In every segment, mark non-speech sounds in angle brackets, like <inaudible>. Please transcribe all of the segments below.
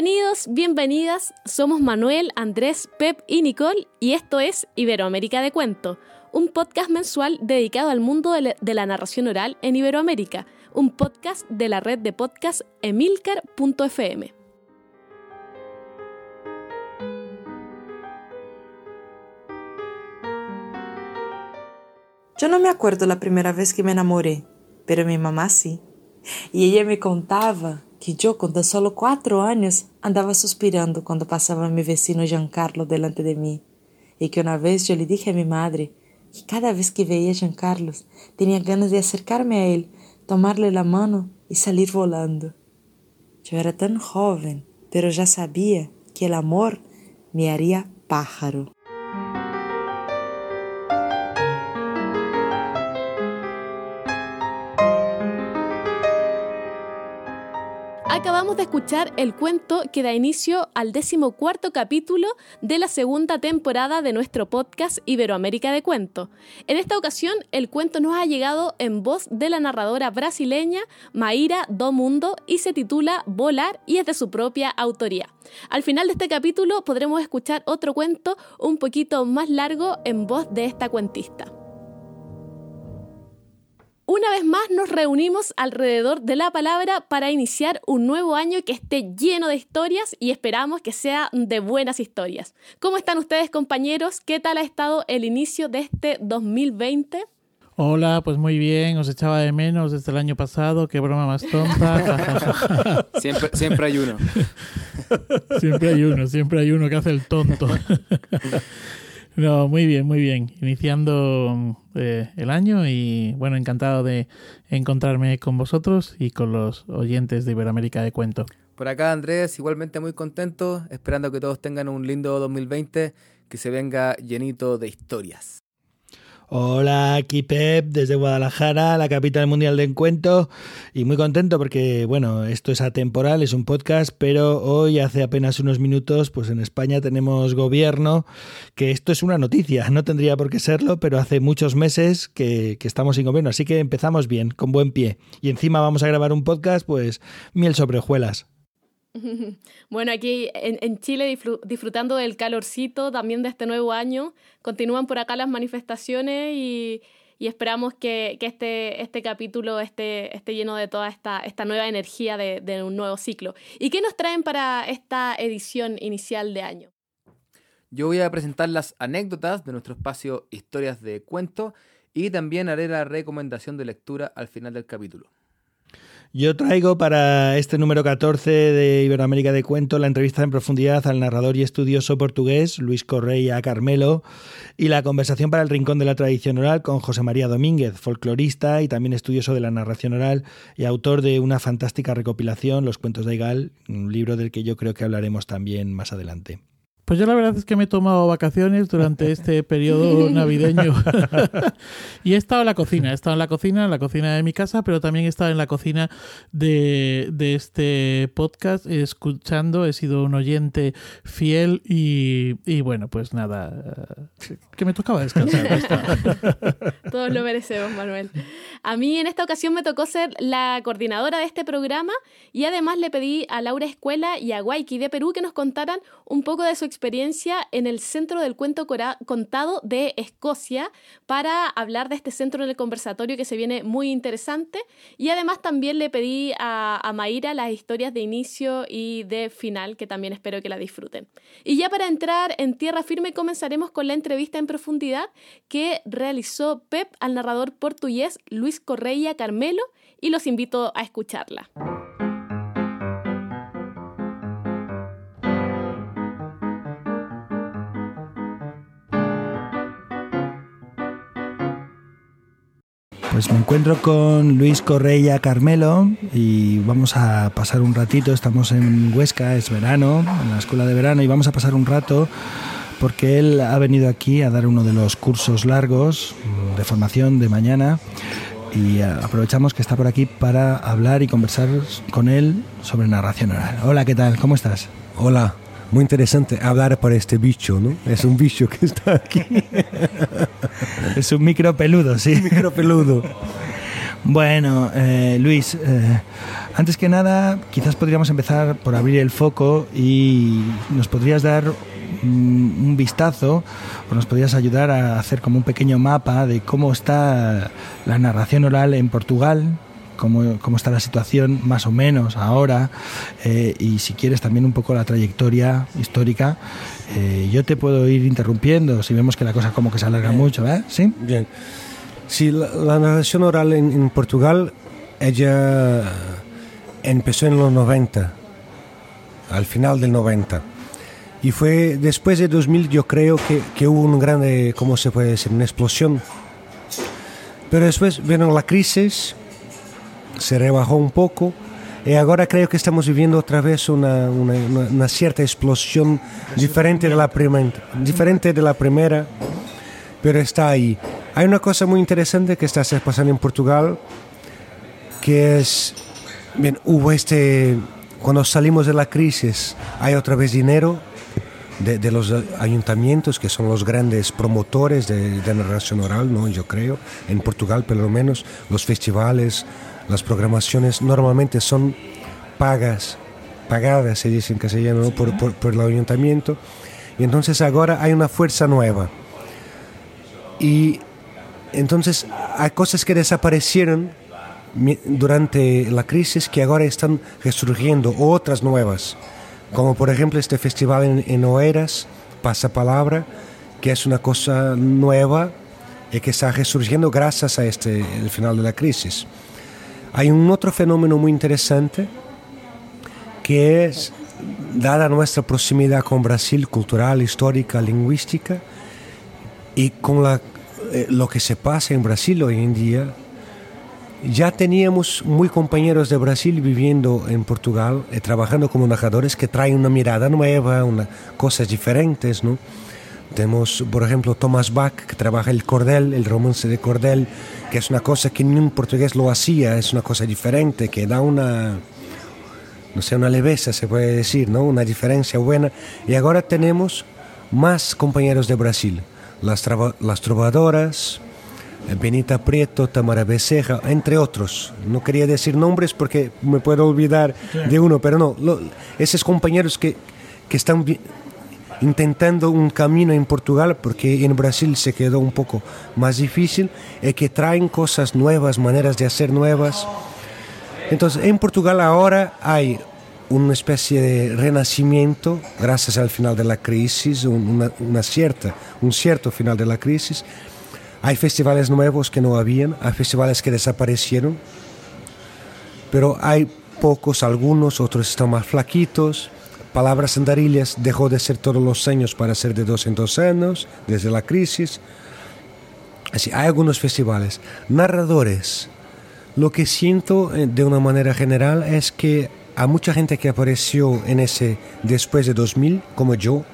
Bienvenidos, bienvenidas. Somos Manuel, Andrés, Pep y Nicole y esto es Iberoamérica de Cuento, un podcast mensual dedicado al mundo de la narración oral en Iberoamérica, un podcast de la red de podcast emilcar.fm. Yo no me acuerdo la primera vez que me enamoré, pero mi mamá sí. Y ella me contaba que yo con tan solo cuatro años andaba suspirando cuando pasaba mi vecino Giancarlo delante de mí, y que una vez yo le dije a mi madre que cada vez que veía a Giancarlo tenía ganas de acercarme a él, tomarle la mano y salir volando. Yo era tan joven, pero ya sabía que el amor me haría pájaro. Acabamos de escuchar el cuento que da inicio al decimocuarto capítulo de la segunda temporada de nuestro podcast Iberoamérica de Cuento. En esta ocasión, el cuento nos ha llegado en voz de la narradora brasileña Maíra Do Mundo y se titula Volar y es de su propia autoría. Al final de este capítulo podremos escuchar otro cuento un poquito más largo en voz de esta cuentista. Una vez más nos reunimos alrededor de la palabra para iniciar un nuevo año que esté lleno de historias y esperamos que sea de buenas historias. ¿Cómo están ustedes compañeros? ¿Qué tal ha estado el inicio de este 2020? Hola, pues muy bien, os echaba de menos desde el año pasado, qué broma más tonta. <laughs> siempre, siempre hay uno. siempre hay uno, siempre hay uno que hace el tonto. <laughs> No, muy bien, muy bien. Iniciando eh, el año y bueno, encantado de encontrarme con vosotros y con los oyentes de Iberoamérica de Cuento. Por acá Andrés, igualmente muy contento, esperando que todos tengan un lindo 2020 que se venga llenito de historias. Hola, aquí Pep desde Guadalajara, la capital mundial de encuentro, y muy contento porque, bueno, esto es atemporal, es un podcast, pero hoy, hace apenas unos minutos, pues en España tenemos gobierno, que esto es una noticia, no tendría por qué serlo, pero hace muchos meses que, que estamos sin gobierno, así que empezamos bien, con buen pie, y encima vamos a grabar un podcast, pues miel sobre hojuelas. <laughs> Bueno, aquí en, Chile disfrutando del calorcito también de este nuevo año. Continúan por acá las manifestaciones y, esperamos que, este, este capítulo esté, esté lleno de toda esta, esta nueva energía de, de, un nuevo ciclo. ¿Y qué nos traen para esta edición inicial de año? Yo voy a presentar las anécdotas de nuestro espacio Historias de Cuento y también haré la recomendación de lectura al final del capítulo. Yo traigo para este número 14 de Iberoamérica de Cuento la entrevista en profundidad al narrador y estudioso portugués Luis Correia Carmelo y la conversación para el Rincón de la Tradición Oral con José María Domínguez, folclorista y también estudioso de la narración oral y autor de una fantástica recopilación, Los Cuentos de Igal, un libro del que yo creo que hablaremos también más adelante. Pues yo la verdad es que me he tomado vacaciones durante este <laughs> periodo navideño <laughs> y he estado en la cocina, he estado en la cocina, en la cocina de mi casa, pero también he estado en la cocina de, este podcast escuchando, he sido un oyente fiel y, bueno, pues nada, que me tocaba descansar. <laughs> Todos lo merecemos, Manuel. A mí en esta ocasión me tocó ser la coordinadora de este programa y además le pedí a Laura Escuela y a Guayqui de Perú que nos contaran un poco de su experiencia experiencia en el Centro del Cuento Contado de Escocia para hablar de este centro del conversatorio que se viene muy interesante. Y además también le pedí a, a Mayra las historias de inicio y de final, que también espero que la disfruten. Y ya para entrar en tierra firme comenzaremos con la entrevista en profundidad que realizó Pep al narrador portugués Luis Correia Carmelo y los invito a escucharla. Pues me encuentro con Luis Correia Carmelo y vamos a pasar un ratito, estamos en Huesca, es verano, en la escuela de verano y vamos a pasar un rato porque él ha venido aquí a dar uno de los cursos largos de formación de mañana y aprovechamos que está por aquí para hablar y conversar con él sobre narración oral. Hola, ¿qué tal? ¿Cómo estás? Hola, muy interesante hablar por este bicho, ¿no? Es un bicho que está aquí. <laughs> es un micro peludo, sí. Un micro peludo. Bueno, eh, Luis, eh, antes que nada, quizás podríamos empezar por abrir el foco y nos podrías dar un vistazo o nos podrías ayudar a hacer como un pequeño mapa de cómo está la narración oral en Portugal, cómo, cómo está la situación más o menos ahora eh, y si quieres también un poco la trayectoria histórica. Eh, yo te puedo ir interrumpiendo si vemos que la cosa como que se alarga mucho, ¿eh? ¿Sí? Bien. Sí, la, la narración oral en, en Portugal, ella empezó en los 90, al final del 90. Y fue después de 2000 yo creo que, que hubo un grande, ¿cómo se puede decir? Una explosión. Pero después vino la crisis, se rebajó un poco y ahora creo que estamos viviendo otra vez una, una, cierta explosión diferente de, la prima- diferente de la primera, pero está ahí. Hay una cosa muy interesante que está pasando en Portugal, que es, bien, hubo este, cuando salimos de la crisis, hay otra vez dinero de, de los ayuntamientos, que son los grandes promotores de, de narración oral, ¿no? yo creo, en Portugal por lo menos, los festivales, las programaciones normalmente son pagas, pagadas, se dice en castellano, ¿no? por, por, el ayuntamiento. Y entonces ahora hay una fuerza nueva. Y entonces hay cosas que desaparecieron durante la crisis que ahora están resurgiendo, otras nuevas, como por ejemplo este festival en, Oeiras, Pasapalabra, que es una cosa nueva y que está resurgiendo gracias a este el final de la crisis. Hay un otro fenómeno muy interesante que es, dada nuestra proximidad con Brasil, cultural, histórica, lingüística, y con eh, lo que se pasa en Brasil hoy en día, ya teníamos muy compañeros de Brasil viviendo en Portugal, eh, trabajando como narradores que traen una mirada nueva, una, cosas diferentes, ¿no? Tenemos, por ejemplo, Thomas Bach, que trabaja el cordel, el romance de cordel, que es una cosa que ningún portugués lo hacía, es una cosa diferente, que da una, no sé, una leveza, se puede decir, ¿no? Una diferencia buena. Y ahora tenemos más compañeros de Brasil, las, las trovadoras, Benita Prieto, Tamara Becerra, entre otros. No quería decir nombres porque me puedo olvidar de uno, pero no, lo- esos compañeros que, que están intentando un camino en Portugal, porque en Brasil se quedó un poco más difícil, y que traen cosas nuevas, maneras de hacer nuevas. Entonces, en Portugal ahora hay una especie de renacimiento gracias al final de la crisis, un- una, una cierta, un cierto final de la crisis. Hay festivales nuevos que no habían, hay festivales que desaparecieron, pero hay pocos, algunos, otros están más flaquitos. Palabras Andarillas dejó de ser todos los años para ser de dos en dos años, desde la crisis. Así, hay algunos festivales. Narradores. Lo que siento eh, de una manera general es que a mucha gente que apareció en ese después de 2000, como yo,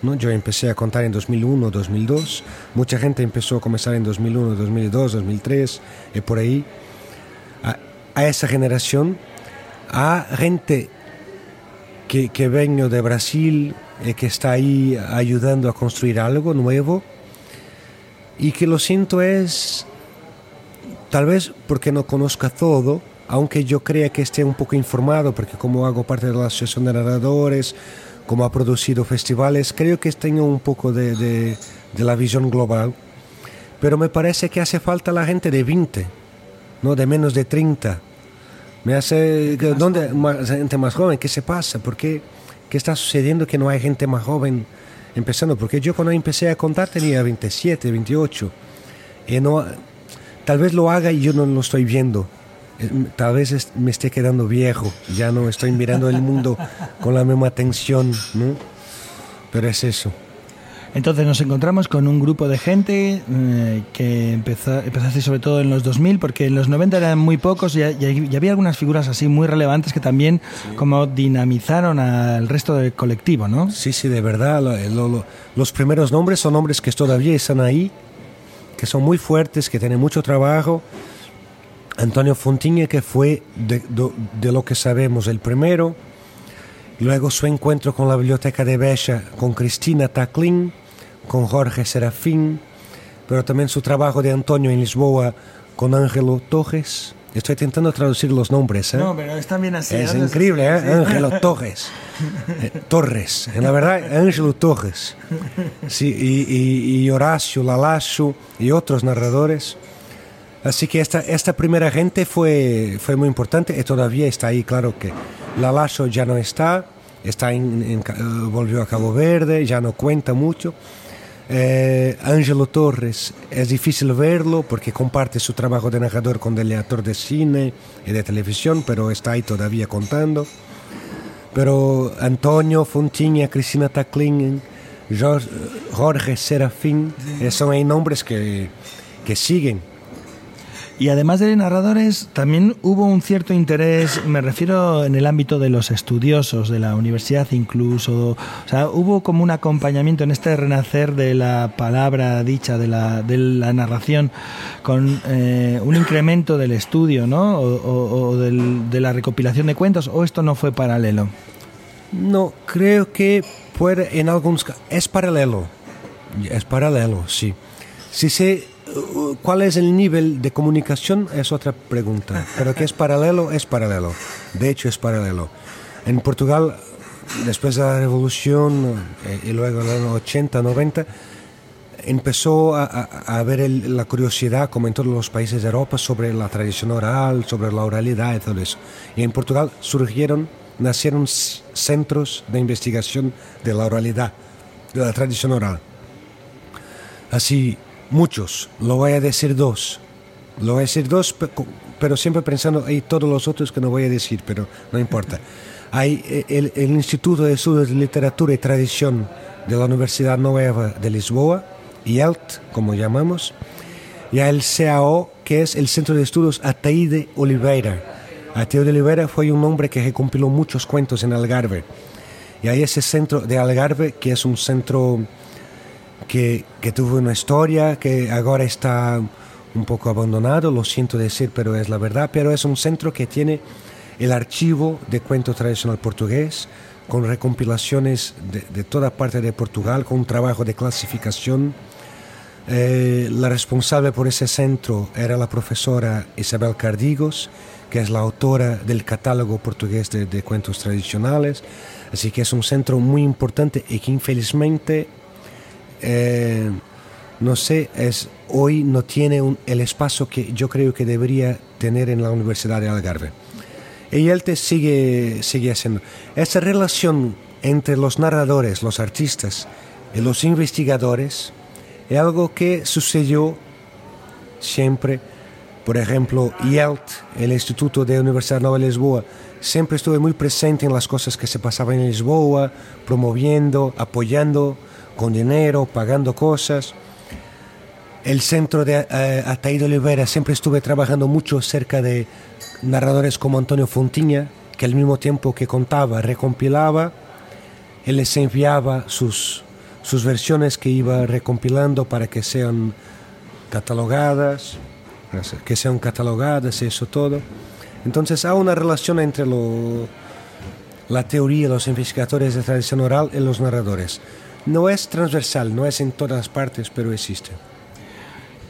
¿no? yo empecé a contar en 2001, 2002, mucha gente empezó a comenzar en 2001, 2002, 2003, y por ahí, a, a esa generación, a gente que, que vengo de Brasil, y que está ahí ayudando a construir algo nuevo, y que lo siento es tal vez porque no conozca todo, aunque yo crea que esté un poco informado, porque como hago parte de la Asociación de Narradores, como ha producido festivales, creo que tengo un poco de, de- de la visión global. Pero me parece que hace falta la gente de 20, no de menos de 30. Me hace... ¿Dónde? Más, gente más joven, ¿qué se pasa? ¿Por qué, qué está sucediendo que no hay gente más joven empezando? Porque yo cuando empecé a contar tenía 27, 28. Y no, tal vez lo haga y yo no lo estoy viendo. Eh, Tal vez me esté quedando viejo, ya no estoy mirando el mundo con la misma atención, ¿no? Pero es eso. Entonces nos encontramos con un grupo de gente eh, que empezó, empezaste sobre todo en los 2000, porque en los 90 eran muy pocos y, y- y había algunas figuras así muy relevantes que también como dinamizaron al resto del colectivo, ¿no? Sí, sí, de verdad, lo- lo- lo- los primeros nombres son nombres que todavía están ahí, que son muy fuertes, que tienen mucho trabajo. Antonio Fontiña, que fue de lo que sabemos el primero. Luego su encuentro con la Biblioteca de Becha, con Cristina Taclin, con Jorge Serafín, pero también su trabajo de Antonio en Lisboa con Ángelo Torres. Estoy intentando traducir los nombres. ¿eh? No, pero están bien así. Es increíble, ¿eh? Sí. Ángelo <laughs> Torres. Eh, Torres, en la verdad, Ángelo Torres. Sí, y, y- y Horacio Lalacho y otros narradores. Así que esta, esta primera gente fue, fue muy importante y todavía está ahí. Claro que Lalacho ya no está, está en- eh, volvió a Cabo Verde, ya no cuenta mucho. Eh, Ángelo Torres es difícil verlo porque comparte su trabajo de narrador con el actor de cine y de televisión, pero está ahí todavía contando. Pero Antonio Fontinha, Cristina Taclin, Jorge, Jorge Serafín, eh, son ahí nombres que, que siguen. Y además de narradores, también hubo un cierto interés, me refiero en el ámbito de los estudiosos de la universidad incluso, o sea, hubo como un acompañamiento en este renacer de la palabra dicha, de la, de la narración, con eh, un incremento del estudio, ¿no? O, del- de la recopilación de cuentos, o esto no fue paralelo. No, creo que puede en algunos ca- es paralelo. Es paralelo, sí. Si uh, cuál es el nivel de comunicación es otra pregunta, pero que es paralelo es paralelo. De hecho es paralelo. En Portugal, después de la revolución eh, y luego en los años 80, 90, empezó a, a- la curiosidad, como en todos los países de Europa, sobre la tradición oral, sobre la oralidad y todo eso. Y en Portugal surgieron, nacieron centros de investigación de la oralidad, de la tradición oral. Así, muchos, lo voy a decir dos. Lo voy a decir dos, pero siempre pensando, hay todos los otros que no voy a decir, pero no importa. Hay eh, el, el Instituto de Estudios de Literatura y Tradición de la Universidad Nueva de Lisboa, IELT, como llamamos, y hay el CAO, que es el Centro de Estudios Ataíde Oliveira. Ataíde Oliveira fue un hombre que recompiló muchos cuentos en Algarve. Y hay ese centro de Algarve, que es un centro que, que tuvo una historia, que ahora está un poco abandonado, lo siento decir, pero es la verdad, pero es un centro que tiene el archivo de cuento tradicional portugués, con recompilaciones de, de toda parte de Portugal, con un trabajo de clasificación. Eh, la responsable por ese centro era la profesora Isabel Cardigos, que es la autora del catálogo portugués de, de cuentos tradicionales. Así que es un centro muy importante y que infelizmente eh, no sé, es, hoy no tiene el espacio que yo creo que debería tener en la Universidad de Algarve. Y él te sigue, sigue haciendo. Esa relación entre los narradores, los artistas y los investigadores es algo que sucedió siempre. Por ejemplo, IELT, el Instituto de Universidad de Lisboa, siempre estuve muy presente en las cosas que se pasaban en Lisboa, promoviendo, apoyando con dinero, pagando cosas. El centro de eh, Ataíde Oliveira siempre estuve trabajando mucho cerca de narradores como Antonio Fontinha, que al mismo tiempo que contaba, recompilaba, él les enviaba sus, sus versiones que iba recompilando para que sean catalogadas, que sean catalogadas y eso todo. Entonces hay una relación entre lo, la teoría, los investigadores de tradición oral y los narradores. No es transversal, no es en todas partes, pero existe.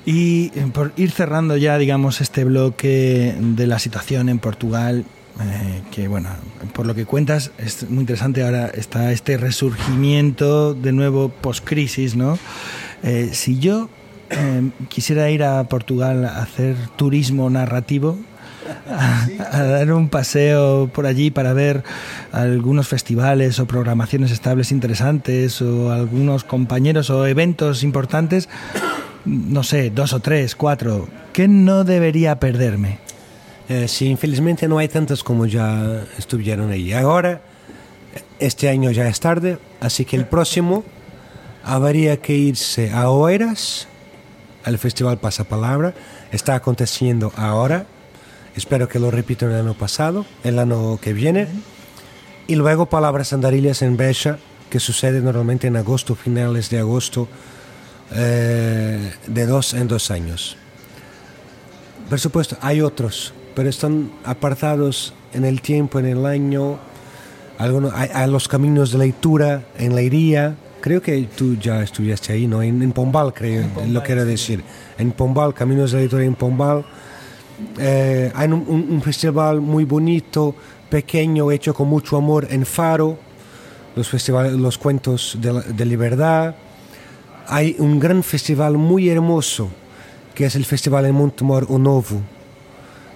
Y eh, por ir cerrando ya, digamos, este bloque de la situación en Portugal, eh, que bueno, por lo que cuentas es muy interesante. Ahora está este resurgimiento de nuevo post-crisis, ¿no? Eh, si yo eh, quisiera ir a Portugal a hacer turismo narrativo, a, <laughs> a dar un paseo por allí para ver algunos festivales o programaciones estables interesantes o algunos compañeros o eventos importantes, no sé, dos o tres, cuatro, ¿qué no debería perderme? Eh, sí, infelizmente no hay tantas como ya estuvieron ahí. Ahora, este año ya es tarde, así que el próximo habría que irse a Oeiras, al Festival Pasapalabra. Está aconteciendo ahora. Espero que lo repitan el año pasado, el año que viene. Y luego Palabras Andarillas en Beja, que sucede normalmente en agosto, finales de agosto, eh, de dos en dos años. Por supuesto, hay otros, pero están apartados en el tiempo, en el año. Algunos, hay, hay los caminos de lectura en Leiría, creo que tú ya estuviste ahí, ¿no? En, Pombal, creo, lo quiero decir. En Pombal, Caminos de Editorial en Pombal, eh, hay un, festival muy bonito, pequeño, hecho con mucho amor en Faro, los, los cuentos de, de libertad. Hay un gran festival muy hermoso, que es el Festival en Montemor Novo,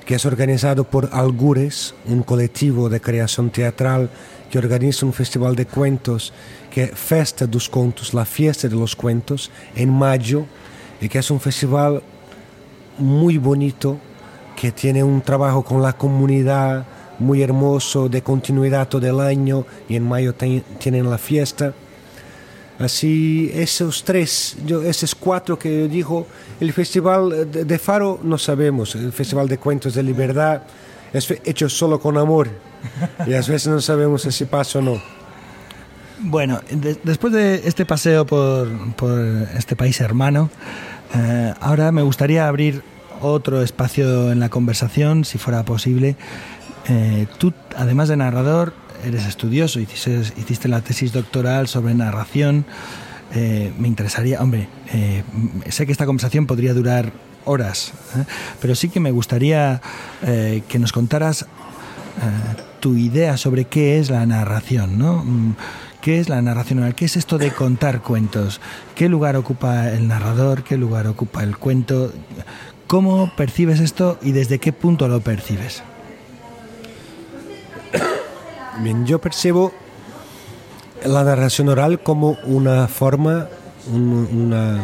que es organizado por Algures, un colectivo de creación teatral que organiza un festival de cuentos que es Festa dos Contos, la fiesta de los cuentos, en mayo, y que es un festival muy bonito, que tiene un trabajo con la comunidad muy hermoso, de continuidad todo el año, y en mayo tienen la fiesta. Así, esos tres, yo, esos cuatro que yo digo, el Festival de Faro no sabemos, el Festival de Cuentos de Libertad es hecho solo con amor y a veces no sabemos si pasa o no. Bueno, después de este paseo por, por este país hermano, eh, ahora me gustaría abrir otro espacio en la conversación, si fuera posible. Eh, tú, además de narrador, eres estudioso, hiciste, la tesis doctoral sobre narración. Eh, me interesaría, hombre, sé que esta conversación podría durar horas, pero sí que me gustaría que nos contaras tu idea sobre qué es la narración, ¿no? Mm, ¿Qué es la narración oral? ¿Qué es esto de contar cuentos? ¿Qué lugar ocupa el narrador? ¿Qué lugar ocupa el cuento? ¿Cómo percibes esto y desde qué punto lo percibes? Bien, yo percibo la narración oral como una forma, un,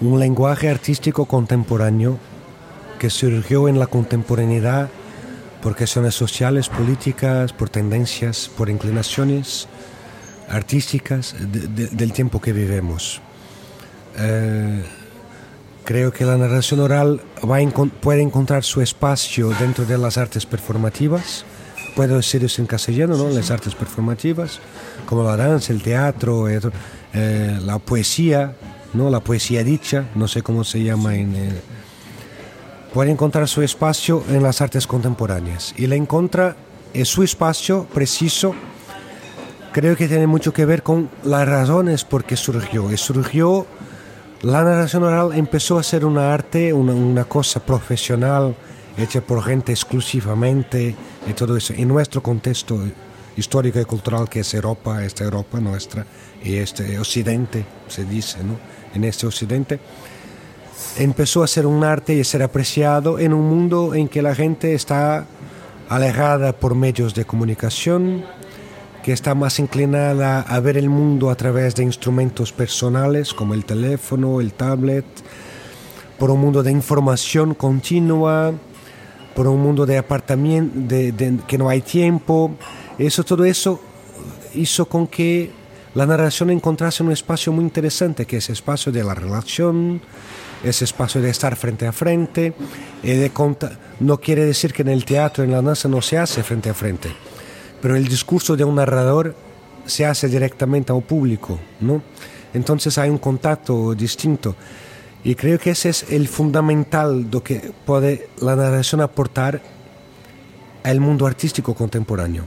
un lenguaje artístico contemporáneo que surgió en la contemporaneidad por cuestiones sociales, políticas, por tendencias, por inclinaciones artísticas del tiempo que vivimos. Eh, creo que la narración oral va puede encontrar su espacio dentro de las artes performativas, puedo decir eso en castellano, ¿no? las artes performativas, como la danza, el teatro, eh, la poesía, ¿no? la poesía dicha, no sé cómo se llama en... Eh, puede encontrar su espacio en las artes contemporáneas y la encuentra en su espacio preciso creo que tiene mucho que ver con las razones por qué surgió. Y surgió, la narración oral empezó a ser una arte, una, cosa profesional, hecha por gente exclusivamente y todo eso. En nuestro contexto histórico y cultural que es Europa, esta Europa nuestra y este Occidente, se dice, ¿no? En este Occidente empezó a ser un arte y a ser apreciado en un mundo en que la gente está alejada por medios de comunicación, que está más inclinada a ver el mundo a través de instrumentos personales como el teléfono, el tablet, por un mundo de información continua, por un mundo de apartamiento, de, que no hay tiempo. Eso, todo eso hizo con que la narración encontrase un espacio muy interesante, que es el espacio de la relación, ese espacio de estar frente a frente. De no quiere decir que en el teatro, en la danza, no se hace frente a frente pero el discurso de un narrador se hace directamente al público, ¿no? Entonces hay un contacto distinto. Y creo que ese es el fundamental de que puede la narración aportar al mundo artístico contemporáneo.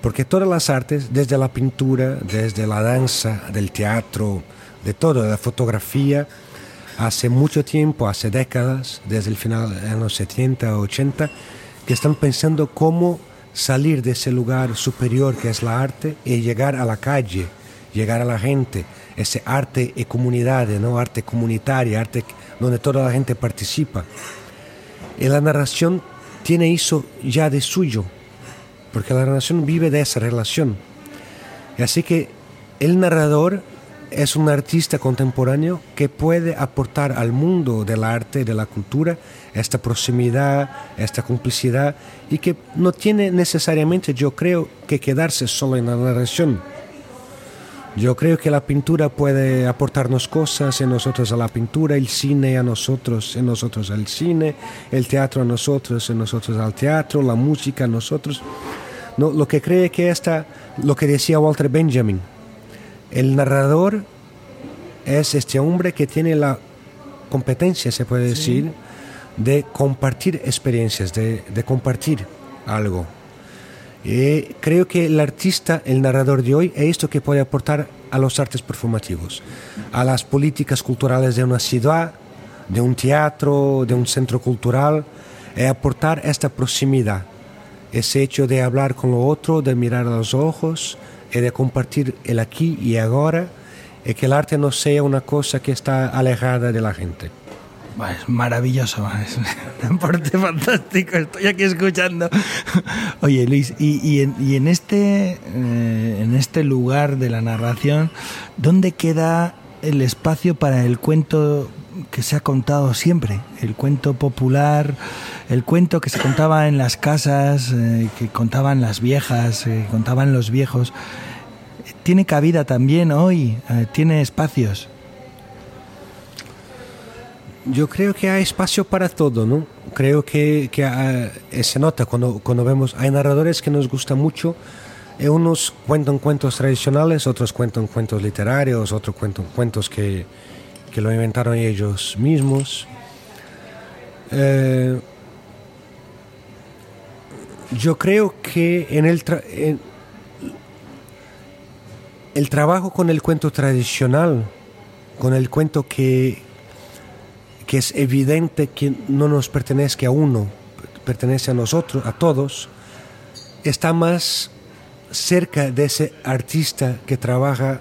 Porque todas las artes, desde la pintura, desde la danza, del teatro, de todo, de la fotografía, hace mucho tiempo, hace décadas, desde el final de los 70, 80, que están pensando cómo salir de ese lugar superior que es la arte y llegar a la calle, llegar a la gente, ese arte y comunidad, ¿no? arte comunitaria, arte donde toda la gente participa. Y la narración tiene eso ya de suyo, porque la narración vive de esa relación. Así que el narrador es un artista contemporáneo que puede aportar al mundo del arte, de la cultura, esta proximidad, esta complicidad y que no tiene necesariamente, yo creo, que quedarse solo en la narración. Yo creo que la pintura puede aportarnos cosas, en nosotros a la pintura, el cine a nosotros, en nosotros al cine, el teatro a nosotros, en nosotros al teatro, la música a nosotros. No, lo que cree que esta, lo que decía Walter Benjamin, el narrador es este hombre que tiene la competencia, se puede decir, de compartir experiencias, de, compartir algo. Y creo que el artista, el narrador de hoy, es esto que puede aportar a los artes performativos, a las políticas culturales de una ciudad, de un teatro, de un centro cultural, es aportar esta proximidad, ese hecho de hablar con lo otro, de mirar a los ojos, y de compartir el aquí y ahora, y que el arte no sea una cosa que está alejada de la gente. es maravilloso, es un <laughs> aporte fantástico, estoy aquí escuchando. <laughs> Oye Luis, y, este, eh, en este lugar de la narración, ¿dónde queda el espacio para el cuento que se ha contado siempre, el cuento popular, el cuento que se contaba en las casas, eh, que contaban las viejas, eh, que contaban los viejos, tiene cabida también hoy, eh, tiene espacios. Yo creo que hay espacio para todo, ¿no? Creo que, que se nota cuando, cuando vemos, hay narradores que nos gustan mucho, y unos cuentan cuentos tradicionales, otros cuentan cuentos literarios, otros cuentan cuentos que, que lo inventaron ellos mismos. Eh, yo creo que en el, el trabajo con el cuento tradicional, con el cuento que, que es evidente que no nos pertenece a uno, pertenece a nosotros, a todos, está más cerca de ese artista que trabaja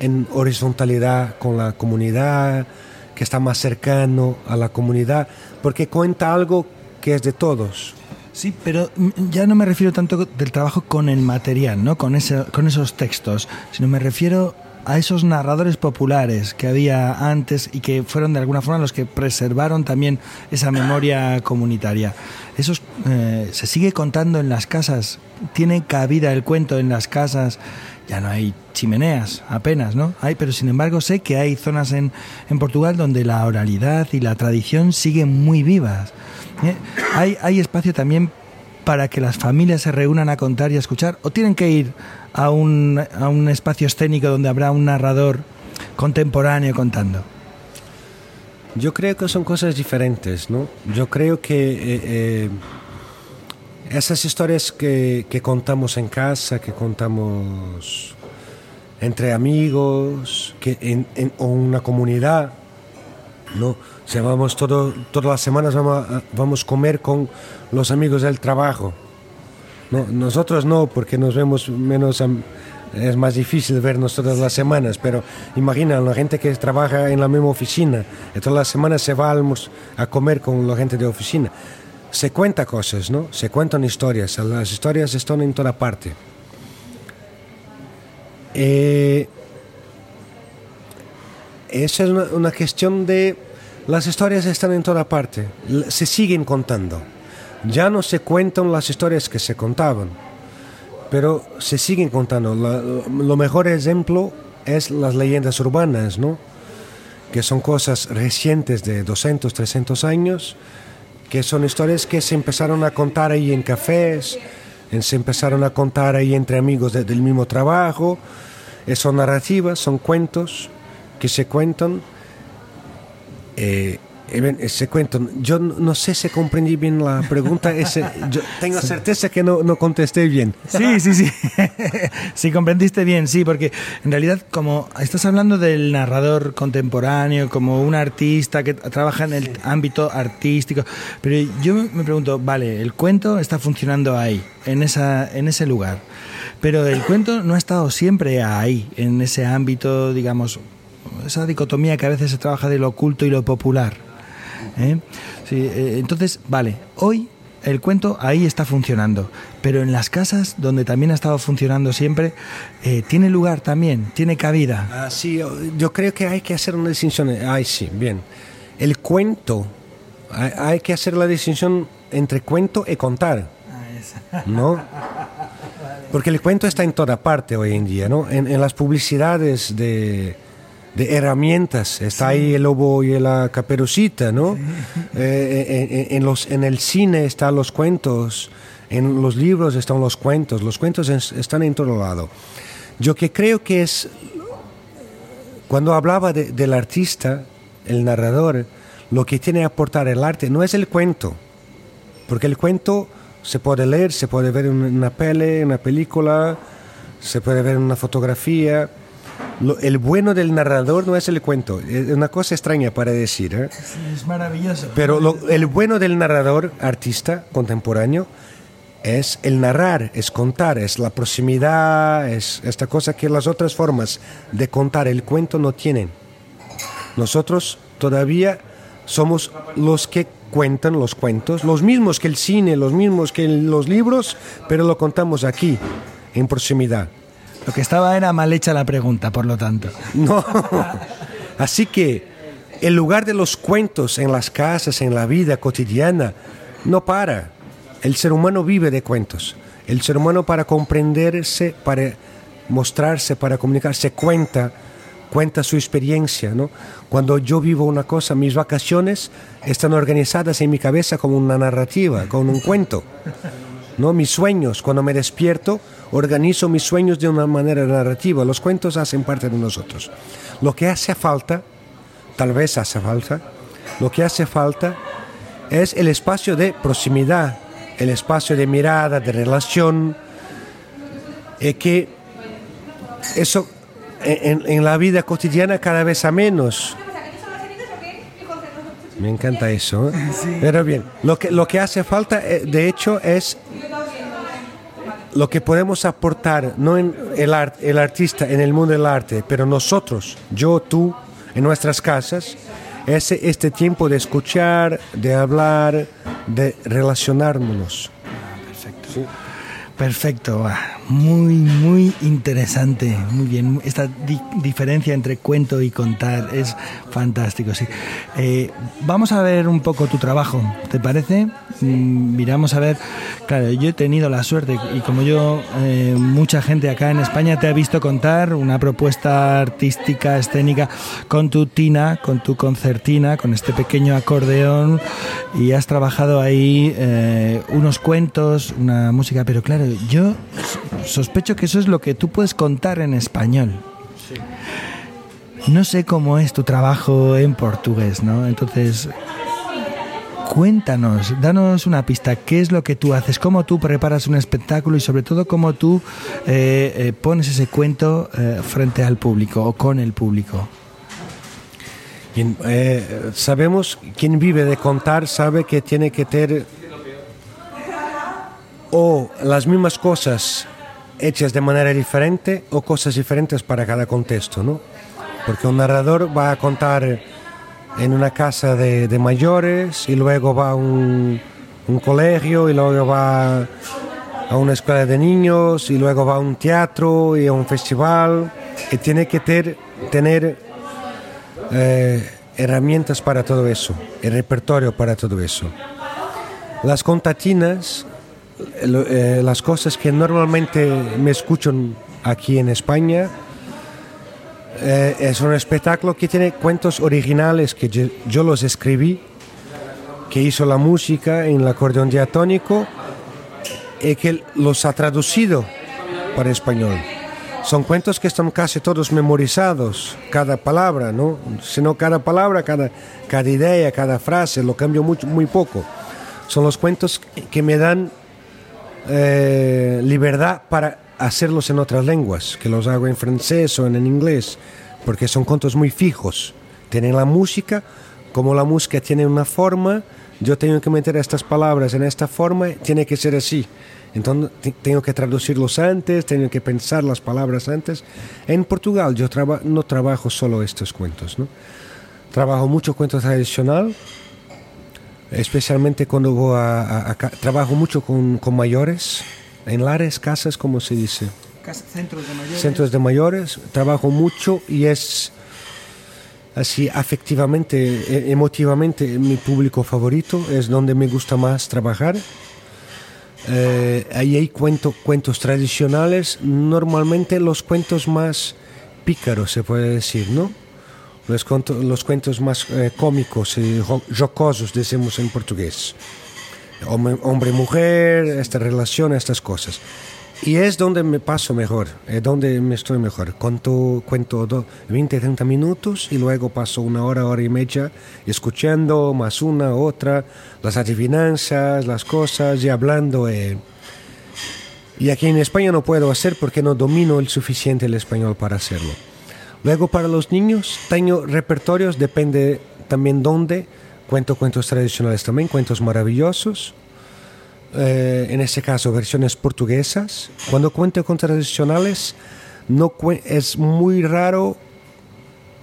en horizontalidad con la comunidad, que está más cercano a la comunidad, porque cuenta algo que es de todos. Sí, pero ya no me refiero tanto del trabajo con el material, ¿no? con, ese, con esos textos, sino me refiero a esos narradores populares que había antes y que fueron de alguna forma los que preservaron también esa memoria comunitaria. Esos eh, se sigue contando en las casas, tiene cabida el cuento en las casas ya no hay chimeneas apenas, ¿no? Hay, pero sin embargo sé que hay zonas en, en Portugal donde la oralidad y la tradición siguen muy vivas. ¿eh? Hay, hay espacio también para que las familias se reúnan a contar y a escuchar, o tienen que ir a un, a un espacio escénico donde habrá un narrador contemporáneo contando. Yo creo que son cosas diferentes, ¿no? Yo creo que eh, eh, esas historias que, que, contamos en casa, que contamos entre amigos, que en, una comunidad, ¿no? Vamos todas las semanas vamos a, vamos a comer con los amigos del trabajo. No, nosotros no, porque nos vemos menos, es más difícil vernos todas las semanas, pero imagina la gente que trabaja en la misma oficina, todas las semanas se va a comer con la gente de oficina se cuenta cosas, ¿no? Se cuentan historias, las historias están en toda parte. Eh, esa es una, cuestión de... Las historias están en toda parte, se siguen contando. Ya no se cuentan las historias que se contaban, pero se siguen contando. lo mejor ejemplo es las leyendas urbanas, ¿no? Que son cosas recientes de 200, 300 años, que son historias que se empezaron a contar ahí en cafés, se empezaron a contar ahí entre amigos del mismo trabajo, eh, son narrativas, son cuentos que se cuentan. Eh, ese cuento, yo no sé si comprendí bien la pregunta, ese, yo tengo certeza que no, no contesté bien. Sí, sí, sí, <laughs> sí, comprendiste bien, sí, porque en realidad como estás hablando del narrador contemporáneo, como un artista que trabaja en el ámbito artístico, pero yo me pregunto, vale, el cuento está funcionando ahí, en, esa, en ese lugar, pero el cuento no ha estado siempre ahí, en ese ámbito, digamos, esa dicotomía que a veces se trabaja de lo oculto y lo popular. ¿Eh? Eh, entonces, vale, hoy el cuento ahí está funcionando, pero en las casas donde también ha estado funcionando siempre, eh, tiene lugar también, tiene cabida. Ah, sí, yo creo que hay que hacer una distinción. Ay, sí, bien. El cuento, hay, que hacer la distinción entre cuento y contar. Ah, ¿No? <laughs> Porque el cuento está en toda parte hoy en día, ¿no? en las publicidades de de herramientas. Está ahí el lobo y la caperucita, ¿no? Eh, eh, eh, en, los, en el cine están los cuentos, en los libros están los cuentos, los cuentos están en todo lado. Yo que creo que es, cuando hablaba del artista, el narrador, lo que tiene que aportar el arte no es el cuento, porque el cuento se puede leer, se puede ver en una peli, en una película, se puede ver en una fotografía, lo- el bueno del narrador no es el cuento. Es una cosa extraña para decir, ¿eh? Es maravilloso. Pero lo- el bueno del narrador, artista contemporáneo, es el narrar, es contar, es la proximidad, es esta cosa que las otras formas de contar el cuento no tienen. Nosotros todavía somos los que cuentan los cuentos, los mismos que el cine, los mismos que los libros, pero lo contamos aquí, en proximidad. Lo que estaba era mal hecha la pregunta, por lo tanto. No. Así que el lugar de los cuentos en las casas, en la vida cotidiana, no para. El ser humano vive de cuentos. El ser humano para comprenderse, para mostrarse, para comunicarse, cuenta, cuenta su experiencia. ¿no? Cuando yo vivo una cosa, mis vacaciones están organizadas en mi cabeza como una narrativa, como un cuento. ¿no? Mis sueños, cuando me despierto, organizo mis sueños de una manera narrativa. Los cuentos hacen parte de nosotros. Lo que hace falta, tal vez hace falta, lo que hace falta es el espacio de proximidad, el espacio de mirada, de relación, y que eso en, en la vida cotidiana cada vez a menos. Me encanta eso. ¿eh? Pero bien, lo que, lo que hace falta, eh, de hecho, es lo que podemos aportar, no en el, art- el artista, en el mundo del arte, pero nosotros, yo, tú, en nuestras casas, es este tiempo de escuchar, de hablar, de relacionarnos. Perfecto, va. Muy, muy interesante, muy bien. Esta di- diferencia entre cuento y contar es fantástico, sí. Eh, vamos a ver un poco tu trabajo, ¿te parece? Mm, Miramos a ver, claro, yo he tenido la suerte y como yo, eh, mucha gente acá en España te ha visto contar una propuesta artística, escénica, con tu tina, con tu concertina, con este pequeño acordeón y has trabajado ahí eh, unos cuentos, una música, pero claro, yo sospecho que eso es lo que tú puedes contar en español. No sé cómo es tu trabajo en portugués, ¿no? Entonces, cuéntanos, danos una pista, ¿qué es lo que tú haces? ¿Cómo tú preparas un espectáculo y sobre todo cómo tú eh, eh, pones ese cuento eh, frente al público o con el público? Sabemos, quien vive de contar sabe que tiene que tener o las mismas cosas hechas de manera diferente o cosas diferentes para cada contexto, ¿no? Porque un narrador va a contar en una casa de, mayores y luego va a un, colegio y luego va a una escuela de niños y luego va a un teatro y a un festival y tiene que tener eh, herramientas para todo eso, el repertorio para todo eso. Las contatinas, eh, las cosas que normalmente me escuchan aquí en España, eh, es un espectáculo que tiene cuentos originales que yo, yo los escribí, que hizo la música en el acordeón diatónico y que los ha traducido para español. Son cuentos que están casi todos memorizados, cada palabra, ¿no? Sino cada palabra, cada, cada idea, cada frase, lo cambio mucho, muy poco. Son los cuentos que me dan eh, libertad para hacerlos en otras lenguas, que los hago en francés o en, inglés, porque son cuentos muy fijos. Tienen la música, como la música tiene una forma, yo tengo que meter estas palabras en esta forma, tiene que ser así. Entonces te- tengo que traducirlos antes, tengo que pensar las palabras antes. En Portugal yo no trabajo solo estos cuentos, ¿no? Trabajo mucho cuento tradicional, especialmente cuando voy a, a- a ca- trabajo mucho con, con mayores, en lares, casas, como se dice, Centros de mayores. centros de mayores, trabajo mucho y es así afectivamente, e- emotivamente mi público favorito, es donde me gusta más trabajar. Eh, ahí hay cuento, cuentos tradicionales, normalmente los cuentos más pícaros, se puede decir, ¿no? Los, cuento- los cuentos más eh, cómicos y jo- jocosos, decimos en portugués. Hombre- Hombre-mujer, esta relación, estas cosas. Y es donde me paso mejor, es donde me estoy mejor. Cuento, cuento do- 20, 30 minutos y luego paso una hora, hora y media escuchando más una, otra, las adivinanzas, las cosas y hablando. eh. Y aquí en España no puedo hacer porque no domino el suficiente el español para hacerlo. Luego para los niños tengo repertorios, depende también dónde. Cuento cuentos tradicionales también, cuentos maravillosos. Eh, en este caso, versiones portuguesas. Cuando cuento con tradicionales, no es muy raro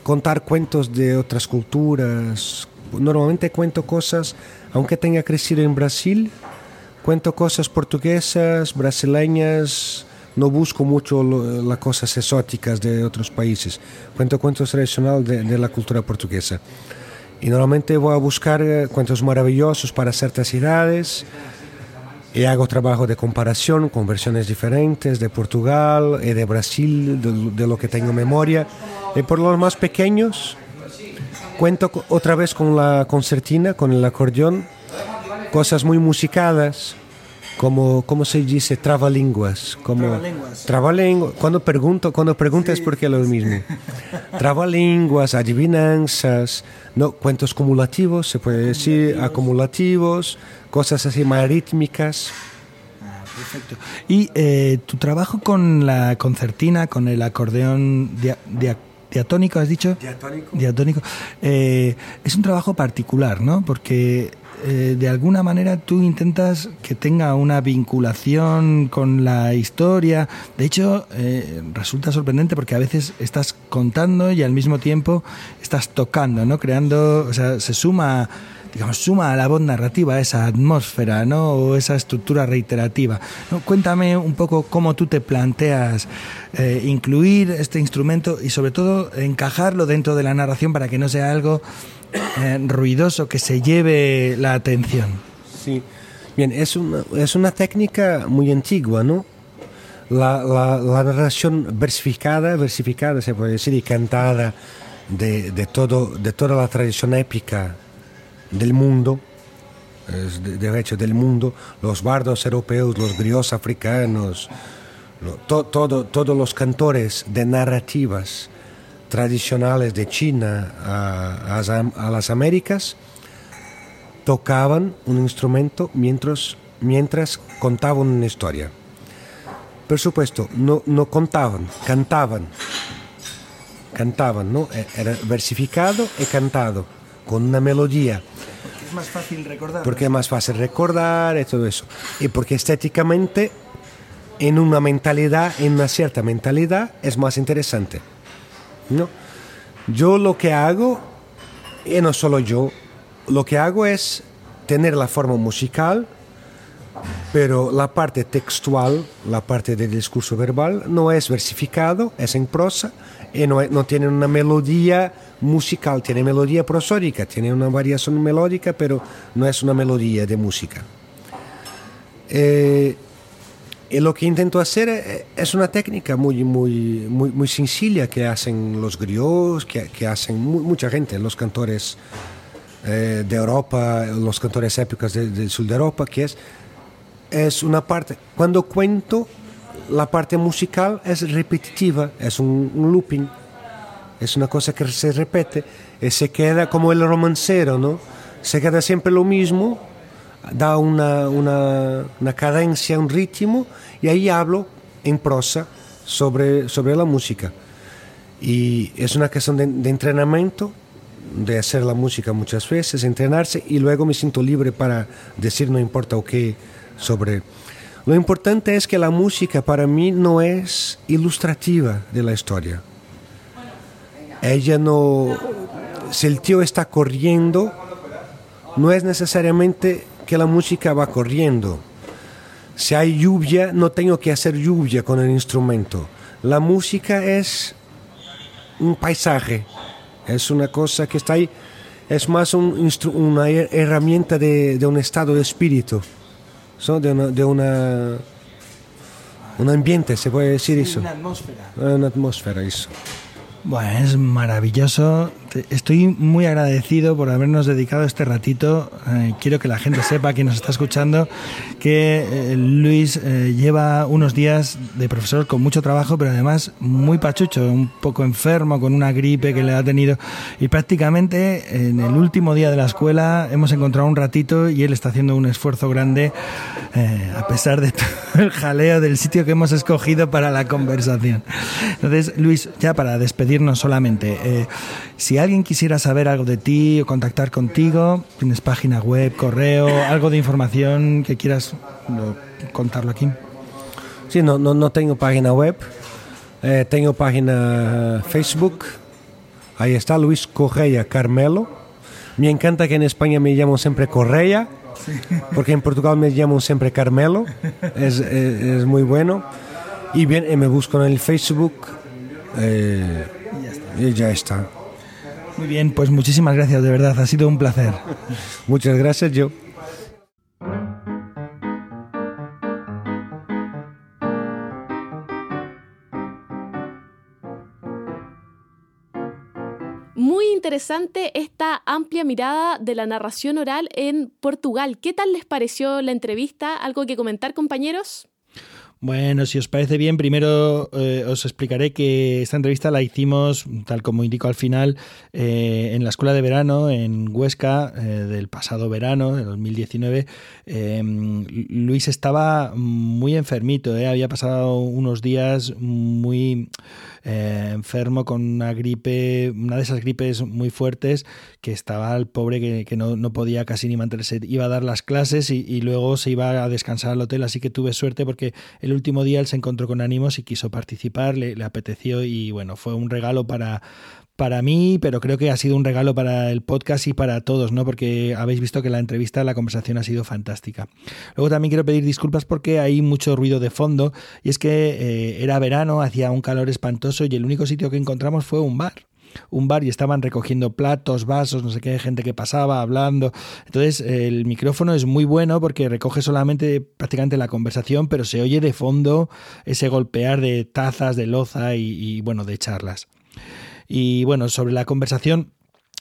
contar cuentos de otras culturas. Normalmente cuento cosas, aunque tenga crecido en Brasil, cuento cosas portuguesas, brasileñas, no busco mucho las cosas exóticas de otros países. Cuento cuentos tradicionales de, la cultura portuguesa. Y normalmente voy a buscar eh, cuentos maravillosos para ciertas ciudades y hago trabajo de comparación con versiones diferentes de Portugal y de Brasil, de, de lo que tengo memoria. Y por los más pequeños, cuento otra vez con la concertina, con el acordeón, cosas muy musicadas como, ¿cómo se dice? Trabalenguas. Como, trabalenguas. Cuando pregunto, cuando preguntas por qué es lo mismo. <laughs> Trabalenguas, adivinanzas, no, cuentos cumulativos, se puede decir, acumulativos, cosas así más rítmicas. Ah, perfecto. Y eh, tu trabajo con la concertina, con el acordeón diatónico, ¿has dicho? Diatónico. Diatónico. Eh, es un trabajo particular, ¿no? Porque eh, de alguna manera tú intentas que tenga una vinculación con la historia. De hecho, eh, resulta sorprendente porque a veces estás contando y al mismo tiempo estás tocando, ¿no? Creando, o sea, se suma digamos, suma a la voz narrativa esa atmósfera, ¿no? O esa estructura reiterativa. Cuéntame un poco cómo tú te planteas eh, incluir este instrumento y sobre todo encajarlo dentro de la narración para que no sea algo eh, ruidoso que se lleve la atención. Sí, bien, es una, es una técnica muy antigua, ¿no? La, la, narración versificada, versificada se puede decir, y cantada de, de, todo, de toda la tradición épica del mundo, de, hecho del mundo, los bardos europeos, los griots africanos, todo, todos los cantores de narrativas tradicionales de China a, a, las Américas tocaban un instrumento mientras, mientras contaban una historia. Por supuesto, no, no contaban, cantaban. Cantaban, ¿no? E, era versificado y cantado, con una melodía. Porque es más fácil recordar. Porque es más fácil recordar y todo eso. Y porque estéticamente, en una mentalidad, en una cierta mentalidad, es más interesante. No. Yo lo que hago, y no solo yo, lo que hago es tener la forma musical, pero la parte textual, la parte del discurso verbal, no es versificado, es en prosa y no, no tiene una melodía musical, tiene melodía prosódica, tiene una variación melódica, pero no es una melodía de música. Eh, y lo que intento hacer eh, es una técnica muy, muy, muy, muy sencilla que hacen los griots, que, que hacen mucha gente, los cantores eh, de Europa, los cantores épicos del sur de Europa, que es, es una parte, cuando cuento, la parte musical es repetitiva, es un, un looping, es una cosa que se repite y se queda como el romancero, ¿no? Se queda siempre lo mismo da una, una, una, cadencia, un ritmo, y ahí hablo en prosa sobre, sobre la música. Y es una cuestión de, de, entrenamiento, de hacer la música muchas veces, entrenarse, y luego me siento libre para decir no importa o qué sobre... Lo importante es que la música para mí no es ilustrativa de la historia. Ella no... Si el tío está corriendo, no es necesariamente que la música va corriendo. Si hay lluvia, no tengo que hacer lluvia con el instrumento. La música es un paisaje, es una cosa que está ahí, es más un una herramienta de, de, un estado de espíritu, de, una, de una, un ambiente, se puede decir eso. Una atmósfera. Una atmósfera, eso. Bueno, es maravilloso estoy muy agradecido por habernos dedicado este ratito. Eh, quiero que la gente sepa, quien nos está escuchando, que eh, Luis eh, lleva unos días de profesor con mucho trabajo, pero además muy pachucho, un poco enfermo, con una gripe que le ha tenido. Y prácticamente en el último día de la escuela hemos encontrado un ratito y él está haciendo un esfuerzo grande, a pesar de <laughs> todo el jaleo del sitio que hemos escogido para la conversación. Entonces, Luis, ya para despedirnos solamente, si alguien quisiera saber algo de ti o contactar contigo, tienes página web, correo, algo de información que quieras contarlo aquí. Sí, no, no, no tengo página web, eh, tengo página Facebook, ahí está Luis Correa Carmelo. Me encanta que en España me llamo siempre Correa, porque en Portugal me llamo siempre Carmelo, es, es, muy bueno. Y bien, me busco en el Facebook eh, y ya está. Muy bien, pues muchísimas gracias, de verdad, ha sido un placer. Muchas gracias, yo. Muy interesante esta amplia mirada de la narración oral en Portugal. ¿Qué tal les pareció la entrevista? ¿Algo que comentar, compañeros? Bueno, si os parece bien, primero eh, os explicaré que esta entrevista la hicimos, tal como indico al final, eh, en la escuela de verano en Huesca eh, del pasado verano, de 2019. Em, Luis estaba muy enfermito, había pasado unos días muy enfermo con una gripe, una de esas gripes muy fuertes, que estaba el pobre que, no, podía casi ni mantenerse. Iba a dar las clases y, luego se iba a descansar al hotel, así que tuve suerte porque el último día él se encontró con ánimos y quiso participar, le apeteció y bueno, fue un regalo para, para mí, pero creo que ha sido un regalo para el podcast y para todos, ¿no? Porque habéis visto que la entrevista, la conversación ha sido fantástica. Luego también quiero pedir disculpas porque hay mucho ruido de fondo y es que eh, era verano, hacía un calor espantoso y el único sitio que encontramos fue un bar un bar y estaban recogiendo platos, vasos, no sé qué, gente que pasaba hablando. Entonces el micrófono es muy bueno porque recoge solamente prácticamente la conversación, pero se oye de fondo ese golpear de tazas, de loza y bueno, de charlas. Y bueno, sobre la conversación,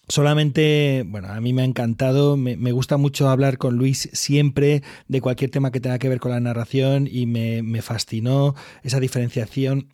Solamente, bueno, a mí me ha encantado, me, gusta mucho hablar con Luis siempre de cualquier tema que tenga que ver con la narración y me, me fascinó esa diferenciación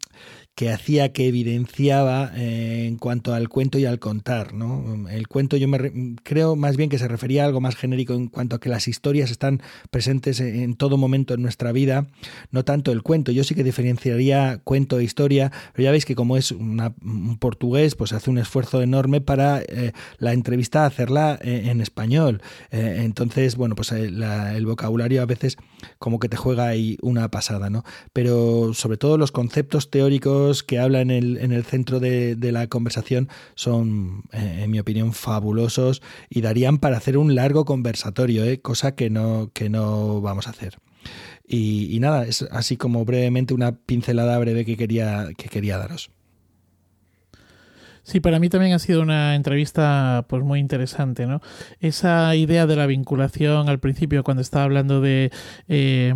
que hacía, que evidenciaba eh, en cuanto al cuento y al contar. ¿no? El cuento yo me creo más bien que se refería a algo más genérico en cuanto a que las historias están presentes en, todo momento en nuestra vida, no tanto el cuento. Yo sí que diferenciaría cuento e historia, pero ya veis que como es un portugués, pues hace un esfuerzo enorme para eh, la entrevista hacerla eh, en, español. entonces, bueno, pues el vocabulario a veces como que te juega ahí una pasada, ¿no? Pero sobre todo los conceptos teóricos que habla en el, en el centro de, la conversación son, eh, en mi opinión, fabulosos y darían para hacer un largo conversatorio, ¿eh? cosa que no, que no vamos a hacer. Y, y, nada, es así como brevemente una pincelada breve que quería, que quería daros. Sí, para mí también ha sido una entrevista pues muy interesante, ¿no? Esa idea de la vinculación al principio cuando estaba hablando de eh,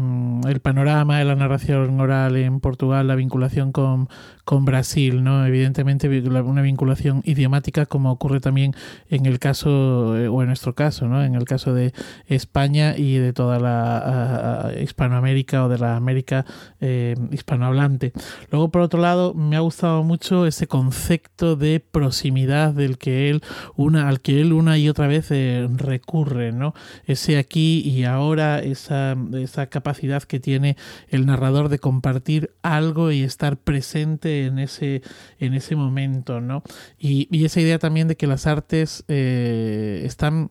el panorama de la narración oral en Portugal, la vinculación con, con Brasil, ¿no? Evidentemente una vinculación idiomática como ocurre también en el caso eh, o en nuestro caso, ¿no? En el caso de España y de toda la Hispanoamérica o de la América eh, hispanohablante. Luego por otro lado me ha gustado mucho ese concepto de proximidad del que él una al que él una y otra vez eh, recurre no ese aquí y ahora esa, esa capacidad que tiene el narrador de compartir algo y estar presente en ese en ese momento no y, y esa idea también de que las artes eh, están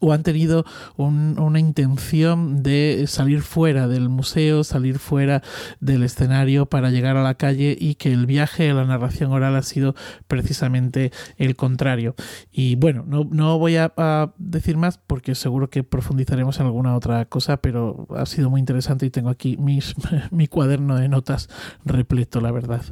o han tenido una intención de salir fuera del museo, salir fuera del escenario para llegar a la calle y que el viaje a la narración oral ha sido precisamente el contrario. Y bueno, no, no voy a, decir más porque seguro que profundizaremos en alguna otra cosa, pero ha sido muy interesante y tengo aquí mis, <laughs> mi cuaderno de notas repleto, la verdad.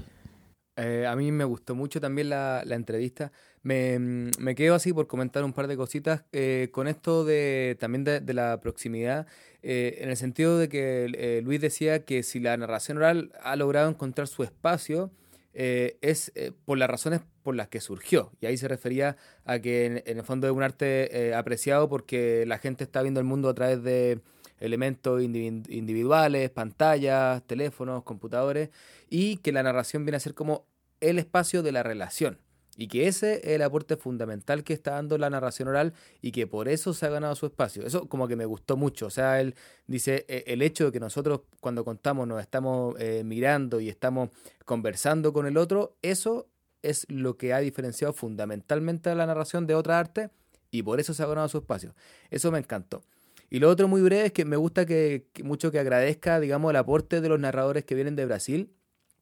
Eh, a mí me gustó mucho también la, la entrevista. Me, mm, me, quedo así por comentar un par de cositas eh, con esto de también de, de la proximidad, eh, en el sentido de que Luis decía que si la narración oral ha logrado encontrar su espacio, eh, es eh, por las razones por las que surgió. Y ahí se refería a que en, en el fondo es un arte apreciado porque la gente está viendo el mundo a través de elementos individuales, pantallas, teléfonos, computadores, y que la narración viene a ser como el espacio de la relación. Y que ese es el aporte fundamental que está dando la narración oral y que por eso se ha ganado su espacio. Eso como que me gustó mucho. O sea, él dice, e, el hecho de que nosotros cuando contamos nos estamos eh, mirando y estamos conversando con el otro, eso es lo que ha diferenciado fundamentalmente a la narración de otra arte y por eso se ha ganado su espacio. Eso me encantó. Y lo otro muy breve es que me gusta que, mucho que agradezca, digamos, el aporte de los narradores que vienen de Brasil,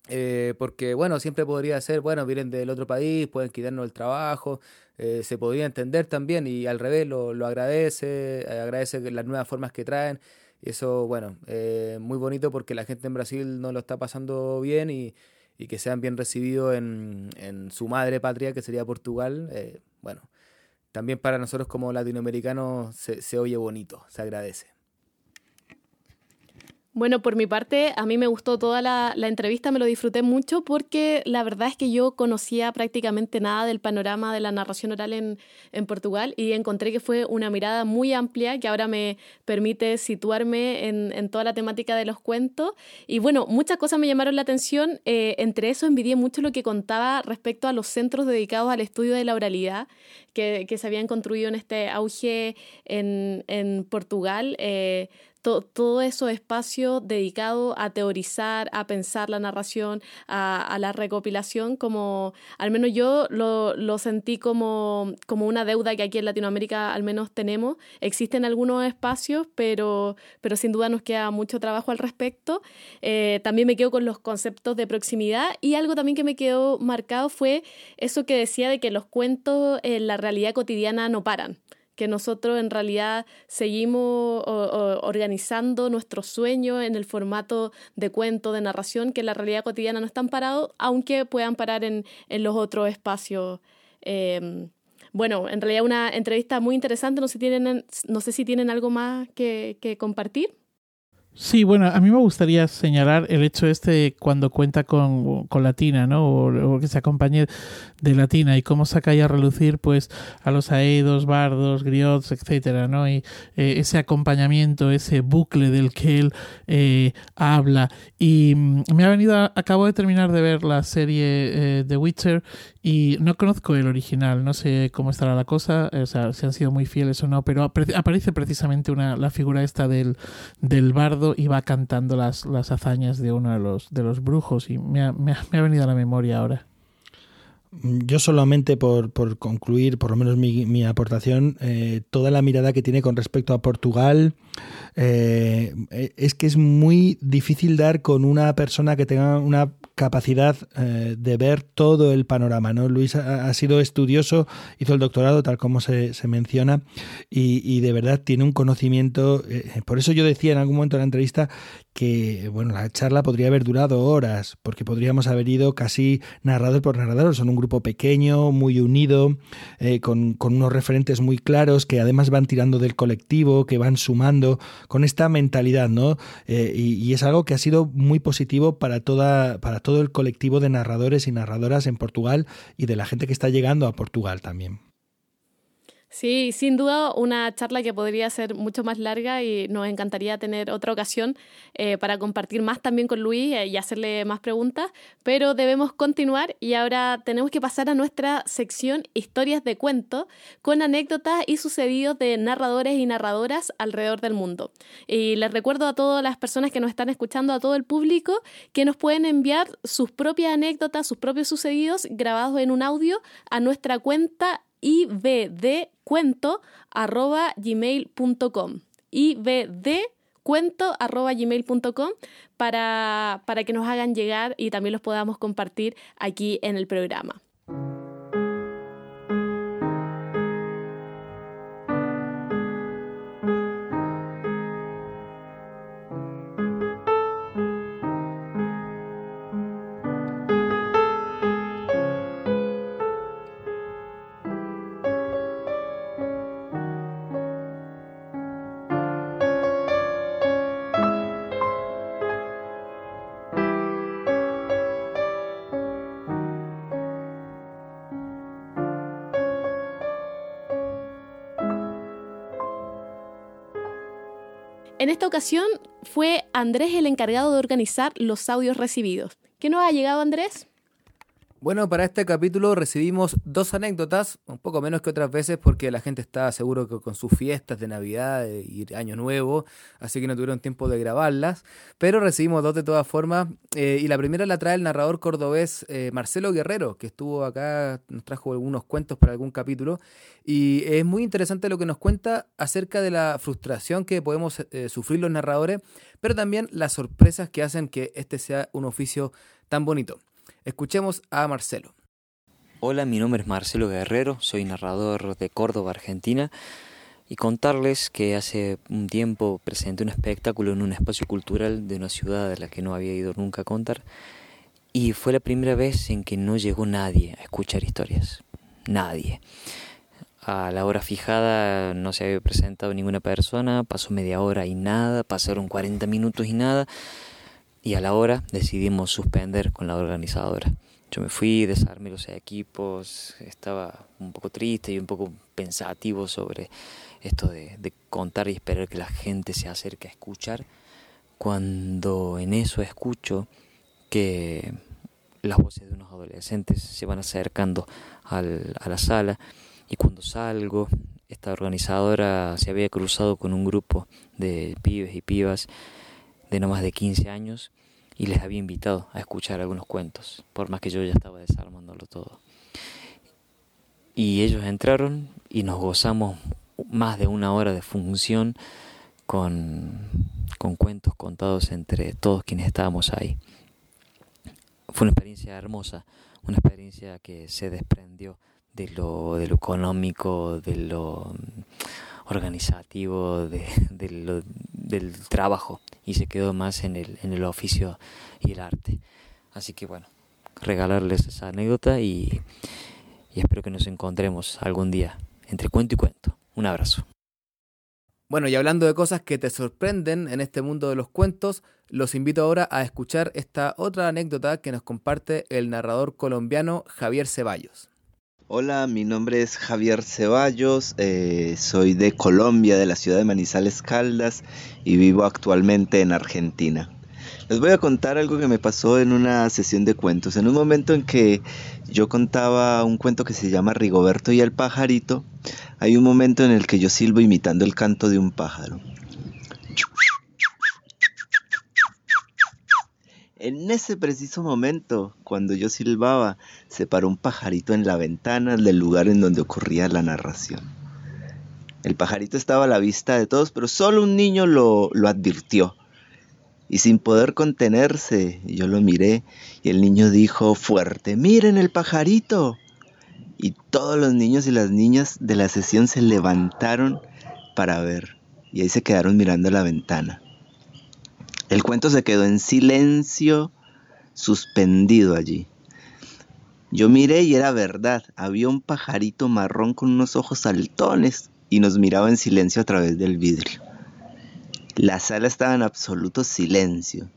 eh, porque, bueno, siempre podría ser, bueno, vienen del otro país, pueden quitarnos el trabajo, eh, se podría entender también y al revés lo, lo agradece, eh, agradece las nuevas formas que traen. Eso, bueno, muy bonito porque la gente en Brasil no lo está pasando bien y, y que sean bien recibidos en, en, su madre patria, que sería Portugal. bueno, también para nosotros como latinoamericanos se, se oye bonito, se agradece. Bueno, por mi parte, a mí me gustó toda la, entrevista, me lo disfruté mucho porque la verdad es que yo conocía prácticamente nada del panorama de la narración oral en, Portugal y encontré que fue una mirada muy amplia que ahora me permite situarme en, toda la temática de los cuentos. Y bueno, muchas cosas me llamaron la atención, eh, entre eso envidié mucho lo que contaba respecto a los centros dedicados al estudio de la oralidad que, se habían construido en este auge en, Portugal. Eh, todo eso espacio dedicado a teorizar, a pensar la narración, a, la recopilación, como al menos yo lo, sentí como, como, una deuda que aquí en Latinoamérica al menos tenemos. Existen algunos espacios, pero, pero sin duda nos queda mucho trabajo al respecto. Eh, también me quedo con los conceptos de proximidad y algo también que me quedó marcado fue eso que decía de que los cuentos en la realidad cotidiana no paran que nosotros en realidad seguimos organizando nuestros sueños en el formato de cuento, de narración, que en la realidad cotidiana no están parados, aunque puedan parar en, los otros espacios. Em, bueno, en realidad una entrevista muy interesante, no sé, tienen, no sé si tienen algo más que, que compartir. Sí, bueno, a mí me gustaría señalar el hecho este cuando cuenta con, con Latina, ¿no? O, que se acompañe de Latina y cómo saca ahí a relucir, pues, a los aedos, bardos, griots, etcétera, ¿no? Y eh, ese acompañamiento, ese bucle del que él eh, habla. Y mm, me ha venido, acabo de terminar de ver la serie eh, The Witcher y no conozco el original, no sé cómo estará la cosa, o sea, si han sido muy fieles o no, pero aparece precisamente una, la figura esta del, del bardo y va cantando las, las hazañas de uno de los, de los brujos y me ha, me ha venido a la memoria ahora. Yo solamente por, por, concluir, por lo menos mi, mi aportación, eh, toda la mirada que tiene con respecto a Portugal, eh, es que es muy difícil dar con una persona que tenga una capacidad eh, de ver todo el panorama. ¿no? Luis ha, sido estudioso, hizo el doctorado, tal como se, se menciona, y, y, de verdad tiene un conocimiento. por eso yo decía en algún momento de la entrevista que bueno, la charla podría haber durado horas, porque podríamos haber ido casi narrador por narrador. Son un grupo pequeño, muy unido, eh, con, unos referentes muy claros que además van tirando del colectivo, que van sumando, con esta mentalidad, ¿no? Eh, y, y, es algo que ha sido muy positivo para, toda, para todo el colectivo de narradores y narradoras en Portugal y de la gente que está llegando a Portugal también. Sí, sin duda una charla que podría ser mucho más larga y nos encantaría tener otra ocasión eh, para compartir más también con Luis eh, y hacerle más preguntas, pero debemos continuar y ahora tenemos que pasar a nuestra sección Historias de cuento con anécdotas y sucedidos de narradores y narradoras alrededor del mundo. Y les recuerdo a todas las personas que nos están escuchando, a todo el público, que nos pueden enviar sus propias anécdotas, sus propios sucedidos grabados en un audio a nuestra cuenta ibdcuento.gmail.com ibdcuento.gmail.com para, para que nos hagan llegar y también los podamos compartir aquí en el programa. En esta ocasión fue Andrés el encargado de organizar los audios recibidos. ¿Qué nos ha llegado, Andrés? Bueno, para este capítulo recibimos dos anécdotas, un poco menos que otras veces porque la gente está seguro que con sus fiestas de Navidad y Año Nuevo, así que no tuvieron tiempo de grabarlas, pero recibimos dos de todas formas eh, y la primera la trae el narrador cordobés eh, Marcelo Guerrero, que estuvo acá, nos trajo algunos cuentos para algún capítulo y es muy interesante lo que nos cuenta acerca de la frustración que podemos eh, sufrir los narradores, pero también las sorpresas que hacen que este sea un oficio tan bonito. Escuchemos a Marcelo. Hola, mi nombre es Marcelo Guerrero, soy narrador de Córdoba, Argentina, y contarles que hace un tiempo presenté un espectáculo en un espacio cultural de una ciudad a la que no había ido nunca a contar, y fue la primera vez en que no llegó nadie a escuchar historias. Nadie. A la hora fijada no se había presentado ninguna persona, pasó media hora y nada, pasaron 40 minutos y nada, y a la hora decidimos suspender con la organizadora. Yo me fui, desarmé los equipos, estaba un poco triste y un poco pensativo sobre esto de, contar y esperar que la gente se acerque a escuchar, cuando en eso escucho que las voces de unos adolescentes se van acercando al, a la sala y cuando salgo, esta organizadora se había cruzado con un grupo de pibes y pibas de no más de 15 años y les había invitado a escuchar algunos cuentos, por más que yo ya estaba desarmándolo todo. Y ellos entraron y nos gozamos más de una hora de función con, con cuentos contados entre todos quienes estábamos ahí. Fue una experiencia hermosa, una experiencia que se desprendió de lo, de lo económico, de lo organizativo, de, del trabajo y se quedó más en el, en el oficio y el arte. Así que bueno, regalarles esa anécdota y, y espero que nos encontremos algún día entre cuento y cuento. Un abrazo. Bueno, y hablando de cosas que te sorprenden en este mundo de los cuentos, los invito ahora a escuchar esta otra anécdota que nos comparte el narrador colombiano Javier Ceballos. Hola, mi nombre es Javier Ceballos, eh, soy de Colombia, de la ciudad de Manizales Caldas y vivo actualmente en Argentina. Les voy a contar algo que me pasó en una sesión de cuentos. En un momento en que yo contaba un cuento que se llama Rigoberto y el pajarito, hay un momento en el que yo silbo imitando el canto de un pájaro. En ese preciso momento, cuando yo silbaba, se paró un pajarito en la ventana del lugar en donde ocurría la narración. El pajarito estaba a la vista de todos, pero solo un niño lo, lo advirtió. Y sin poder contenerse, yo lo miré y el niño dijo fuerte, miren el pajarito. Y todos los niños y las niñas de la sesión se levantaron para ver y ahí se quedaron mirando la ventana. El cuento se quedó en silencio, suspendido allí. Yo miré y era verdad, había un pajarito marrón con unos ojos saltones y nos miraba en silencio a través del vidrio. La sala estaba en absoluto silencio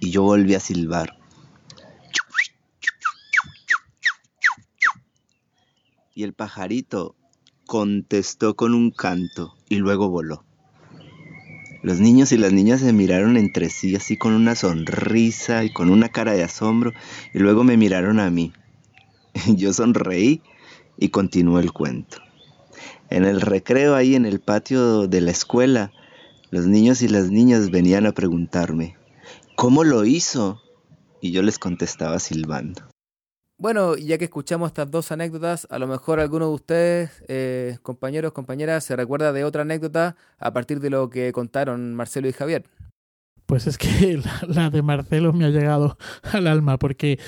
y yo volví a silbar. Y el pajarito contestó con un canto y luego voló. Los niños y las niñas se miraron entre sí así con una sonrisa y con una cara de asombro y luego me miraron a mí. <laughs> Yo sonreí y continuó el cuento. En el recreo ahí en el patio de la escuela, los niños y las niñas venían a preguntarme, ¿cómo lo hizo? Y yo les contestaba silbando. Bueno, ya que escuchamos estas dos anécdotas, a lo mejor alguno de ustedes, eh, compañeros, compañeras, se recuerda de otra anécdota a partir de lo que contaron Marcelo y Javier. Pues es que <laughs> la, de Marcelo me ha llegado <laughs> al alma, porque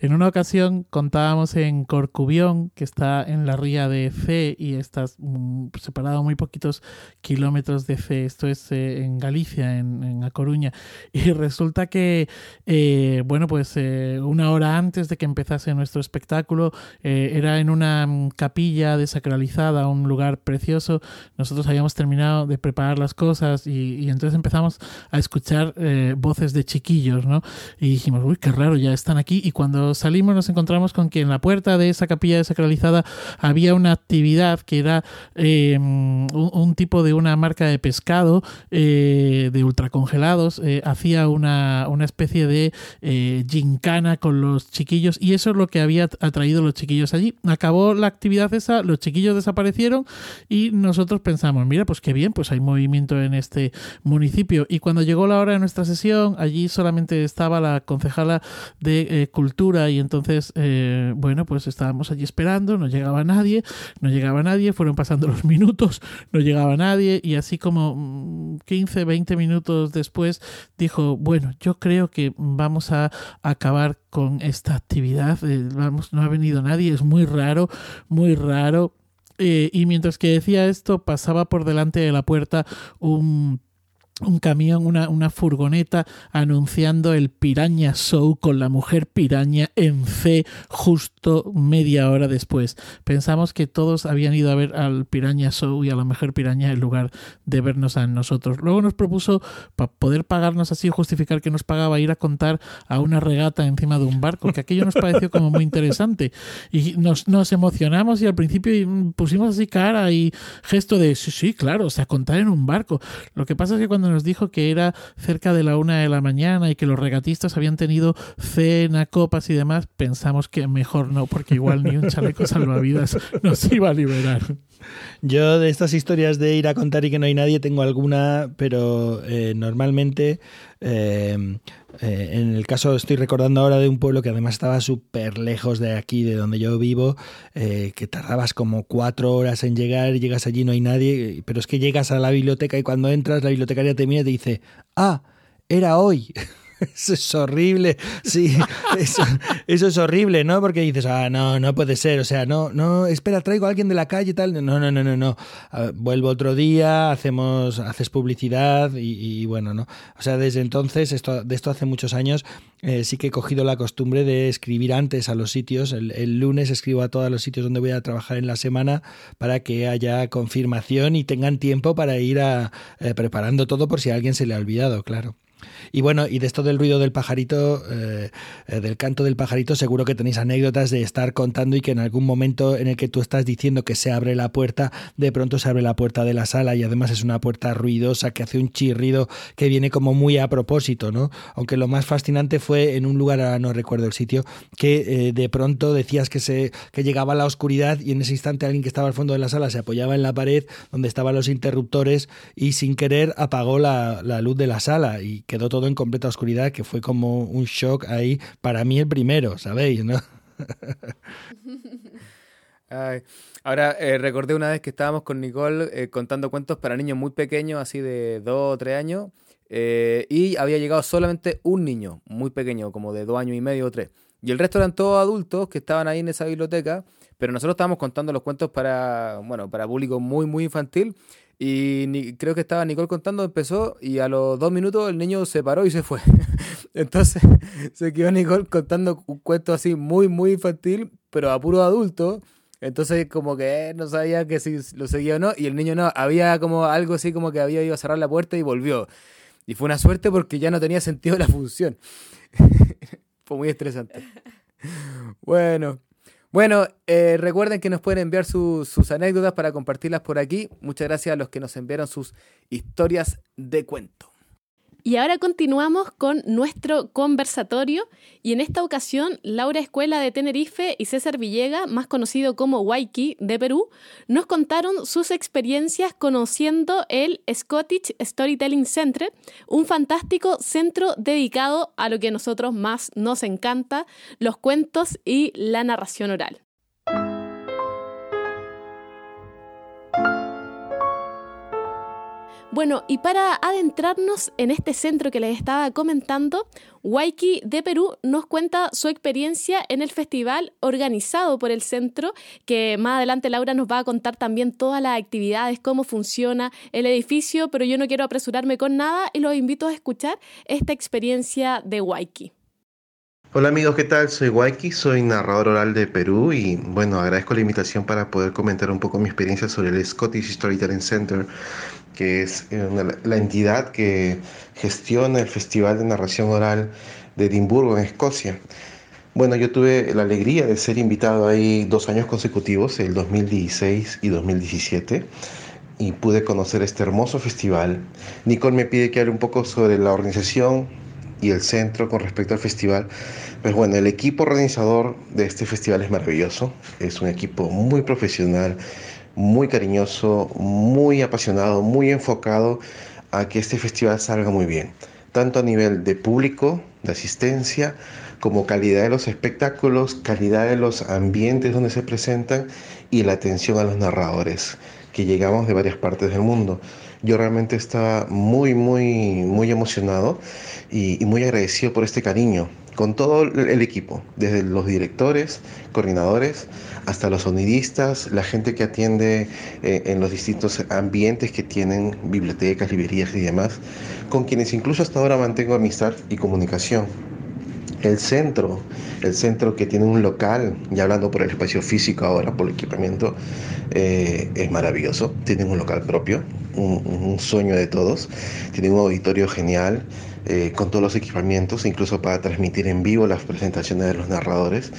en una ocasión contábamos en Corcubión, que está en la ría de Fe y está mm, separado muy poquitos kilómetros de Fe, esto es eh, en Galicia, en, A Coruña, y resulta que, eh, bueno, pues eh, una hora antes de que empezase nuestro espectáculo, era en una mm, capilla desacralizada, un lugar precioso, nosotros habíamos terminado de preparar las cosas y entonces empezamos a escuchar eh, voces de chiquillos, ¿no? Y dijimos, uy, qué raro, ya están aquí. Y cuando salimos nos encontramos con que en la puerta de esa capilla desacralizada había una actividad que era eh, un, tipo de una marca de pescado eh, de ultracongelados. hacía una, una, especie de gincana con los chiquillos y eso es lo que había atraído los chiquillos allí. Acabó la actividad esa, los chiquillos desaparecieron y nosotros pensamos, mira, pues qué bien, pues hay movimiento en este municipio. Y cuando llegó la hora nuestra sesión, allí solamente estaba la concejala de eh, cultura y entonces, eh, bueno, pues estábamos allí esperando, no llegaba nadie, no llegaba nadie, fueron pasando <laughs> los minutos, no llegaba nadie y así como 15, mm, 20 minutos después dijo, bueno, yo creo que vamos a acabar con esta actividad, eh, vamos, no ha venido nadie, es muy raro, muy raro. y mientras que decía esto, pasaba por delante de la puerta un un camión, una, una, furgoneta anunciando el Piraña Show con la mujer piraña en fe justo media hora después. Pensamos que todos habían ido a ver al Piraña Show y a la mujer piraña en lugar de vernos a nosotros. Luego nos propuso, para poder pagarnos así, justificar que nos pagaba ir a contar a una regata encima de un barco, que aquello nos pareció como muy interesante. Y nos, nos emocionamos y al principio pusimos así cara y gesto de, sí, sí, claro, o sea, contar en un barco. Lo que pasa es que cuando nos dijo que era cerca de la una de la mañana y que los regatistas habían tenido cena, copas y demás, pensamos que mejor no, porque igual ni un chaleco salvavidas <laughs> nos iba a liberar. Yo de estas historias de ir a contar y que no hay nadie tengo alguna, pero eh, normalmente eh, eh, en el caso estoy recordando ahora de un pueblo que además estaba súper lejos de aquí, de donde yo vivo, que tardabas como cuatro horas en llegar, llegas allí no hay nadie, pero es que llegas a la biblioteca y cuando entras la bibliotecaria te mira y te dice, ah, era hoy. <laughs> <laughs> Eso es horrible. Sí, <laughs> eso, es horrible, ¿no? Porque dices, ah, no, no puede ser. O sea, no, no, espera, traigo a alguien de la calle y tal. No, no, no, no, no. vuelvo otro día, hacemos, haces publicidad y, bueno, ¿no? O sea, desde entonces, esto, de esto hace muchos años, eh, sí que he cogido la costumbre de escribir antes a los sitios. El, lunes escribo a todos los sitios donde voy a trabajar en la semana para que haya confirmación y tengan tiempo para ir a, eh, preparando todo por si a alguien se le ha olvidado, claro. Y bueno, y de esto del ruido del pajarito, eh, eh, del canto del pajarito, seguro que tenéis anécdotas de estar contando y que en algún momento en el que tú estás diciendo que se abre la puerta, de pronto se abre la puerta de la sala y además es una puerta ruidosa que hace un chirrido que viene como muy a propósito, ¿no? Aunque lo más fascinante fue en un lugar, no recuerdo el sitio, que eh, de pronto decías que, se, que llegaba la oscuridad y en ese instante alguien que estaba al fondo de la sala se apoyaba en la pared donde estaban los interruptores y sin querer apagó la, la luz de la sala y quedó todo en completa oscuridad, que fue como un shock ahí, para mí el primero, ¿sabéis? <laughs> ahora eh, recordé una vez que estábamos con Nicole eh, contando cuentos para niños muy pequeños, así de dos o tres años, eh, y había llegado solamente un niño muy pequeño, como de dos años y medio o tres. Y el resto eran todos adultos que estaban ahí en esa biblioteca, pero nosotros estábamos contando los cuentos para, bueno, para público muy, muy infantil. Y creo que estaba Nicole contando, empezó y a los dos minutos el niño se paró y se fue. <laughs> Entonces <laughs> se quedó Nicole contando un cuento así muy, muy infantil, pero a puro adulto. Entonces como que no sabía que si lo seguía o no. Y el niño no, había como algo así como que había ido a cerrar la puerta y volvió. Y fue una suerte porque ya no tenía sentido la función. <laughs> fue muy estresante. Bueno, bueno, eh, recuerden que nos pueden enviar sus anécdotas para compartirlas por aquí. Muchas gracias a los que nos enviaron sus historias de cuento. Y ahora continuamos con nuestro conversatorio y en esta ocasión Laura Escuela de Tenerife y César Villega, más conocido como Waiki de Perú, nos contaron sus experiencias conociendo el Scottish Storytelling Center, un fantástico centro dedicado a lo que a nosotros más nos encanta, los cuentos y la narración oral. Bueno, y para adentrarnos en este centro que les estaba comentando, Waiki de Perú nos cuenta su experiencia en el festival organizado por el centro, que más adelante Laura nos va a contar también todas las actividades, cómo funciona el edificio, pero yo no quiero apresurarme con nada y los invito a escuchar esta experiencia de Waiki. Hola amigos, ¿qué tal? Soy Waiki, soy narrador oral de Perú y bueno, agradezco la invitación para poder comentar un poco mi experiencia sobre el Scottish Storytelling Center que es eh, la entidad que gestiona el Festival de Narración Oral de Edimburgo, en Escocia. Bueno, yo tuve la alegría de ser invitado ahí dos años consecutivos, el 2016 y 2017, y pude conocer este hermoso festival. Nicole me pide que hable un poco sobre la organización y el centro con respecto al festival. Pues bueno, el equipo organizador de este festival es maravilloso, es un equipo muy profesional, muy cariñoso, muy apasionado, muy enfocado a que este festival salga muy bien, tanto a nivel de público, de asistencia, como calidad de los espectáculos, calidad de los ambientes donde se presentan y la atención a los narradores, que llegamos de varias partes del mundo. Yo realmente estaba muy, muy, muy emocionado y, y muy agradecido por este cariño con todo el equipo, desde los directores, coordinadores, hasta los sonidistas, la gente que atiende eh, en los distintos ambientes que tienen bibliotecas, librerías y demás, con quienes incluso hasta ahora mantengo amistad y comunicación. El centro, el centro que tiene un local, ya hablando por el espacio físico ahora, por el equipamiento, eh, es maravilloso. Tienen un local propio, un, un sueño de todos. Tienen un auditorio genial, eh, con todos los equipamientos, incluso para transmitir en vivo las presentaciones de los narradores.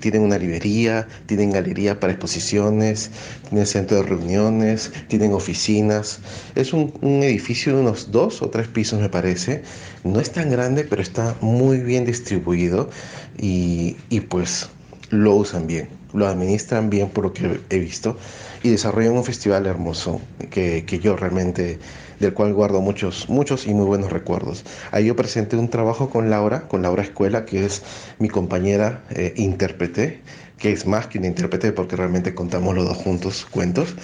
Tienen una librería, tienen galería para exposiciones, tienen centro de reuniones, tienen oficinas. Es un, edificio de unos dos o tres pisos, me parece. No es tan grande, pero está muy bien distribuido y, y pues lo usan bien, lo administran bien por lo que he visto y desarrollan un festival hermoso que, que yo realmente del cual guardo muchos, muchos y muy buenos recuerdos. Ahí yo presenté un trabajo con Laura, con Laura Escuela, que es mi compañera eh, intérprete, que es más que un intérprete porque realmente contamos los dos juntos cuentos.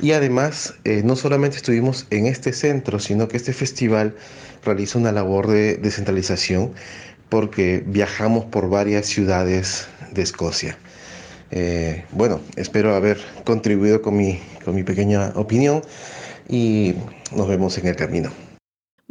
Y además, eh, no solamente estuvimos en este centro, sino que este festival realiza una labor de descentralización porque viajamos por varias ciudades de Escocia. Eh, bueno, espero haber contribuido con mi, con mi pequeña opinión y nos vemos en el camino.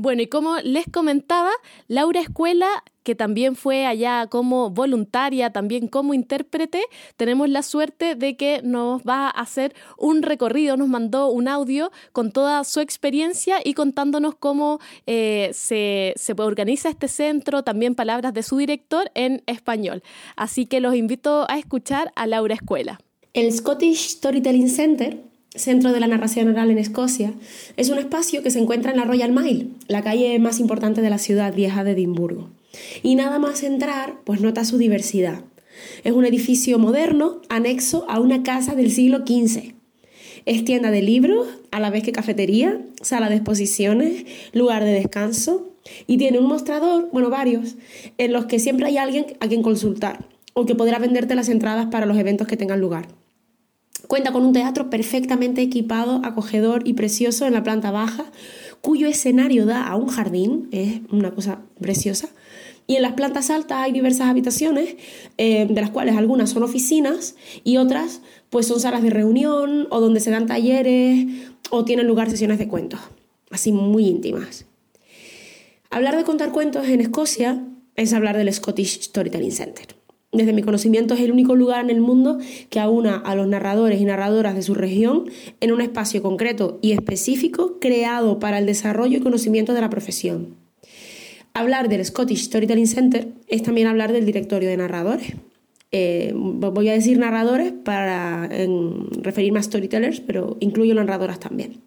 Bueno, y como les comentaba, Laura Escuela, que también fue allá como voluntaria, también como intérprete, tenemos la suerte de que nos va a hacer un recorrido, nos mandó un audio con toda su experiencia y contándonos cómo eh, se, se organiza este centro, también palabras de su director en español. Así que los invito a escuchar a Laura Escuela. El Scottish Storytelling Center Centro de la Narración Oral en Escocia, es un espacio que se encuentra en la Royal Mile, la calle más importante de la ciudad vieja de Edimburgo. Y nada más entrar, pues nota su diversidad. Es un edificio moderno anexo a una casa del siglo XV. Es tienda de libros, a la vez que cafetería, sala de exposiciones, lugar de descanso y tiene un mostrador, bueno, varios, en los que siempre hay alguien a quien consultar o que podrá venderte las entradas para los eventos que tengan lugar. Cuenta con un teatro perfectamente equipado, acogedor y precioso en la planta baja, cuyo escenario da a un jardín, es una cosa preciosa. Y en las plantas altas hay diversas habitaciones, eh, de las cuales algunas son oficinas y otras pues son salas de reunión o donde se dan talleres o tienen lugar sesiones de cuentos, así muy íntimas. Hablar de contar cuentos en Escocia es hablar del Scottish Storytelling Center desde mi conocimiento, es el único lugar en el mundo que aúna a los narradores y narradoras de su región en un espacio concreto y específico creado para el desarrollo y conocimiento de la profesión. Hablar del Scottish Storytelling Center es también hablar del directorio de narradores. Eh, voy a decir narradores para referirme a storytellers, pero incluyo narradoras también.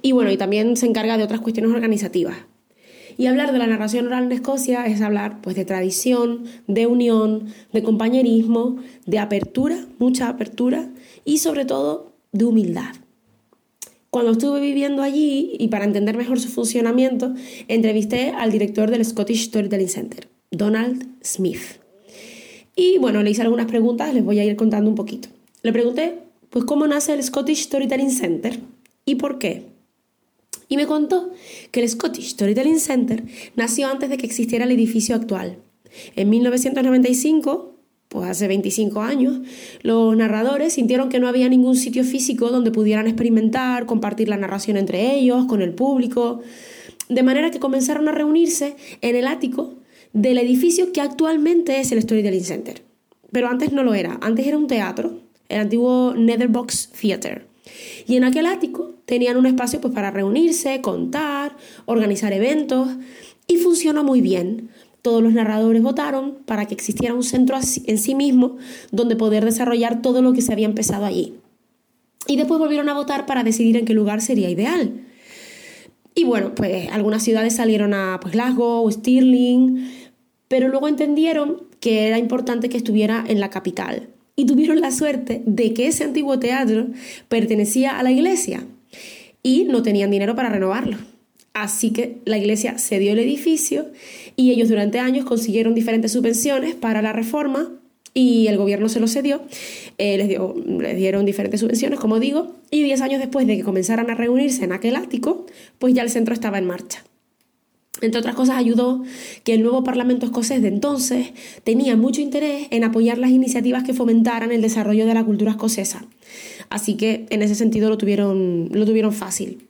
Y bueno, y también se encarga de otras cuestiones organizativas, y hablar de la narración oral en Escocia es hablar pues, de tradición, de unión, de compañerismo, de apertura, mucha apertura y sobre todo de humildad. Cuando estuve viviendo allí y para entender mejor su funcionamiento, entrevisté al director del Scottish Storytelling Center, Donald Smith. Y bueno, le hice algunas preguntas, les voy a ir contando un poquito. Le pregunté, pues, ¿cómo nace el Scottish Storytelling Center? ¿Y por qué? Y me contó que el Scottish Storytelling Center nació antes de que existiera el edificio actual. En 1995, pues hace 25 años, los narradores sintieron que no había ningún sitio físico donde pudieran experimentar, compartir la narración entre ellos, con el público, de manera que comenzaron a reunirse en el ático del edificio que actualmente es el Storytelling Center. Pero antes no lo era, antes era un teatro, el antiguo Netherbox Theatre Y en aquel ático tenían un espacio pues, para reunirse, contar, organizar eventos y funcionó muy bien. Todos los narradores votaron para que existiera un centro en sí mismo donde poder desarrollar todo lo que se había empezado allí. Y después volvieron a votar para decidir en qué lugar sería ideal. Y bueno, pues algunas ciudades salieron a pues, Glasgow, Stirling, pero luego entendieron que era importante que estuviera en la capital. Y tuvieron la suerte de que ese antiguo teatro pertenecía a la iglesia y no tenían dinero para renovarlo. Así que la iglesia cedió el edificio y ellos durante años consiguieron diferentes subvenciones para la reforma y el gobierno se lo cedió, eh, les, dieron diferentes subvenciones, como digo, y diez años después de que comenzaran a reunirse en aquel ático, pues ya el centro estaba en marcha. Entre otras cosas, ayudó que el nuevo Parlamento escocés de entonces tenía mucho interés en apoyar las iniciativas que fomentaran el desarrollo de la cultura escocesa. Así que en ese sentido lo tuvieron, lo tuvieron fácil.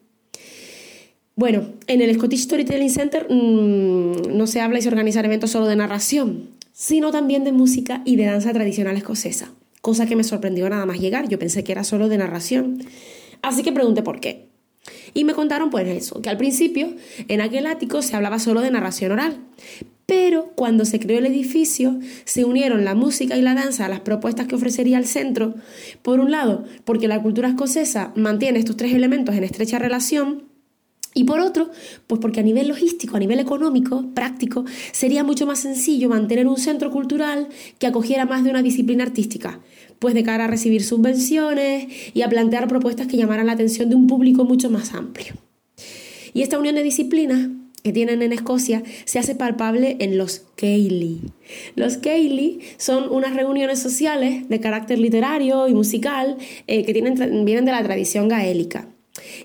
Bueno, en el Scottish Storytelling Center mmm, no se habla y se organizan eventos solo de narración, sino también de música y de danza tradicional escocesa, cosa que me sorprendió nada más llegar, yo pensé que era solo de narración. Así que pregunté por qué. Y me contaron pues eso, que al principio en aquel ático se hablaba solo de narración oral, pero cuando se creó el edificio se unieron la música y la danza a las propuestas que ofrecería el centro, por un lado, porque la cultura escocesa mantiene estos tres elementos en estrecha relación, y por otro, pues porque a nivel logístico, a nivel económico, práctico, sería mucho más sencillo mantener un centro cultural que acogiera más de una disciplina artística, pues de cara a recibir subvenciones y a plantear propuestas que llamaran la atención de un público mucho más amplio. Y esta unión de disciplinas que tienen en Escocia se hace palpable en los Keili. Los Keili son unas reuniones sociales de carácter literario y musical eh, que vienen de la tradición gaélica.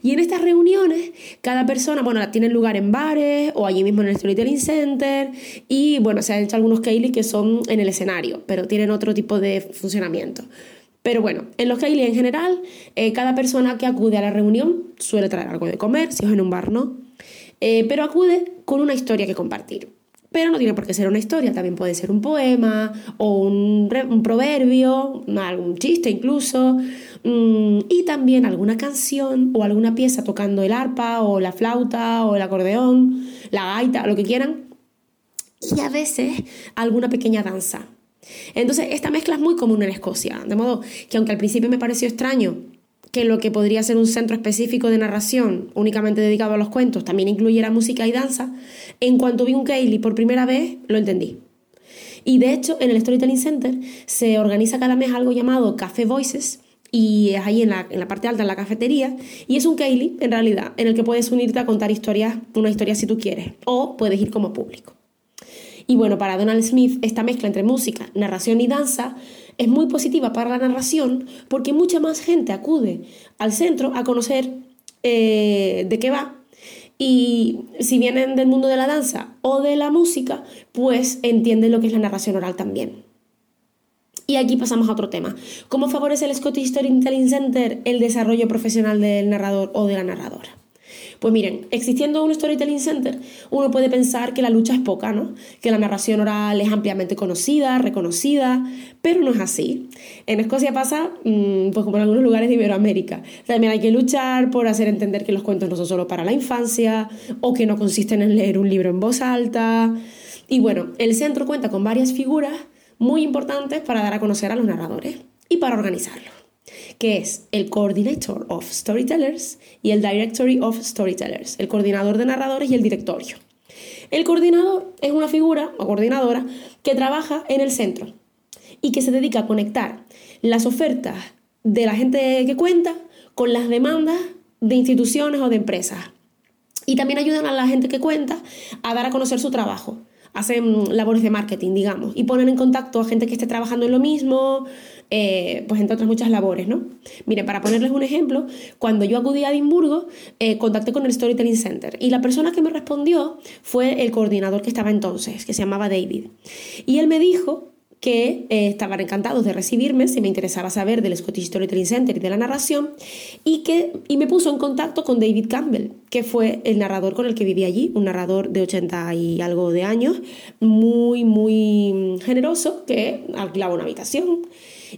Y en estas reuniones, cada persona, bueno, tienen lugar en bares o allí mismo en el Storytelling Center. Y bueno, se han hecho algunos Kaylee que son en el escenario, pero tienen otro tipo de funcionamiento. Pero bueno, en los Kaylee en general, eh, cada persona que acude a la reunión suele traer algo de comer, si es en un bar, ¿no? Eh, pero acude con una historia que compartir. Pero no tiene por qué ser una historia, también puede ser un poema o un, proverbio, algún chiste incluso, Mm, y también alguna canción o alguna pieza tocando el arpa o la flauta o el acordeón, la gaita, lo que quieran, y a veces alguna pequeña danza. Entonces, esta mezcla es muy común en Escocia, de modo que aunque al principio me pareció extraño que lo que podría ser un centro específico de narración únicamente dedicado a los cuentos también incluyera música y danza, en cuanto vi un Kaylee por primera vez, lo entendí. Y de hecho, en el Storytelling Center se organiza cada mes algo llamado Café Voices, y es ahí en la, en la, parte alta, en la cafetería, y es un Kaylee, en realidad, en el que puedes unirte a contar historias, una historia si tú quieres, o puedes ir como público. Y bueno, para Donald Smith, esta mezcla entre música, narración y danza es muy positiva para la narración porque mucha más gente acude al centro a conocer eh, de qué va. Y si vienen del mundo de la danza o de la música, pues entienden lo que es la narración oral también. Y aquí pasamos a otro tema. ¿Cómo favorece el Scottish Storytelling Center el desarrollo profesional del narrador o de la narradora? Pues miren, existiendo un Storytelling Center, uno puede pensar que la lucha es poca, ¿no? Que la narración oral es ampliamente conocida, reconocida, pero no es así. En Escocia pasa, mm, pues como en algunos lugares de Iberoamérica. También hay que luchar por hacer entender que los cuentos no son solo para la infancia o que no consisten en leer un libro en voz alta. Y bueno, el centro cuenta con varias figuras muy importantes para dar a conocer a los narradores y para organizarlo, que es el Coordinator of Storytellers y el Directory of Storytellers, el coordinador de narradores y el directorio. El coordinador es una figura o coordinadora que trabaja en el centro y que se dedica a conectar las ofertas de la gente que cuenta con las demandas de instituciones o de empresas. Y también ayudan a la gente que cuenta a dar a conocer su trabajo hacen labores de marketing, digamos, y ponen en contacto a gente que esté trabajando en lo mismo, eh, pues entre otras muchas labores, ¿no? Miren, para ponerles un ejemplo, cuando yo acudí a Edimburgo, eh, contacté con el Storytelling Center y la persona que me respondió fue el coordinador que estaba entonces, que se llamaba David. Y él me dijo que eh, estaban encantados de recibirme si me interesaba saber del Scottish Storytelling Center y de la narración, y, que, y me puso en contacto con David Campbell, que fue el narrador con el que viví allí, un narrador de 80 y algo de años, muy, muy generoso, que alquilaba una habitación.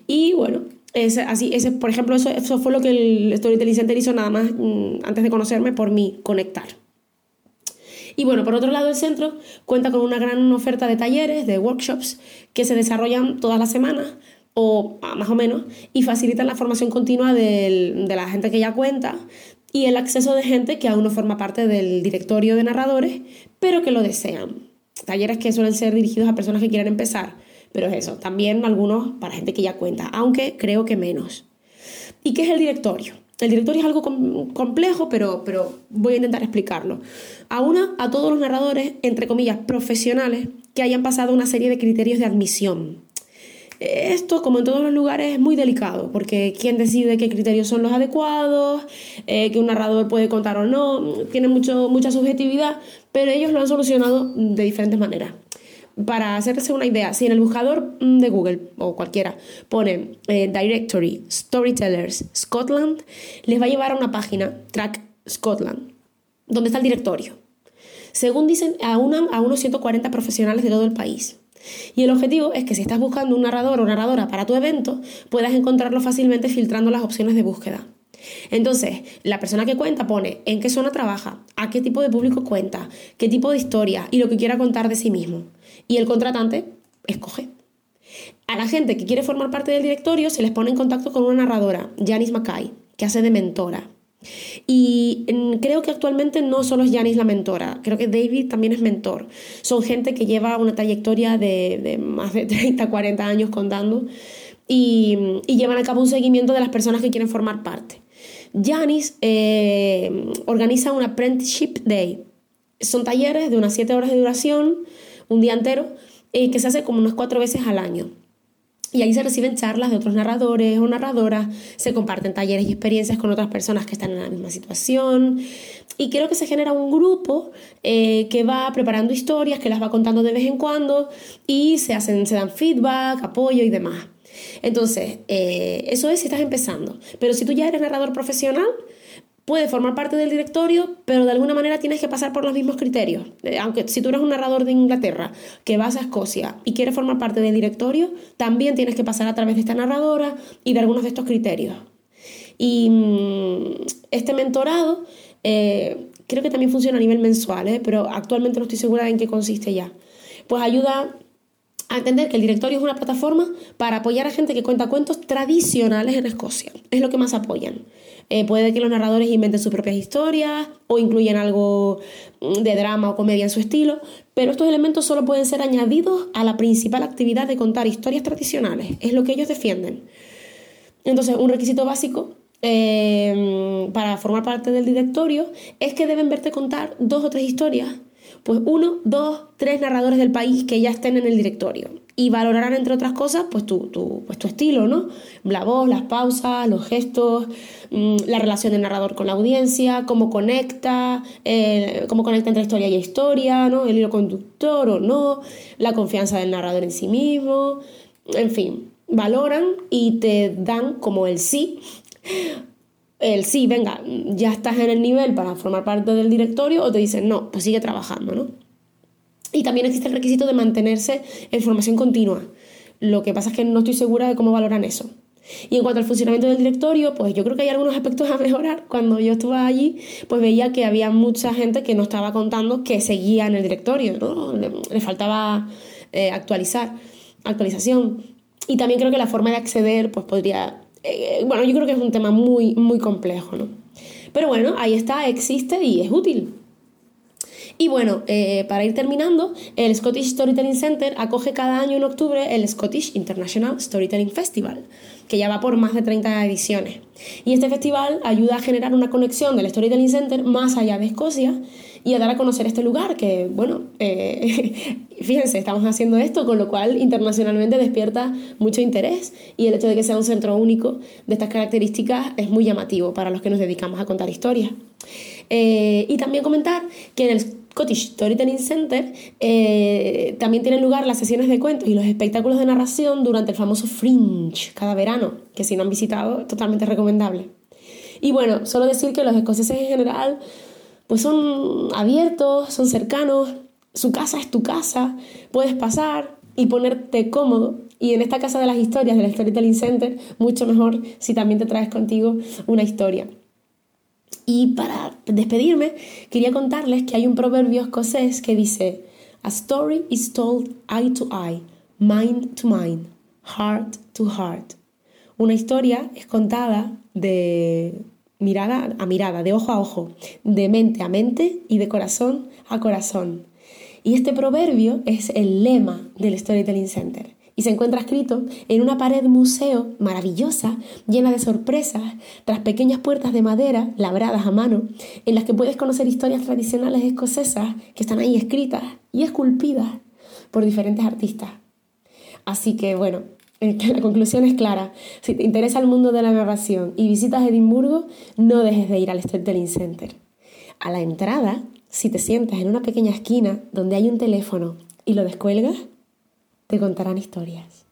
Y bueno, así, ese, por ejemplo, eso, eso fue lo que el Storytelling Center hizo nada más mm, antes de conocerme por mí, conectar. Y bueno, por otro lado, el centro cuenta con una gran oferta de talleres, de workshops, que se desarrollan todas las semanas, o ah, más o menos, y facilitan la formación continua de la gente que ya cuenta y el acceso de gente que aún no forma parte del directorio de narradores, pero que lo desean. Talleres que suelen ser dirigidos a personas que quieren empezar, pero es eso, también algunos para gente que ya cuenta, aunque creo que menos. ¿Y qué es el directorio? El directorio es algo complejo, pero, pero voy a intentar explicarlo. Aúna a todos los narradores, entre comillas, profesionales, que hayan pasado una serie de criterios de admisión. Esto, como en todos los lugares, es muy delicado, porque quién decide qué criterios son los adecuados, eh, que un narrador puede contar o no, tiene mucho, mucha subjetividad, pero ellos lo han solucionado de diferentes maneras para hacerse una idea, si en el buscador mm, de Google o cualquiera pone eh, Directory Storytellers Scotland, les va a llevar a una página, Track Scotland, donde está el directorio. Según dicen, a, a unos 140 profesionales de todo el país. Y el objetivo es que si estás buscando un narrador o narradora para tu evento, puedas encontrarlo fácilmente filtrando las opciones de búsqueda. Entonces, la persona que cuenta pone en qué zona trabaja, a qué tipo de público cuenta, qué tipo de historia y lo que quiera contar de sí mismo y el contratante escoge. A la gente que quiere formar parte del directorio se les pone en contacto con una narradora, Janice Mackay, que hace de mentora. Y mm, creo que actualmente no solo es Janice la mentora, creo que David también es mentor. Son gente que lleva una trayectoria de, más de <laughs> 30, 40 años contando y, llevan a cabo un seguimiento de las personas que quieren formar parte. Janice eh, organiza un Apprenticeship Day. Son talleres de unas 7 horas de duración un día entero, eh, que se hace como unas cuatro veces al año. Y ahí se reciben charlas de otros narradores o narradoras, se comparten talleres y experiencias con otras personas que están en la misma situación. Y creo que se genera un grupo eh, que va preparando historias, que las va contando de vez en cuando y se, hacen, se dan feedback, apoyo y demás. Entonces, eh, eso es si estás empezando. Pero si tú ya eres narrador profesional, puede formar parte del directorio, pero de alguna manera tienes que pasar por los mismos criterios. Eh, aunque si tú eres un narrador de Inglaterra que vas a Escocia y quieres formar parte del directorio, también tienes que pasar a través de esta narradora y de algunos de estos criterios. Y mm, este mentorado eh, creo que también funciona a nivel mensual, ¿eh? pero actualmente no estoy segura en qué consiste ya. Pues ayuda a entender que el directorio es una plataforma para apoyar a gente que cuenta cuentos tradicionales en Escocia. Es lo que más apoyan. Eh, puede que los narradores inventen sus propias historias o incluyan algo mm, de drama o comedia en su estilo, pero estos elementos solo pueden ser añadidos a la principal actividad de contar historias tradicionales. Es lo que ellos defienden. Entonces, un requisito básico eh, para formar parte del directorio es que deben verte contar dos o tres historias pues uno, dos, tres narradores del país que ya estén en el directorio y valorarán, entre otras cosas, pues tu, tu, pues tu estilo, ¿no? La voz, las pausas, los gestos, mm, la relación del narrador con la audiencia, cómo conecta, eh, cómo conecta entre historia y historia, ¿no? El hilo conductor o no, la confianza del narrador en sí mismo, en fin, valoran y te dan como el sí el sí, venga, ya estás en el nivel para formar parte del directorio o te dicen no, pues sigue trabajando, ¿no? Y también existe el requisito de mantenerse en formación continua. Lo que pasa es que no estoy segura de cómo valoran eso. Y en cuanto al funcionamiento del directorio, pues yo creo que hay algunos aspectos a mejorar. Cuando yo estuve allí, pues veía que había mucha gente que no estaba contando que seguía en el directorio, ¿no? Le, faltaba eh, actualizar, actualización. Y también creo que la forma de acceder, pues podría eh, bueno, yo creo que es un tema muy, muy complejo, ¿no? Pero bueno, ahí está, existe y es útil. Y bueno, eh, para ir terminando, el Scottish Storytelling Center acoge cada año en octubre el Scottish International Storytelling Festival, que ya va por más de 30 ediciones. Y este festival ayuda a generar una conexión del Storytelling Center más allá de Escocia y a dar a conocer este lugar que, bueno, eh, <laughs> fíjense, estamos haciendo esto, con lo cual internacionalmente despierta mucho interés y el hecho de que sea un centro único de estas características es muy llamativo para los que nos dedicamos a contar historias. Eh, y también comentar que en el Scottish Storytelling Center eh, también tienen lugar las sesiones de cuentos y los espectáculos de narración durante el famoso Fringe cada verano, que si no han visitado totalmente recomendable. Y bueno, solo decir que los escoceses en general pues son abiertos, son cercanos, su casa es tu casa, puedes pasar, y ponerte cómodo. Y en esta casa de las historias del Storytelling Center, mucho mejor si también te traes contigo una historia. Y para despedirme, quería contarles que hay un proverbio escocés que dice, A story is told eye to eye, mind to mind, heart to heart. Una historia es contada de mirada a mirada, de ojo a ojo, de mente a mente y de corazón a corazón. Y este proverbio es el lema del Storytelling Center y se encuentra escrito en una pared museo maravillosa, llena de sorpresas, tras pequeñas puertas de madera labradas a mano, en las que puedes conocer historias tradicionales escocesas que están ahí escritas y esculpidas por diferentes artistas. Así que bueno, eh, la conclusión es clara. Si te interesa el mundo de la narración y visitas Edimburgo, no dejes de ir al Storytelling Center. A la entrada, si te sientas en una pequeña esquina donde hay un teléfono y lo descuelgas, te contarán historias.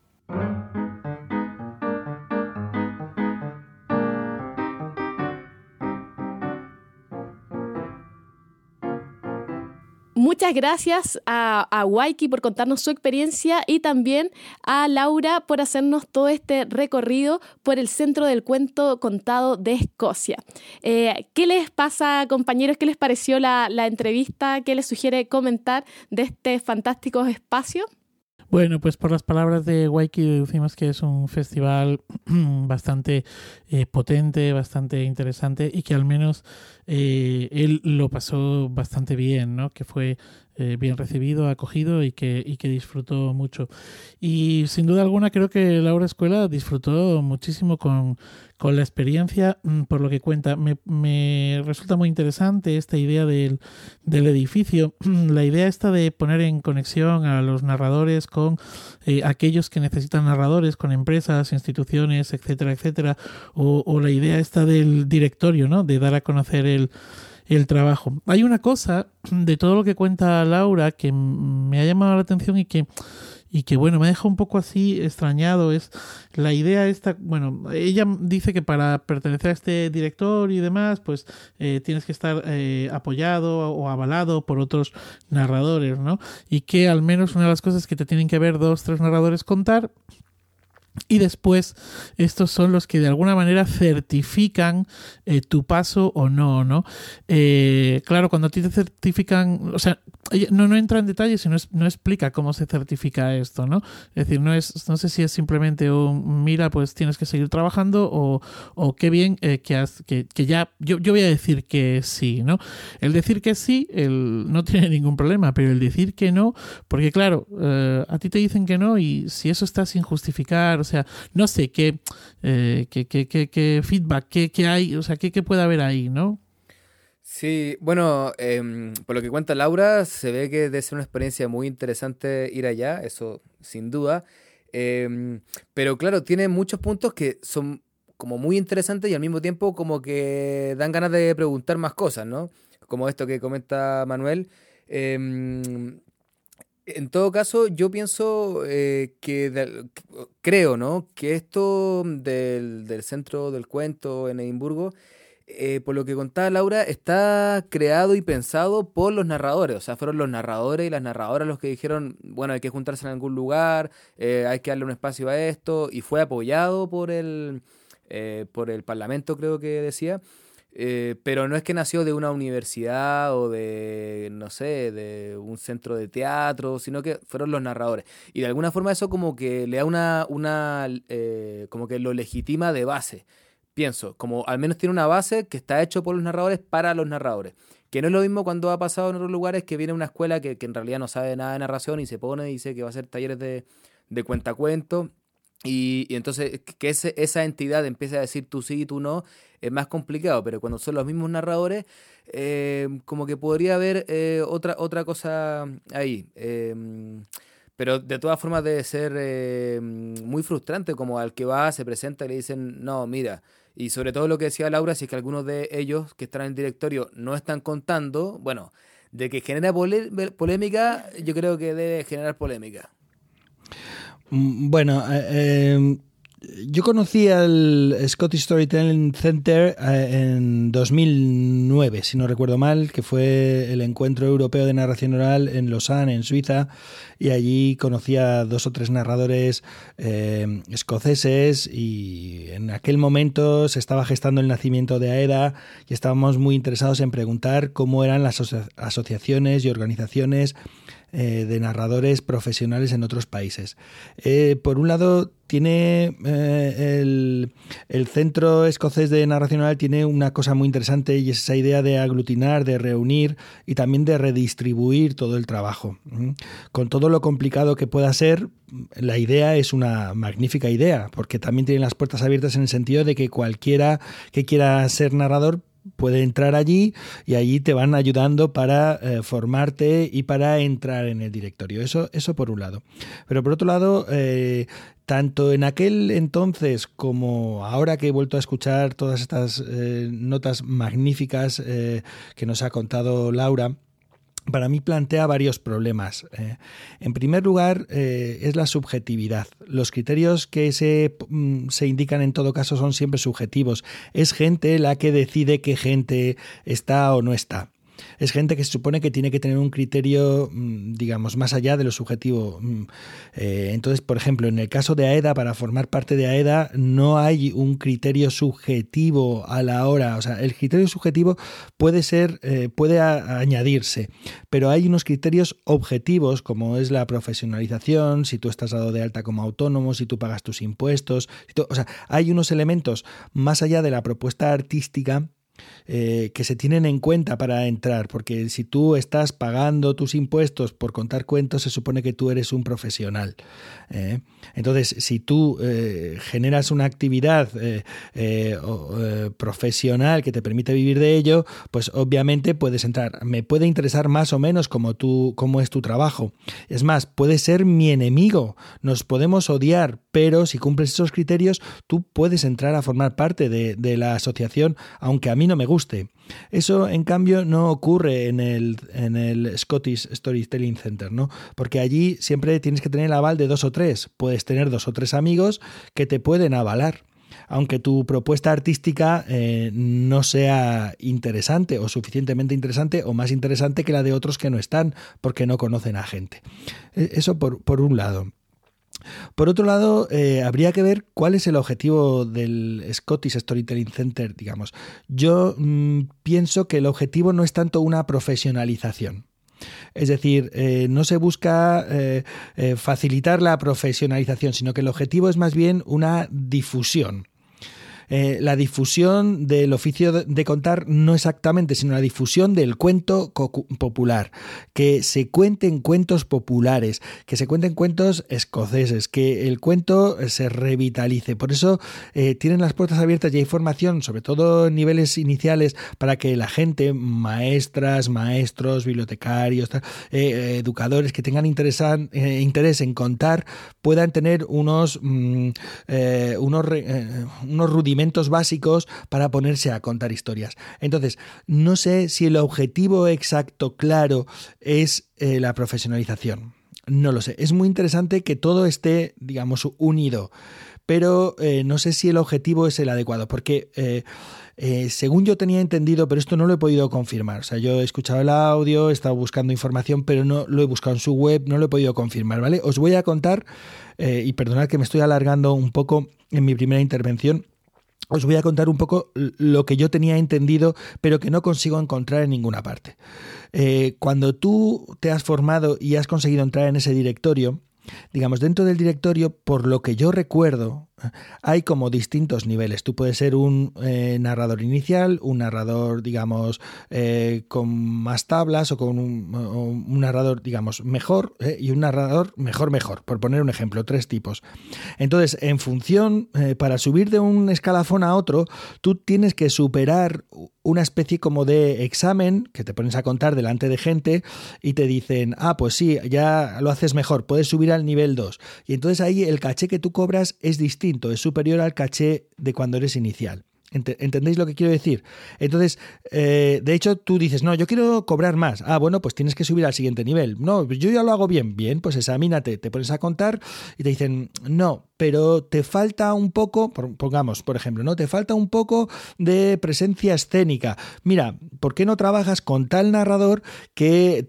Muchas gracias a, Waiki por contarnos su experiencia y también a Laura por hacernos todo este recorrido por el centro del cuento contado de Escocia. Eh, ¿Qué les pasa, compañeros? ¿Qué les pareció la, la entrevista? ¿Qué les sugiere comentar de este fantástico espacio? Bueno, pues por las palabras de Waiki deducimos que es un festival <clears throat> bastante eh, potente, bastante interesante y que al menos eh, él lo pasó bastante bien, ¿no? Que fue eh, bien recibido, acogido y que, y que disfrutó mucho. Y sin duda alguna creo que Laura Escuela disfrutó muchísimo con, con la experiencia, mm, por lo que cuenta. Me, me resulta muy interesante esta idea del, del, edificio, <clears throat> la idea esta de poner en conexión a los narradores con aquellos que necesitan narradores, con empresas, instituciones, etcétera, etcétera, o, la idea esta del directorio, ¿no? De dar a conocer el el trabajo. Hay una cosa de todo lo que cuenta Laura que me ha llamado la atención y que y que bueno, me deja un poco así extrañado, es la idea esta, bueno, ella dice que para pertenecer a este director y demás, pues eh, tienes que estar eh, apoyado o avalado por otros narradores, ¿no? Y que al menos una de las cosas que te tienen que ver dos, tres narradores contar y después, estos son los que de alguna manera certifican eh, tu paso o no, ¿no? Eh, claro, cuando a ti te certifican, o sea, no, no entra en detalles y no, no, explica cómo se certifica esto, ¿no? Es decir, no es, no sé si es simplemente un mira, pues tienes que seguir trabajando o, o qué bien eh, que, has, que, que, ya, yo, yo voy a decir que sí, ¿no? El decir que sí, el, no tiene ningún problema, pero el decir que no, porque claro, a ti te dicen que no y si eso está sin justificar, sea, no sé qué, eh, qué, qué, qué, feedback, qué, qué, hay, o sea, qué, qué puede haber ahí, ¿no? Sí, bueno, eh, por lo que cuenta Laura, se ve que debe ser una experiencia muy interesante ir allá, eso sin duda. Eh, pero claro, tiene muchos puntos que son como muy interesantes y al mismo tiempo como que dan ganas de preguntar más cosas, ¿no? Como esto que comenta Manuel. Eh, en todo caso, yo pienso eh, que, creo, ¿no? Que esto del, del, centro del cuento en Edimburgo, eh, por lo que contaba Laura, está creado y pensado por los narradores. O sea, fueron los narradores y las narradoras los que dijeron, bueno, hay que juntarse en algún lugar, eh, hay que darle un espacio a esto, y fue apoyado por el, por el Parlamento, creo que decía. Eh, pero no es que nació de una universidad o de, no sé, de un centro de teatro, sino que fueron los narradores. Y de alguna forma eso como que le da una, una eh, como que lo legitima de base. Pienso, como al menos tiene una base que está hecho por los narradores para los narradores. Que no es lo mismo cuando ha pasado en otros lugares que viene una escuela que, que en realidad no sabe nada de narración y se pone y dice que va a hacer talleres de, de cuentacuentos y, y, entonces que esa entidad empiece a decir tú sí y tú no es más complicado, pero cuando son los mismos narradores, eh, como que podría haber eh, otra, otra cosa ahí. Eh, pero de todas formas debe ser eh, muy frustrante como al que va, se presenta y le dicen, no, mira, y sobre todo lo que decía Laura, si es que algunos de ellos que están en el directorio no están contando, bueno, de que genera polémica, yo creo que debe generar polémica. Mm, bueno, eh, yo conocí al Scottish Storytelling Center eh, en 2009, si no recuerdo mal, que fue el encuentro europeo de narración oral en Lausanne, en Suiza, y allí conocí a dos o tres narradores eh, escoceses y en aquel momento se estaba gestando el nacimiento de AEDA y estábamos muy interesados en preguntar cómo eran las asociaciones y organizaciones eh, de narradores profesionales en otros países. Eh, por un lado, tiene eh, el, Centro Escocés de Narración Oral tiene una cosa muy interesante y es esa idea de aglutinar, de reunir y también de redistribuir todo el trabajo. Con todo lo complicado que pueda ser, la idea es una magnífica idea, porque también tiene las puertas abiertas en el sentido de que cualquiera que quiera ser narrador puede entrar allí y allí te van ayudando para eh, formarte y para entrar en el directorio. Eso, eso por un lado. Pero por otro lado, eh, tanto en aquel entonces como ahora que he vuelto a escuchar todas estas eh, notas magníficas que nos ha contado Laura, para mí plantea varios problemas. Eh. en primer lugar, eh, es la subjetividad. Los criterios que se, mm, se, indican en todo caso son siempre subjetivos. Es gente la que decide qué gente está o no está es gente que se supone que tiene que tener un criterio, mm, digamos, más allá de lo subjetivo. Mm, eh, entonces, por ejemplo, en el caso de AEDA, para formar parte de AEDA, no hay un criterio subjetivo a la hora. O sea, el criterio subjetivo puede ser, eh, puede añadirse, pero hay unos criterios objetivos, como es la profesionalización, si tú estás dado de alta como autónomo, si tú pagas tus impuestos. o sea, hay unos elementos más allá de la propuesta artística eh, que se tienen en cuenta para entrar, porque si tú estás pagando tus impuestos por contar cuentos, se supone que tú eres un profesional. ¿eh? Entonces, si tú eh, generas una actividad profesional que te permite vivir de ello, pues obviamente puedes entrar. Me puede interesar más o menos como tú, cómo es tu trabajo. Es más, puede ser mi enemigo. Nos podemos odiar, pero si cumples esos criterios, tú puedes entrar a formar parte de, la asociación, aunque a mí no me guste. Eso, en cambio, no ocurre en el, en el Scottish Storytelling Center, ¿no? Porque allí siempre tienes que tener el aval de dos o tres. Tener dos o tres amigos que te pueden avalar aunque tu propuesta artística eh, no sea interesante o suficientemente interesante o más interesante que la de otros que no están porque no conocen a gente. E, eso por, por un lado. Por otro lado, eh, habría que ver cuál es el objetivo del Scottish Storytelling Center, digamos. Yo mm, pienso que el objetivo no es tanto una profesionalización. Es decir, eh, no se busca eh, facilitar la profesionalización, sino que el objetivo es más bien una difusión. Eh, la difusión del oficio de contar no exactamente, sino la difusión del cuento popular, que se cuenten cuentos populares, que se cuenten cuentos escoceses, que el cuento se revitalice. Por eso eh, tienen las puertas abiertas y hay formación, sobre todo en niveles iniciales, para que la gente, maestras, maestros, bibliotecarios, eh, educadores que tengan interés en contar, puedan tener unos, mm, unos, unos rudimentos básicos para ponerse a contar historias. Entonces, no sé si el objetivo exacto, claro, es eh, la profesionalización. No lo sé. Es muy interesante que todo esté, digamos, unido. Pero eh, no sé si el objetivo es el adecuado, porque eh, según yo tenía entendido, pero esto no lo he podido confirmar. O sea, yo he escuchado el audio, he estado buscando información, pero no lo he buscado en su web, no lo he podido confirmar, ¿vale? Os voy a contar, y perdonad que me estoy alargando un poco en mi primera intervención, os voy a contar un poco lo que yo tenía entendido, pero que no consigo encontrar en ninguna parte. Eh, cuando tú te has formado y has conseguido entrar en ese directorio, digamos, dentro del directorio, por lo que yo recuerdo, hay como distintos niveles. Tú puedes ser un eh, narrador inicial, un narrador, digamos, eh, con más tablas o con un, narrador, digamos, mejor eh, y un narrador mejor, mejor, por poner un ejemplo, tres tipos. Entonces, en función, para subir de un escalafón a otro, tú tienes que superar una especie como de examen que te pones a contar delante de gente y te dicen, ah, pues sí, ya lo haces mejor, puedes subir al nivel 2. Y entonces ahí el caché que tú cobras es distinto es superior al caché de cuando eres inicial. ¿Entendéis lo que quiero decir? Entonces, eh, de hecho, tú dices, no, yo quiero cobrar más. Ah, bueno, pues tienes que subir al siguiente nivel. No, yo ya lo hago bien. Bien, pues examínate, te pones a contar y te dicen, no, pero te falta un poco, pongamos, por ejemplo, ¿no? Te falta un poco de presencia escénica. Mira, ¿por qué no trabajas con tal narrador que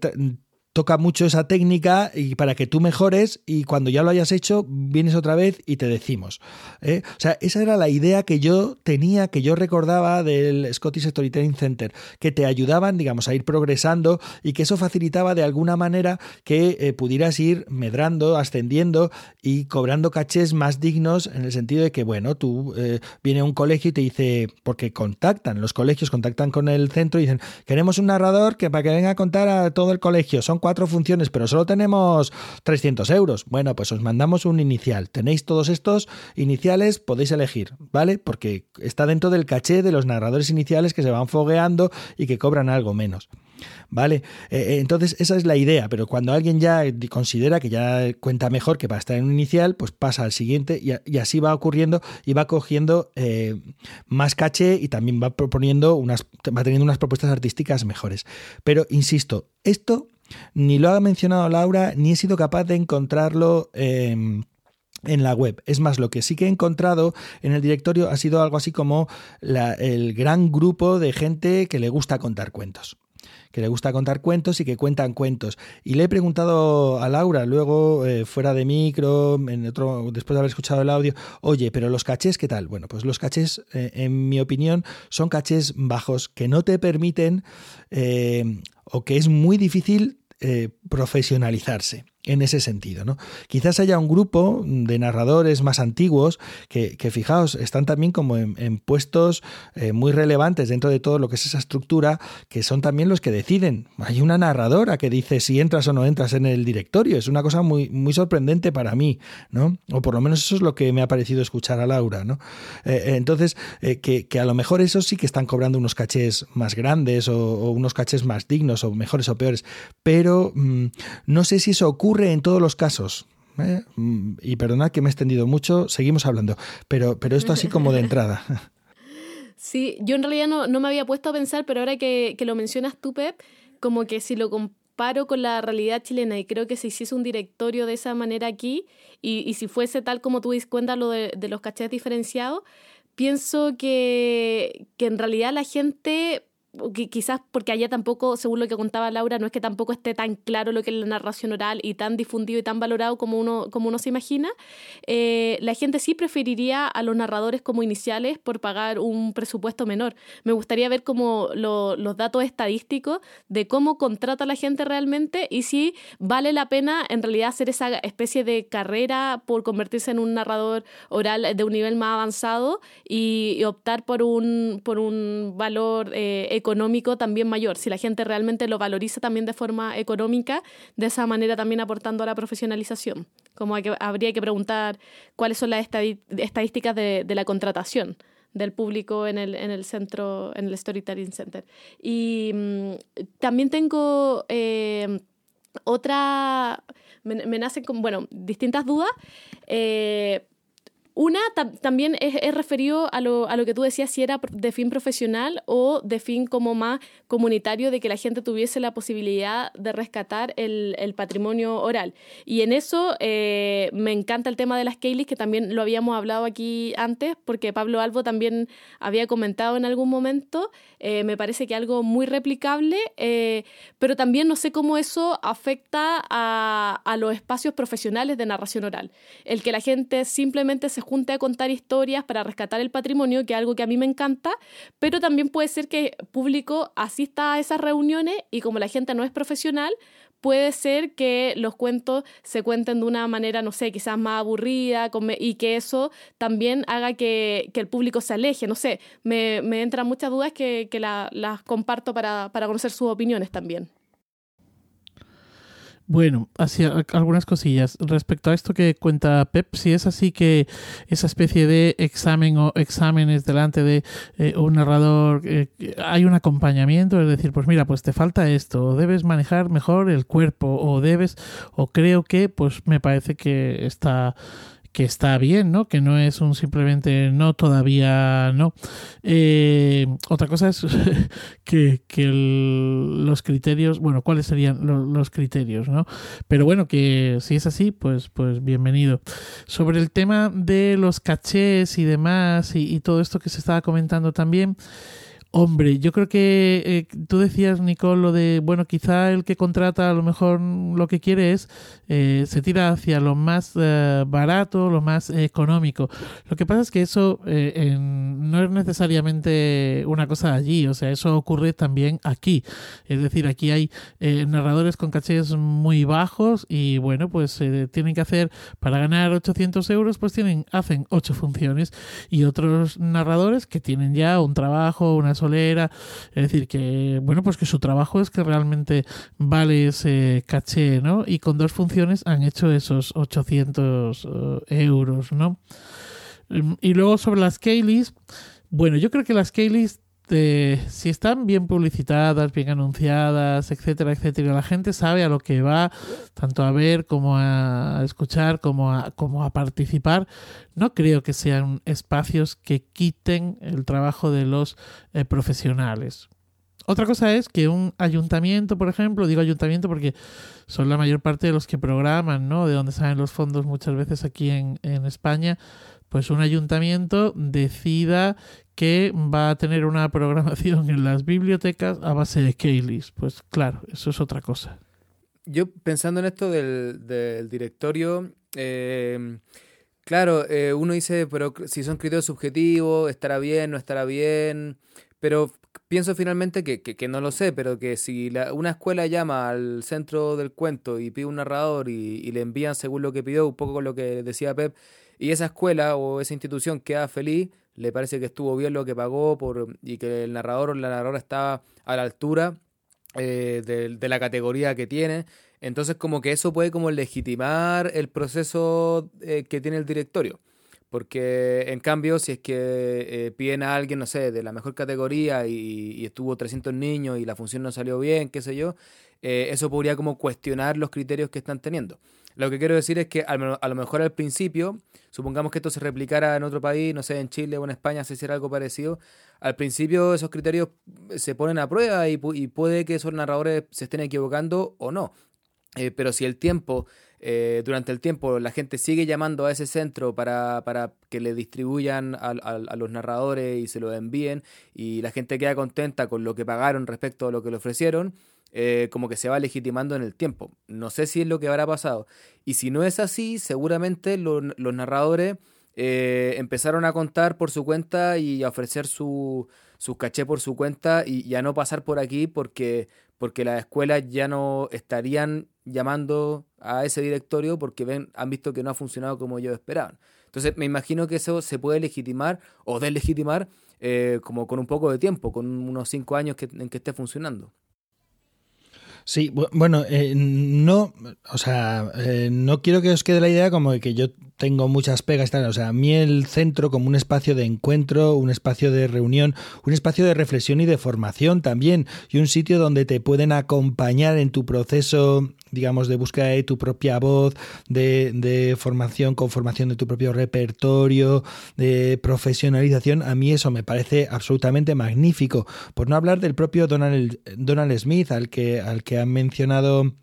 toca mucho esa técnica y para que tú mejores y cuando ya lo hayas hecho vienes otra vez y te decimos. ¿eh? O sea, esa era la idea que yo tenía, que yo recordaba del Scottish Storytelling Center, que te ayudaban, digamos, a ir progresando y que eso facilitaba de alguna manera que eh, pudieras ir medrando, ascendiendo y cobrando cachés más dignos en el sentido de que, bueno, tú eh, viene un colegio y te dice, porque contactan, los colegios contactan con el centro y dicen, queremos un narrador que para que venga a contar a todo el colegio, son cuatro funciones, pero solo tenemos 300 euros. Bueno, pues os mandamos un inicial. Tenéis todos estos iniciales, podéis elegir, ¿vale? Porque está dentro del caché de los narradores iniciales que se van fogueando y que cobran algo menos. ¿Vale? Eh, eh, entonces, esa es la idea, pero cuando alguien ya considera que ya cuenta mejor que para estar en un inicial, pues pasa al siguiente y, así va ocurriendo y va cogiendo eh, más caché y también va proponiendo unas, va teniendo unas propuestas artísticas mejores. Pero insisto, esto ni lo ha mencionado Laura, ni he sido capaz de encontrarlo. en la web. Es más, lo que sí que he encontrado en el directorio ha sido algo así como el gran grupo de gente que le gusta contar cuentos que le gusta contar cuentos y que cuentan cuentos. Y le he preguntado a Laura, luego eh, fuera de micro, después de haber escuchado el audio, oye, pero los cachés, ¿qué tal? Bueno, pues los cachés, eh, en mi opinión, son cachés bajos que no te permiten eh, o que es muy difícil profesionalizarse en ese sentido. ¿no? Quizás haya un grupo de narradores más antiguos que, fijaos, están también como en, puestos eh, muy relevantes dentro de todo lo que es esa estructura, que son también los que deciden. Hay una narradora que dice si entras o no entras en el directorio. Es una cosa muy, muy sorprendente para mí, ¿no? O por lo menos eso es lo que me ha parecido escuchar a Laura, ¿no? Eh, eh, entonces, que, a lo mejor esos sí que están cobrando unos cachés más grandes o, unos cachés más dignos o mejores o peores, pero mm, no sé si eso ocurre ocurre en todos los casos. ¿eh? Mm, y perdonad que me he extendido mucho, seguimos hablando, pero, pero esto así como de <laughs> entrada. Sí, yo en realidad no, me había puesto a pensar, pero ahora que, lo mencionas tú, Pep, como que si lo comparo con la realidad chilena y creo que si hiciese un directorio de esa manera aquí y, si fuese tal como tú dices cuenta lo de, de los cachés diferenciados, pienso que, que en realidad la gente quizás porque allá tampoco, según lo que contaba Laura, no es que tampoco esté tan claro lo que es la narración oral y tan difundido y tan valorado como uno, como uno se imagina, eh, la gente sí preferiría a los narradores como iniciales por pagar un presupuesto menor. Me gustaría ver como los datos estadísticos de cómo contrata la gente realmente y si vale la pena en realidad hacer esa especie de carrera por convertirse en un narrador oral de un nivel más avanzado y, optar por un, por un valor eh, económico también mayor, si la gente realmente lo valoriza también de forma económica, de esa manera también aportando a la profesionalización. Como habría que preguntar cuáles son las estadísticas de, la contratación del público en el, en el centro, en el Storytelling Center. Y mm, también tengo eh, otra, me, me, nacen con, bueno, distintas dudas. Eh, una también es, referido a lo, a lo, que tú decías, si era de fin profesional o de fin como más comunitario, de que la gente tuviese la posibilidad de rescatar el, el patrimonio oral. Y en eso eh, me encanta el tema de las Kayleys, que también lo habíamos hablado aquí antes, porque Pablo Albo también había comentado en algún momento. Eh, me parece que algo muy replicable, eh, pero también no sé cómo eso afecta a, a los espacios profesionales de narración oral. El que la gente simplemente se junte a contar historias para rescatar el patrimonio, que es algo que a mí me encanta, pero también puede ser que el público asista a esas reuniones y como la gente no es profesional, puede ser que los cuentos se cuenten de una manera, no sé, quizás más aburrida y que eso también haga que, el público se aleje. No sé, me, entran muchas dudas que, las comparto para conocer sus opiniones también. Bueno, así algunas cosillas. Respecto a esto que cuenta Pep, si es así que esa especie de examen o exámenes delante de eh, un narrador, eh, hay un acompañamiento, es decir, pues mira, pues te falta esto, o debes manejar mejor el cuerpo, o debes, o creo que, pues me parece que está que está bien, ¿no? Que no es un simplemente no, todavía no. Eh, otra cosa es <laughs> que, los criterios, bueno, ¿cuáles serían los, criterios, ¿no? Pero bueno, que si es así, pues, pues bienvenido. Sobre el tema de los cachés y demás y, y todo esto que se estaba comentando también, Hombre, yo creo que eh, tú decías, Nicole, lo de, bueno, quizá el que contrata a lo mejor lo que quiere es, eh, se tira hacia lo más eh, barato, lo más económico. Lo que pasa es que eso no es necesariamente una cosa allí, o sea, eso ocurre también aquí. Es decir, aquí hay narradores con cachés muy bajos y, bueno, pues tienen que hacer, para ganar 800 euros, pues tienen, hacen ocho funciones y otros narradores que tienen ya un trabajo, unas Es decir, que, bueno, pues que su trabajo es que realmente vale ese caché, ¿no? Y con dos funciones han hecho esos 800 eh, euros, ¿no? Mm, y luego sobre las Kayleys, bueno, yo creo que las Kayleys si están bien publicitadas, bien anunciadas, etcétera, etcétera, la gente sabe a lo que va, tanto a ver como a escuchar, como a, participar, no creo que sean espacios que quiten el trabajo de los eh, profesionales. Otra cosa es que un ayuntamiento, por ejemplo, digo ayuntamiento porque son la mayor parte de los que programan, ¿no? De donde salen los fondos muchas veces aquí en España, pues un ayuntamiento decida que va a tener una programación en las bibliotecas a base de Keylis. Pues claro, eso es otra cosa. Yo pensando en esto del, directorio, eh, claro, eh, uno dice, pero si son criterios subjetivos, estará bien, no estará bien, pero pienso finalmente que, que, no lo sé, pero que si una escuela llama al centro del cuento y pide un narrador y, y, le envían según lo que pidió, un poco con lo que decía Pep, y esa escuela o esa institución queda feliz, le parece que estuvo bien lo que pagó por, y que el narrador o la narradora estaba a la altura eh, de, la categoría que tiene. Entonces como que eso puede como legitimar el proceso eh, que tiene el directorio. Porque en cambio, si es que eh, piden a alguien, no sé, de la mejor categoría y, estuvo 300 niños y la función no salió bien, qué sé yo, eso podría como cuestionar los criterios que están teniendo. Lo que quiero decir es que a lo mejor al principio, supongamos que esto se replicara en otro país, no sé, en Chile o en España se hiciera algo parecido, al principio esos criterios se ponen a prueba y, puede que esos narradores se estén equivocando o no. Eh, pero si el tiempo, eh, durante el tiempo, la gente sigue llamando a ese centro para, para que le distribuyan a, a, los narradores y se lo envíen y la gente queda contenta con lo que pagaron respecto a lo que le ofrecieron, eh, como que se va legitimando en el tiempo. No sé si es lo que habrá pasado. Y si no es así, seguramente los narradores eh, empezaron a contar por su cuenta y a ofrecer su, sus caché por su cuenta y, ya no pasar por aquí porque, porque las escuelas ya no estarían llamando a ese directorio porque ven, han visto que no ha funcionado como ellos esperaban. Entonces me imagino que eso se puede legitimar o deslegitimar eh, como con un poco de tiempo, con unos cinco años en que esté funcionando. Sí, bueno, eh, no, o sea, eh, no quiero que os quede la idea como de que yo tengo muchas pegas tal. O sea, a mí el centro como un espacio de encuentro, un espacio de reunión, un espacio de reflexión y de formación también, y un sitio donde te pueden acompañar en tu proceso digamos, de búsqueda de tu propia voz, de, de formación con formación de tu propio repertorio, de profesionalización, a mí eso me parece absolutamente magnífico. Por no hablar del propio Donald, Donald Smith, al que, al que han mencionado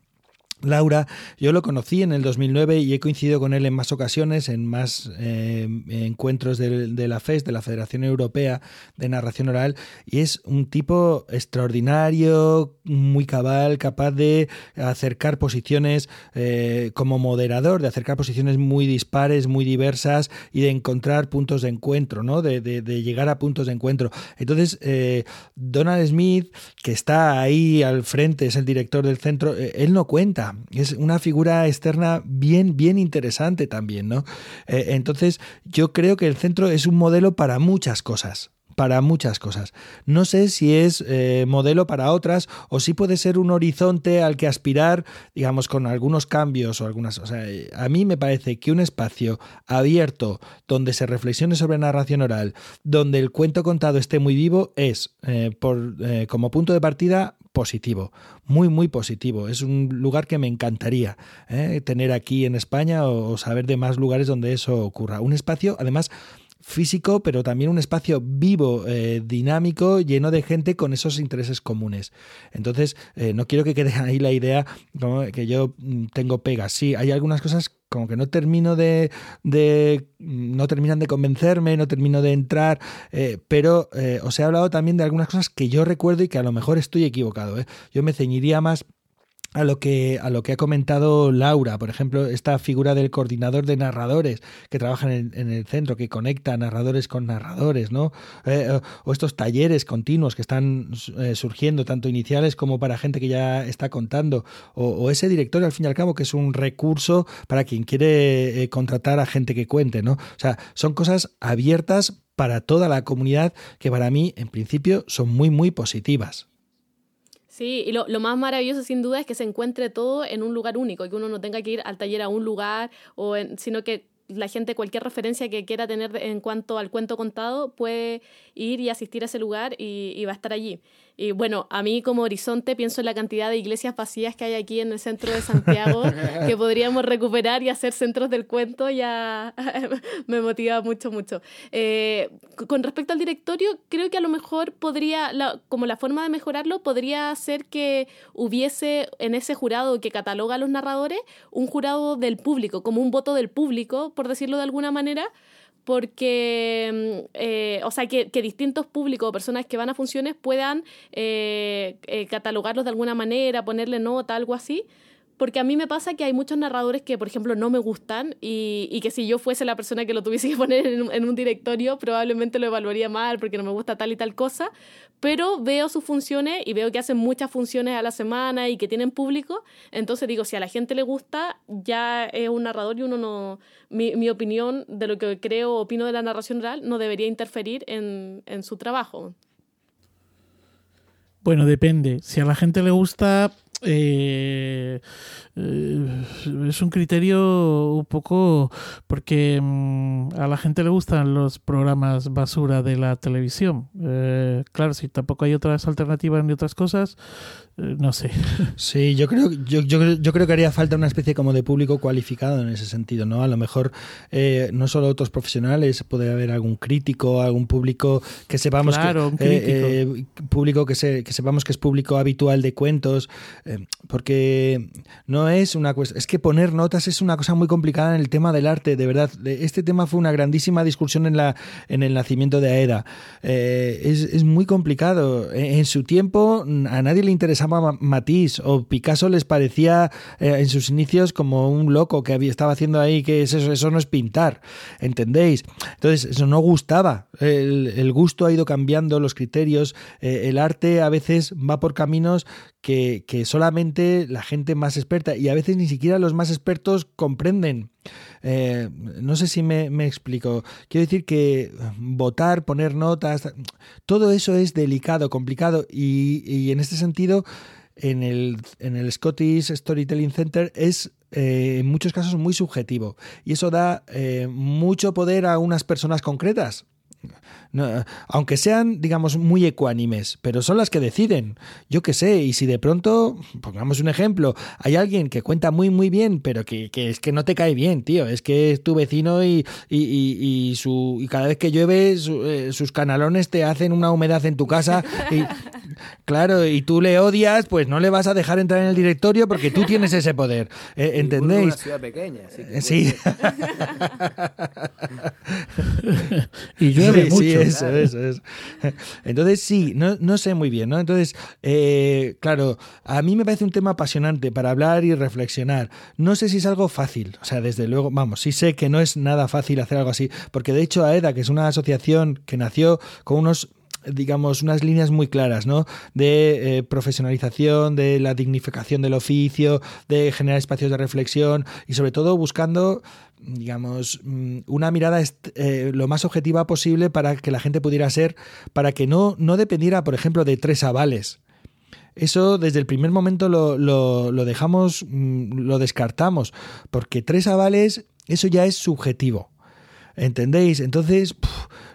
Laura, yo lo conocí en el 2009 y he coincidido con él en más ocasiones, en más eh, encuentros de, la FES, de la Federación Europea de Narración Oral, y es un tipo extraordinario, muy cabal, capaz de acercar posiciones eh, como moderador, de acercar posiciones muy dispares, muy diversas y de encontrar puntos de encuentro, ¿no? de, llegar a puntos de encuentro. Entonces, eh, Donald Smith, que está ahí al frente, es el director del centro, él no cuenta es una figura externa bien, bien interesante también, ¿no? Eh, entonces, yo creo que el centro es un modelo para muchas cosas para muchas cosas. No sé si es eh, modelo para otras o si puede ser un horizonte al que aspirar, digamos, con algunos cambios o algunas... O sea, a mí me parece que un espacio abierto donde se reflexione sobre narración oral, donde el cuento contado esté muy vivo, es, eh, por, como punto de partida, positivo, muy, muy positivo. Es un lugar que me encantaría ¿eh? tener aquí en España o, saber de más lugares donde eso ocurra. Un espacio, además, físico, pero también un espacio vivo, eh, dinámico, lleno de gente con esos intereses comunes. Entonces, eh, no quiero que quede ahí la idea que yo mm, tengo pegas. Sí, hay algunas cosas como que no termino de, no terminan de convencerme, no termino de entrar, eh, pero os he hablado también de algunas cosas que yo recuerdo y que a lo mejor estoy equivocado. Yo me ceñiría más a lo que a lo que ha comentado Laura, por ejemplo, esta figura del coordinador de narradores que trabaja en, el centro, que conecta narradores con narradores, ¿no? Eh, o estos talleres continuos que están eh, surgiendo, tanto iniciales como para gente que ya está contando, o, ese director, al fin y al cabo, que es un recurso para quien quiere eh, contratar a gente que cuente, ¿no? O sea, son cosas abiertas para toda la comunidad que para mí, en principio, son muy, muy positivas. Sí, y lo, más maravilloso sin duda es que se encuentre todo en un lugar único y que uno no tenga que ir al taller a un lugar, o sino que la gente cualquier referencia que quiera tener en cuanto al cuento contado puede ir y asistir a ese lugar y va a estar allí. Y bueno, a mí como horizonte pienso en la cantidad de iglesias vacías que hay aquí en el centro de Santiago <laughs> que podríamos recuperar y hacer centros del cuento, ya <laughs> me motiva mucho, mucho. Eh, con respecto al directorio, creo que a lo mejor podría, como la forma de mejorarlo, podría ser que hubiese en ese jurado que cataloga a los narradores un jurado del público, como un voto del público, por decirlo de alguna manera porque, mm, eh, o sea, que, distintos públicos o personas que van a funciones puedan eh, eh, catalogarlos de alguna manera, ponerle nota, algo así, porque a mí me pasa que hay muchos narradores que, por ejemplo, no me gustan y, que si yo fuese la persona que lo tuviese que <laughs> poner en un, directorio, probablemente lo evaluaría mal porque no me gusta tal y tal cosa, pero veo sus funciones y veo que hacen muchas funciones a la semana y que tienen público, entonces digo, si a la gente le gusta, ya es un narrador y uno no, mi, mi opinión de lo que creo opino de la narración real no debería interferir en, en su trabajo. Bueno, depende. Si a la gente le gusta, eh, es un criterio un poco porque mm, a la gente le gustan los programas basura de la televisión. Eh, claro, si tampoco hay otras alternativas ni otras cosas, eh, no sé. <laughs> Sí, yo creo, yo, yo, yo, creo que haría falta una especie como de público cualificado en ese sentido, ¿no? A lo mejor no solo otros profesionales, puede haber algún crítico, algún público que sepamos claro, que, público que, se, que sepamos que es público habitual de cuentos, porque no es una cuestión, es que poner notas es una cosa muy complicada en el tema del arte, de verdad. Este tema fue una grandísima discusión en, la, en el nacimiento de Aeda. Eh, es, muy complicado. En, su tiempo a nadie le interesaba Matisse o Picasso les parecía eh, en sus inicios como un loco que había, estaba haciendo ahí, que eso, eso no es pintar, ¿entendéis? Entonces, eso no gustaba. El, gusto ha ido cambiando, los criterios, eh, el arte a veces va por caminos que, que solamente la gente más experta y a veces ni siquiera los más expertos comprenden. Eh, no sé si me, explico. Quiero decir que votar, poner notas, todo eso es delicado, complicado y, en este sentido en el, en el Scottish Storytelling Center es eh, en muchos casos muy subjetivo y eso da eh, mucho poder a unas personas concretas aunque sean, digamos, muy ecuánimes, pero son las que deciden. Yo qué sé, y si de pronto, pongamos un ejemplo, hay alguien que cuenta muy, muy bien, pero que, es que no te cae bien, tío, es que es tu vecino y, y, su, y cada vez que llueve eh, sus canalones te hacen una humedad en tu casa y, claro, y tú le odias, pues no le vas a dejar entrar en el directorio porque tú tienes ese poder. <laughs> Eh, ¿Entendéis? Una ciudad pequeña. sí. <laughs> y llueve mucho. eso, eso, eso. Entonces, sí, no, no, sé muy bien, ¿no? Entonces, eh, claro, a mí me parece un tema apasionante para hablar y reflexionar. No sé si es algo fácil, o sea, desde luego, vamos, sí sé que no es nada fácil hacer algo así, porque de hecho AEDA, que es una asociación que nació con unos digamos, unas líneas muy claras, ¿no? De eh, profesionalización, de la dignificación del oficio, de generar espacios de reflexión y sobre todo buscando digamos, mm, una mirada eh, lo más objetiva posible para que la gente pudiera ser, para que no, no dependiera, por ejemplo, de tres avales. Eso desde el primer momento lo, lo, dejamos, mm, lo descartamos, porque tres avales, eso ya es subjetivo. ¿Entendéis? Entonces,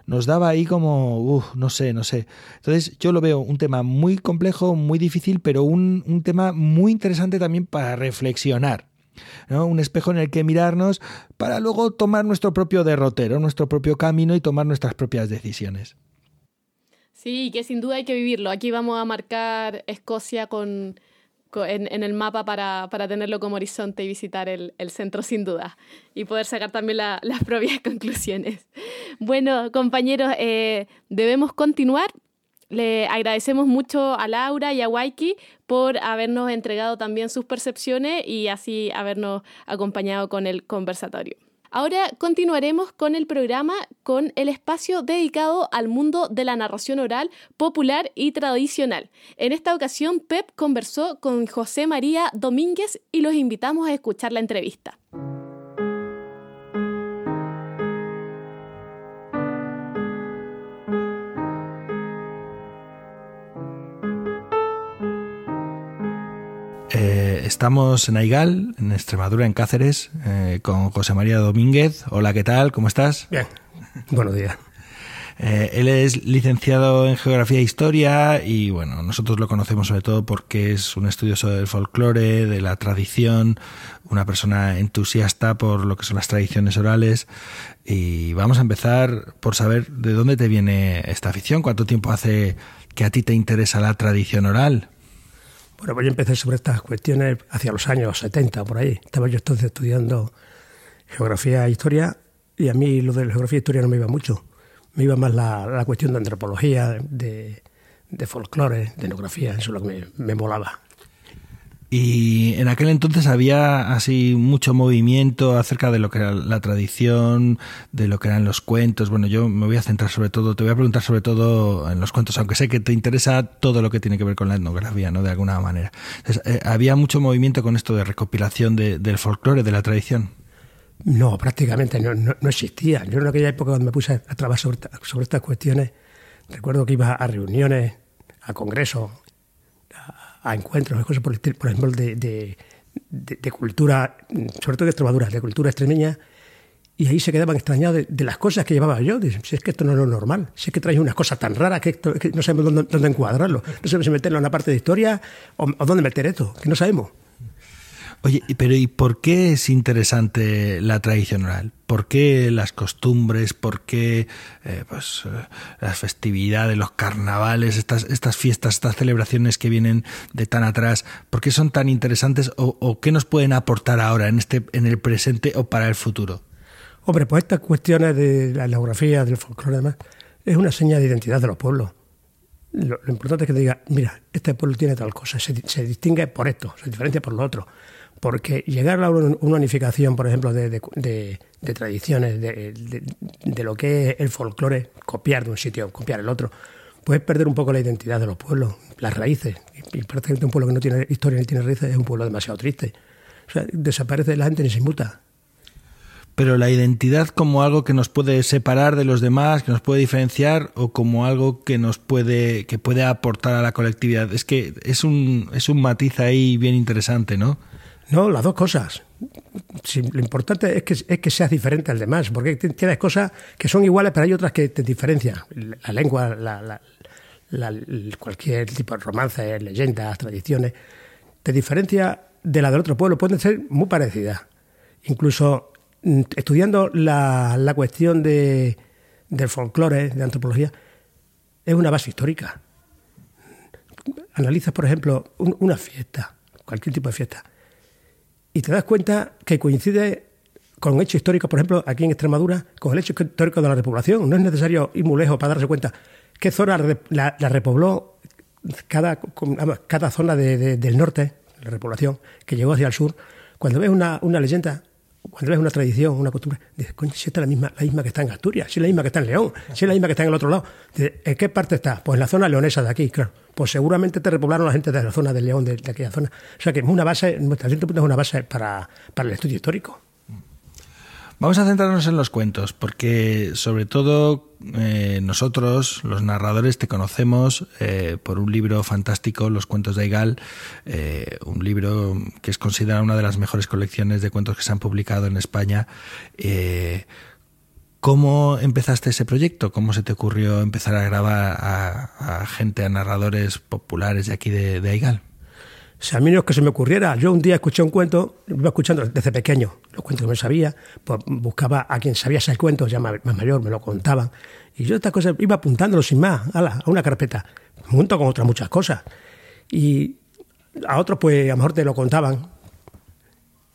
nos daba ahí como, uff, no sé, no sé. Entonces yo lo veo un tema muy complejo, muy difícil, pero un, un tema muy interesante también para reflexionar. ¿no? Un espejo en el que mirarnos para luego tomar nuestro propio derrotero, nuestro propio camino y tomar nuestras propias decisiones. Sí, que sin duda hay que vivirlo. Aquí vamos a marcar Escocia con, en, el mapa para, tenerlo como horizonte y visitar el, centro sin duda y poder sacar también las <laughs> propias conclusiones. Bueno, compañeros, eh, debemos continuar. Le agradecemos mucho a Laura y a Waiki por habernos entregado también sus percepciones y así habernos acompañado con el conversatorio. Ahora continuaremos con el programa con el espacio dedicado al mundo de la narración oral popular y tradicional. En esta ocasión, Pep conversó con José María Domínguez y los invitamos a escuchar la entrevista. Estamos en Aigal, en Extremadura, en Cáceres, eh, con José María Domínguez. Hola, ¿qué tal? ¿Cómo estás? Bien, buenos días. Eh, él es licenciado en Geografía e Historia y bueno, nosotros lo conocemos sobre todo porque es un estudioso del folclore, de la tradición, una persona entusiasta por lo que son las tradiciones orales y vamos a empezar por saber de dónde te viene esta afición, cuánto tiempo hace que a ti te interesa la tradición oral. Bueno, pues yo empecé sobre estas cuestiones hacia los años 70, por ahí. Estaba yo entonces estudiando geografía e historia y a mí lo de la geografía e historia no me iba mucho. Me iba más la, cuestión de antropología, de, de folclore, de etnografía, eso es lo que me, me molaba. Y en aquel entonces había así mucho movimiento acerca de lo que era la tradición, de lo que eran los cuentos. Bueno, yo me voy a centrar sobre todo, te voy a preguntar sobre todo en los cuentos, aunque sé que te interesa todo lo que tiene que ver con la etnografía, ¿no? De alguna manera. Eh, ¿Había mucho movimiento con esto de recopilación del folclore, de la tradición? No, prácticamente no, no, existía. Yo en aquella época cuando me puse a trabajar sobre, sobre estas cuestiones, recuerdo que iba a reuniones, a congresos, a encuentros, cosas por, por ejemplo, de, de, de, cultura, sobre todo de Extremadura, de cultura extremeña, y ahí se quedaban extrañados de, las cosas que llevaba yo. Dicen, si es que esto no es lo normal, si es que traes unas cosas tan raras que, no sabemos dónde, dónde, encuadrarlo, no sabemos si meterlo en la parte de historia o dónde meter esto, que no sabemos. Oye, pero ¿y por qué es interesante la tradición oral? ¿Por qué las costumbres? ¿Por qué eh, pues, eh, las festividades, los carnavales, estas, estas fiestas, estas celebraciones que vienen de tan atrás? ¿Por qué son tan interesantes o, qué nos pueden aportar ahora en, este, en el presente o para el futuro? Hombre, pues estas cuestiones de la geografía, del folclore, además, es una señal de identidad de los pueblos. Lo, importante es que te diga, mira, este pueblo tiene tal cosa, se distingue por esto, se diferencia por lo otro porque llegar a una unificación, por ejemplo, de, tradiciones, de, lo que es el folclore, copiar de un sitio, copiar el otro, puede perder un poco la identidad de los pueblos, las raíces. Y prácticamente un pueblo que no tiene historia ni tiene raíces es un pueblo demasiado triste. O sea, desaparece la gente ni se inmuta. Pero la identidad como algo que nos puede separar de los demás, que nos puede diferenciar, o como algo que nos puede, que puede aportar a la colectividad. Es que es un, es un matiz ahí bien interesante, ¿no? No, las dos cosas. lo importante es que, es que seas diferente al demás, porque tienes cosas que son iguales, pero hay otras que te diferencian. La lengua, la, cualquier tipo de romance, leyendas, tradiciones, te diferencia de la del otro pueblo. Pueden ser muy parecidas. Incluso mm, estudiando la, cuestión de, del folclore, de antropología, es una base histórica. Analizas, por ejemplo, una fiesta, cualquier tipo de fiesta y te das cuenta que coincide con un hecho histórico, por ejemplo, aquí en Extremadura, con el hecho histórico de la repoblación. No es necesario ir muy lejos para darse cuenta qué zona la, repobló cada, cada zona del norte, la repoblación, que llegó hacia el sur. Cuando ves una, una leyenda, cuando ves una tradición, una costumbre, dices, coño, si esta es la misma, la misma que está en Asturias, si es la misma que está en León, si es la misma que está en el otro lado. ¿En qué parte está? Pues en la zona leonesa de aquí, claro pues seguramente te repoblaron la gente de la zona del León, de, aquella zona. O sea que es una base, nuestra cierto punto es una base para, el estudio histórico. Vamos a centrarnos en los cuentos, porque sobre todo eh, nosotros, los narradores, te conocemos eh, por un libro fantástico, Los cuentos de Aigal, eh, un libro que es considerado una de las mejores colecciones de cuentos que se han publicado en España ¿Cómo empezaste ese proyecto? ¿Cómo se te ocurrió empezar a grabar a, gente, a narradores populares de aquí de Aigal? Si a mí no es que se me ocurriera, yo un día escuché un cuento, iba escuchando desde pequeño, los cuentos que me sabía, pues buscaba a quien sabía ese cuento, ya más mayor, me lo contaban. Y yo estas cosas iba apuntándolo sin más, a una carpeta, junto con otras muchas cosas. Y a otros, pues a lo mejor te lo contaban,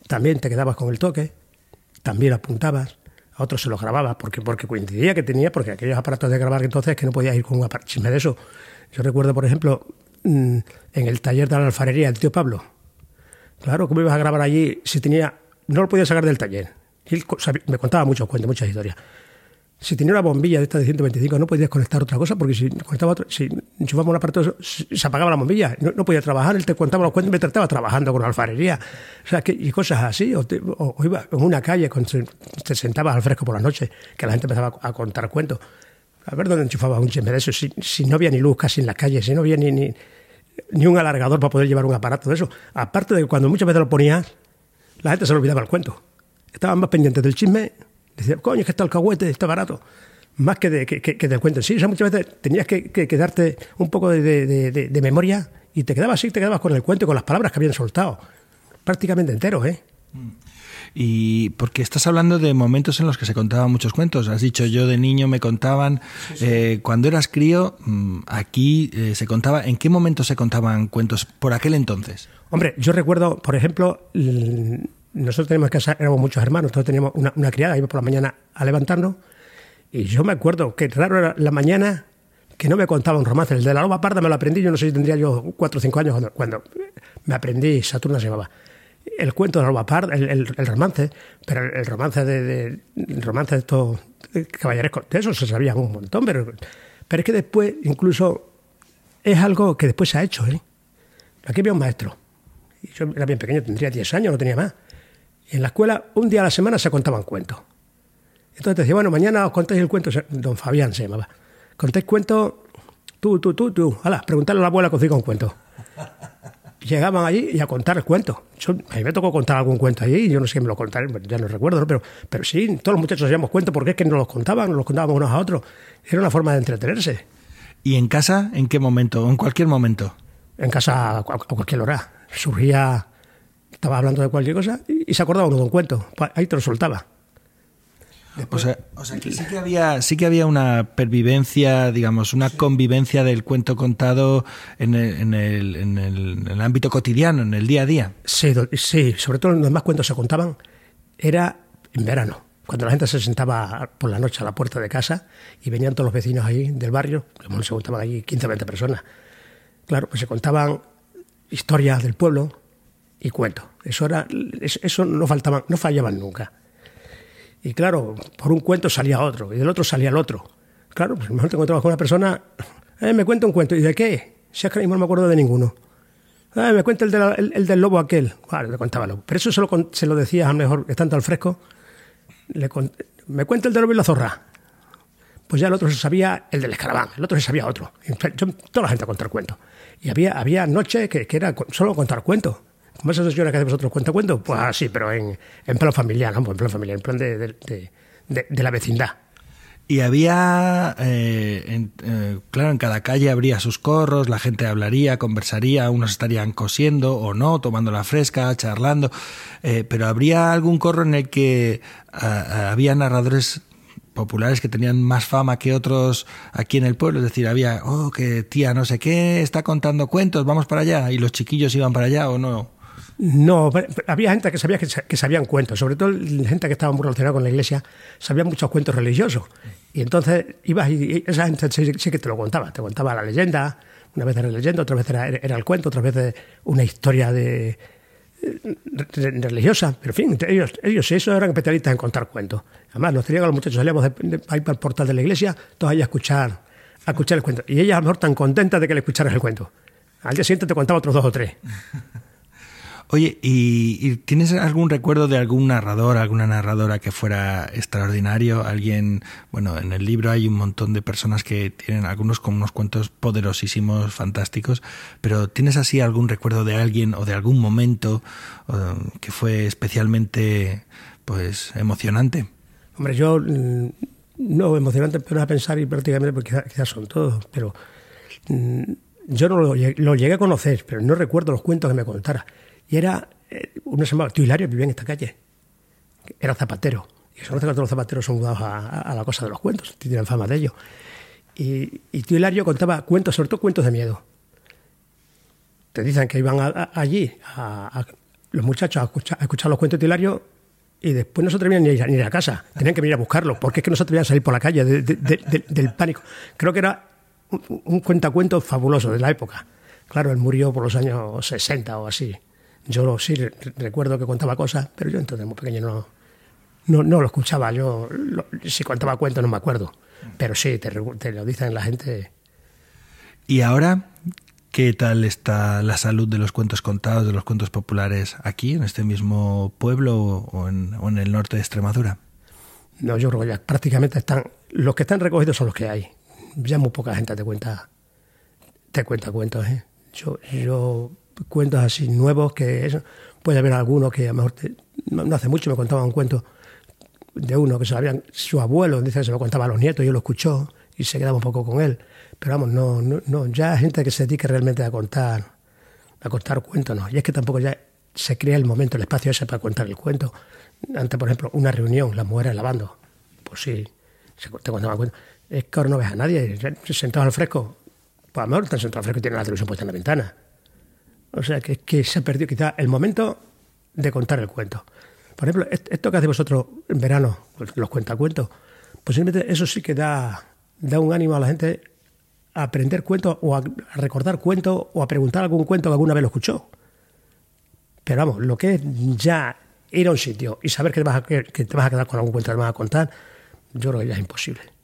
también te quedabas con el toque, también apuntabas, a otros se lo grababas, porque, porque coincidía que tenía, porque aquellos aparatos de grabar entonces que no podías ir con un aparato. Chisme de eso. Yo recuerdo, por ejemplo, en el taller de la alfarería del tío Pablo. Claro, ¿cómo ibas a grabar allí si tenía... No lo podía sacar del taller. me contaba muchos cuentos, muchas historias. Si tenía una bombilla de esta de 125 no podías conectar otra cosa porque si conectaba si enchufamos un aparato se apagaba la bombilla, no, podía trabajar, él te contaba los cuentos mientras estaba trabajando con alfarería. O sea, que, y cosas así. O, iba en una calle, cuando te sentabas al fresco por la noche, que la gente empezaba a contar cuentos a ver dónde enchufaba un de eso, si, no había ni luz casi en la calle, si no había ni, ni, un alargador para poder llevar un aparato de eso. Aparte de que cuando muchas veces lo ponías, la gente se le olvidaba el cuento. Estaban más pendientes del chisme, decían, coño, es que está el cagüete, está barato. Más que, de, que, del cuento. Sí, o sea, muchas veces tenías que, quedarte un poco de, memoria y te quedabas así, te quedabas con el cuento y con las palabras que habían soltado. Prácticamente entero, ¿eh? Mm. Y porque estás hablando de momentos en los que se contaban muchos cuentos. Has dicho, yo de niño me contaban. Eh, cuando eras crío, mm, aquí eh, se contaba. ¿En qué momento se contaban cuentos por aquel entonces? Hombre, yo recuerdo, por ejemplo, nosotros teníamos casa, éramos muchos hermanos, todos teníamos una, criada, iba por la mañana a levantarnos. Y yo me acuerdo que raro era la mañana que no me contaba un romance. El de la loba parda me lo aprendí, yo no sé si tendría yo cuatro o cinco años cuando, cuando me aprendí, Saturna se llamaba el cuento de la Par, el, el, romance, pero el, romance de, romance de estos caballerescos, de eso se sabía un montón, pero, pero es que después incluso es algo que después se ha hecho. ¿eh? Aquí había un maestro, y yo era bien pequeño, tendría 10 años, no tenía más. Y en la escuela, un día a la semana se contaban cuentos. Entonces te decía, bueno, mañana os contáis el cuento, don Fabián se llamaba. Contéis cuentos, tú, tú, tú, tú. Hala, preguntarle a la abuela que os diga un cuento llegaban allí y a contar el cuento. a mí me tocó contar algún cuento allí, y yo no sé si me lo contaré, ya no recuerdo, pero, pero sí, todos los muchachos hacíamos cuento porque es que nos los contaban, nos los contábamos unos a otros. Era una forma de entretenerse. ¿Y en casa en qué momento? ¿En cualquier momento? En casa a, cualquier hora. Surgía, estaba hablando de cualquier cosa y, se acordaba uno de un cuento. Ahí te lo soltaba. O sea, que sí que había, sí que había una pervivencia, digamos, una convivencia del cuento contado en el, ámbito cotidiano, en el día a día. Sí, sí, sobre todo los más cuentos se contaban era en verano, cuando la gente se sentaba por la noche a la puerta de casa y venían todos los vecinos ahí del barrio, como se contaban allí 15 o 20 personas. Claro, pues se contaban historias del pueblo y cuentos. Eso era, eso no faltaban, no fallaban nunca. Y claro, por un cuento salía otro, y del otro salía el otro. Claro, pues mejor te encontrabas con una persona, eh, me cuenta un cuento, ¿y de qué? Si es que mismo no me acuerdo de ninguno. Eh, me cuenta el, el, del lobo aquel. Claro, le contaba lobo. Pero eso se lo, se lo decía a lo mejor, estando al fresco, le me cuenta el del lobo y la zorra. Pues ya el otro se sabía el del escarabán, el otro se sabía otro. toda la gente a contar cuentos. Y había, había noches que, que era solo contar cuentos. ¿Cómo esa señora que hace vosotros cuenta cuento? Pues así, pero en, en plan familiar, ¿no? en plan familiar, en plan de, de, de, la vecindad. Y había, eh, eh, claro, en cada calle habría sus corros, la gente hablaría, conversaría, unos estarían cosiendo o no, tomando la fresca, charlando, eh, pero habría algún corro en el que había narradores populares que tenían más fama que otros aquí en el pueblo, es decir, había, oh, que tía no sé qué está contando cuentos, vamos para allá, y los chiquillos iban para allá o no. No, había gente que sabía que, sabían cuentos, sobre todo gente que estaba muy relacionada con la iglesia, sabía muchos cuentos religiosos. Y entonces ibas y esa gente sí, que te lo contaba, te contaba la leyenda, una vez era leyenda, otra vez era, el cuento, otra vez una historia de, religiosa, pero en fin, ellos, ellos eso eran especialistas en contar cuentos. Además, nos tenían a los muchachos, salíamos de, ahí para el portal de la iglesia, todos ahí a escuchar, a escuchar el cuento. Y ellas a lo mejor tan contentas de que le escucharas el cuento. Al día siguiente te contaba otros dos o tres. Oye, ¿y, tienes algún recuerdo de algún narrador, alguna narradora que fuera extraordinario? Alguien, bueno, en el libro hay un montón de personas que tienen algunos con unos cuentos poderosísimos, fantásticos, pero ¿tienes así algún recuerdo de alguien o de algún momento que fue especialmente, pues, emocionante? Hombre, yo mm, no emocionante, pero a pensar y prácticamente porque quizás, son todos, pero mm, yo no lo, llegué a conocer, pero no recuerdo los cuentos que me contara. Y era, eh, uno se llamaba Tío Hilario, vivía en esta calle, era zapatero. Y se conoce que los zapateros son mudados a, la cosa de los cuentos, tienen fama de ello. Y, y Tío Hilario contaba cuentos, sobre todo cuentos de miedo. Te dicen que iban allí a, los muchachos a escuchar, a los cuentos de Tío Hilario y después no se atrevían ni a, ir, a casa, tenían que venir a buscarlo, porque es que no se atrevían a salir por la calle del pánico. Creo que era un, cuentacuento fabuloso de la época. Claro, él murió por los años 60 o así. Yo sí recuerdo que contaba cosas, pero yo entonces muy pequeño no, no, no lo escuchaba. Yo si contaba cuentos no me acuerdo, pero sí, te, te lo dicen la gente. ¿Y ahora ¿Qué tal está la salud de los cuentos contados, de los cuentos populares aquí, en este mismo pueblo o en, el norte de Extremadura? No, yo creo que ya prácticamente están. Los que están recogidos son los que hay. Ya muy poca gente te cuenta, te cuenta cuentos. ¿eh? Yo, yo cuentos así nuevos que eso, puede haber alguno que a lo mejor no hace mucho me contaba un cuento de uno que se habían, su abuelo dice que se lo contaba a los nietos y él lo escuchó y se quedaba un poco con él. Pero vamos, no, no, no, ya gente que se dedique realmente a contar, a contar cuentos, no. Y es que tampoco ya se crea el momento, el espacio ese para contar el cuento. Antes, por ejemplo, una reunión, las mujeres lavando, pues sí, se, te contaban cuentos. Es que ahora no ves a nadie, sentado al fresco. Pues a lo mejor están sentados al fresco y tienen la televisión puesta en la ventana. O sea, que, se ha perdido quizá el momento de contar el cuento. Por ejemplo, esto que hacéis vosotros en verano, pues, los cuentacuentos, posiblemente eso sí que da, da un ánimo a la gente a aprender cuentos o a recordar cuentos o a preguntar algún cuento que alguna vez lo escuchó. Pero vamos, lo que es ya ir a un sitio y saber que te vas a, que te vas a quedar con algún cuento que te vas a contar, yo creo que ya es imposible.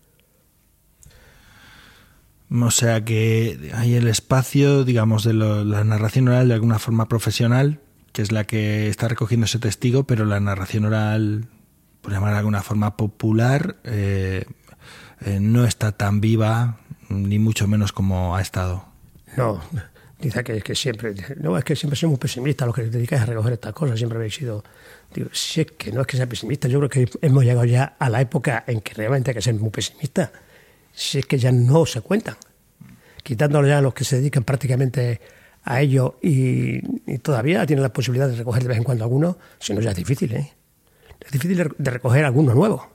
O sea que hay el espacio, digamos, de la narración oral de alguna forma profesional, que es la que está recogiendo ese testigo, pero la narración oral, por llamar de alguna forma popular, eh, eh, no está tan viva ni mucho menos como ha estado. No, dice que, que siempre, no, es que siempre somos pesimistas los que dedicáis a recoger estas cosas, siempre habéis sido, digo, si es que no es que sea pesimista, yo creo que hemos llegado ya a la época en que realmente hay que ser muy pesimista, si es que ya no se cuentan, quitándole ya a los que se dedican prácticamente a ello y, todavía tienen la posibilidad de recoger de vez en cuando algunos, si no ya es difícil, ¿eh? Es difícil de recoger alguno nuevo.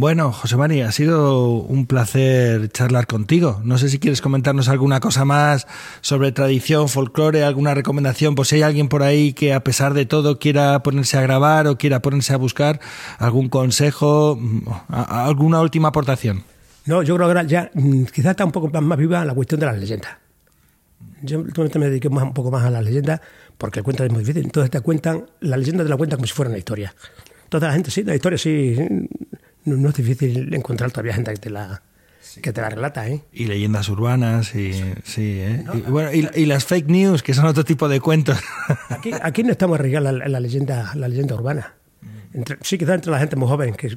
Bueno, José María, ha sido un placer charlar contigo. No sé si quieres comentarnos alguna cosa más sobre tradición, folclore, alguna recomendación, pues si hay alguien por ahí que a pesar de todo quiera ponerse a grabar o quiera ponerse a buscar algún consejo, alguna última aportación. No, yo creo que ahora ya mm, quizás está un poco más viva la cuestión de las leyendas. Yo me dediqué un poco más a las leyendas porque el cuento es muy difícil. Entonces te cuentan, la leyenda te la cuentan como si fuera una historia. Toda la gente sí, la historia sí no, es difícil encontrar todavía gente que te la, que te la relata, ¿eh? Y leyendas urbanas, y, sí, ¿eh? y, bueno, y, las fake news, que son otro tipo de cuentos. <laughs> Aquí, aquí no estamos arriesgando la, la, leyenda, la leyenda urbana. sí, quizás entre la gente muy joven que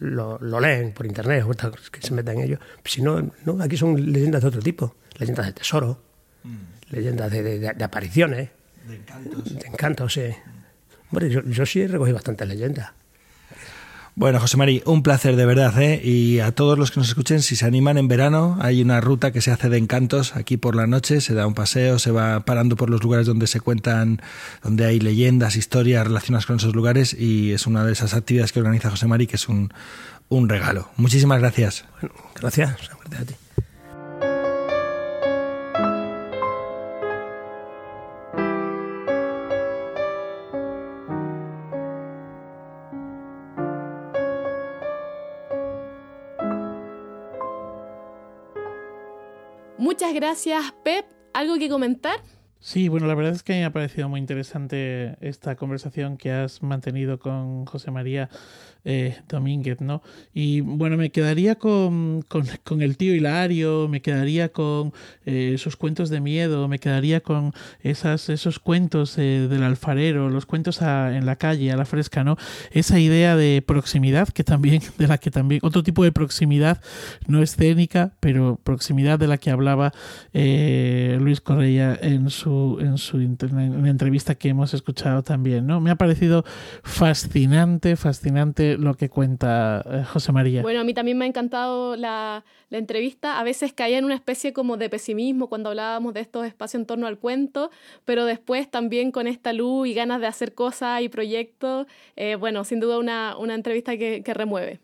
lo, leen por internet, que se meten en ello. Si no, no, aquí son leyendas de otro tipo. Leyendas de tesoro, mm. leyendas de, de, apariciones. De encantos. De encantos, sí. Bueno, yo, yo sí recogí bastantes leyendas. Bueno, José María, un placer de verdad, ¿eh? Y a todos los que nos escuchen, si se animan en verano, hay una ruta que se hace de encantos aquí por la noche, se da un paseo, se va parando por los lugares donde se cuentan, donde hay leyendas, historias relacionadas con esos lugares y es una de esas actividades que organiza José María que es un, un regalo. Muchísimas gracias. Gracias. a ti. Muchas gracias, Pep. ¿Algo que comentar? Sí, bueno, la verdad es que me ha parecido muy interesante esta conversación que has mantenido con José María eh, Domínguez, ¿no? Y bueno, me quedaría con, con, el tío Hilario, me quedaría con eh, esos cuentos de miedo, me quedaría con esas, esos cuentos eh, del alfarero, los cuentos en la calle, a la fresca, ¿no? Esa idea de proximidad que también, de la que también, otro tipo de proximidad no escénica, pero proximidad de la que hablaba Luis Correia en su en su entrevista que hemos escuchado también, ¿no? Me ha parecido fascinante, fascinante lo que cuenta eh, José María. Bueno, a mí también me ha encantado la, la entrevista. A veces caía en una especie como de pesimismo cuando hablábamos de estos espacios en torno al cuento, pero después también con esta luz y ganas de hacer cosas y proyectos, eh, bueno, sin duda una, una entrevista que, que remueve.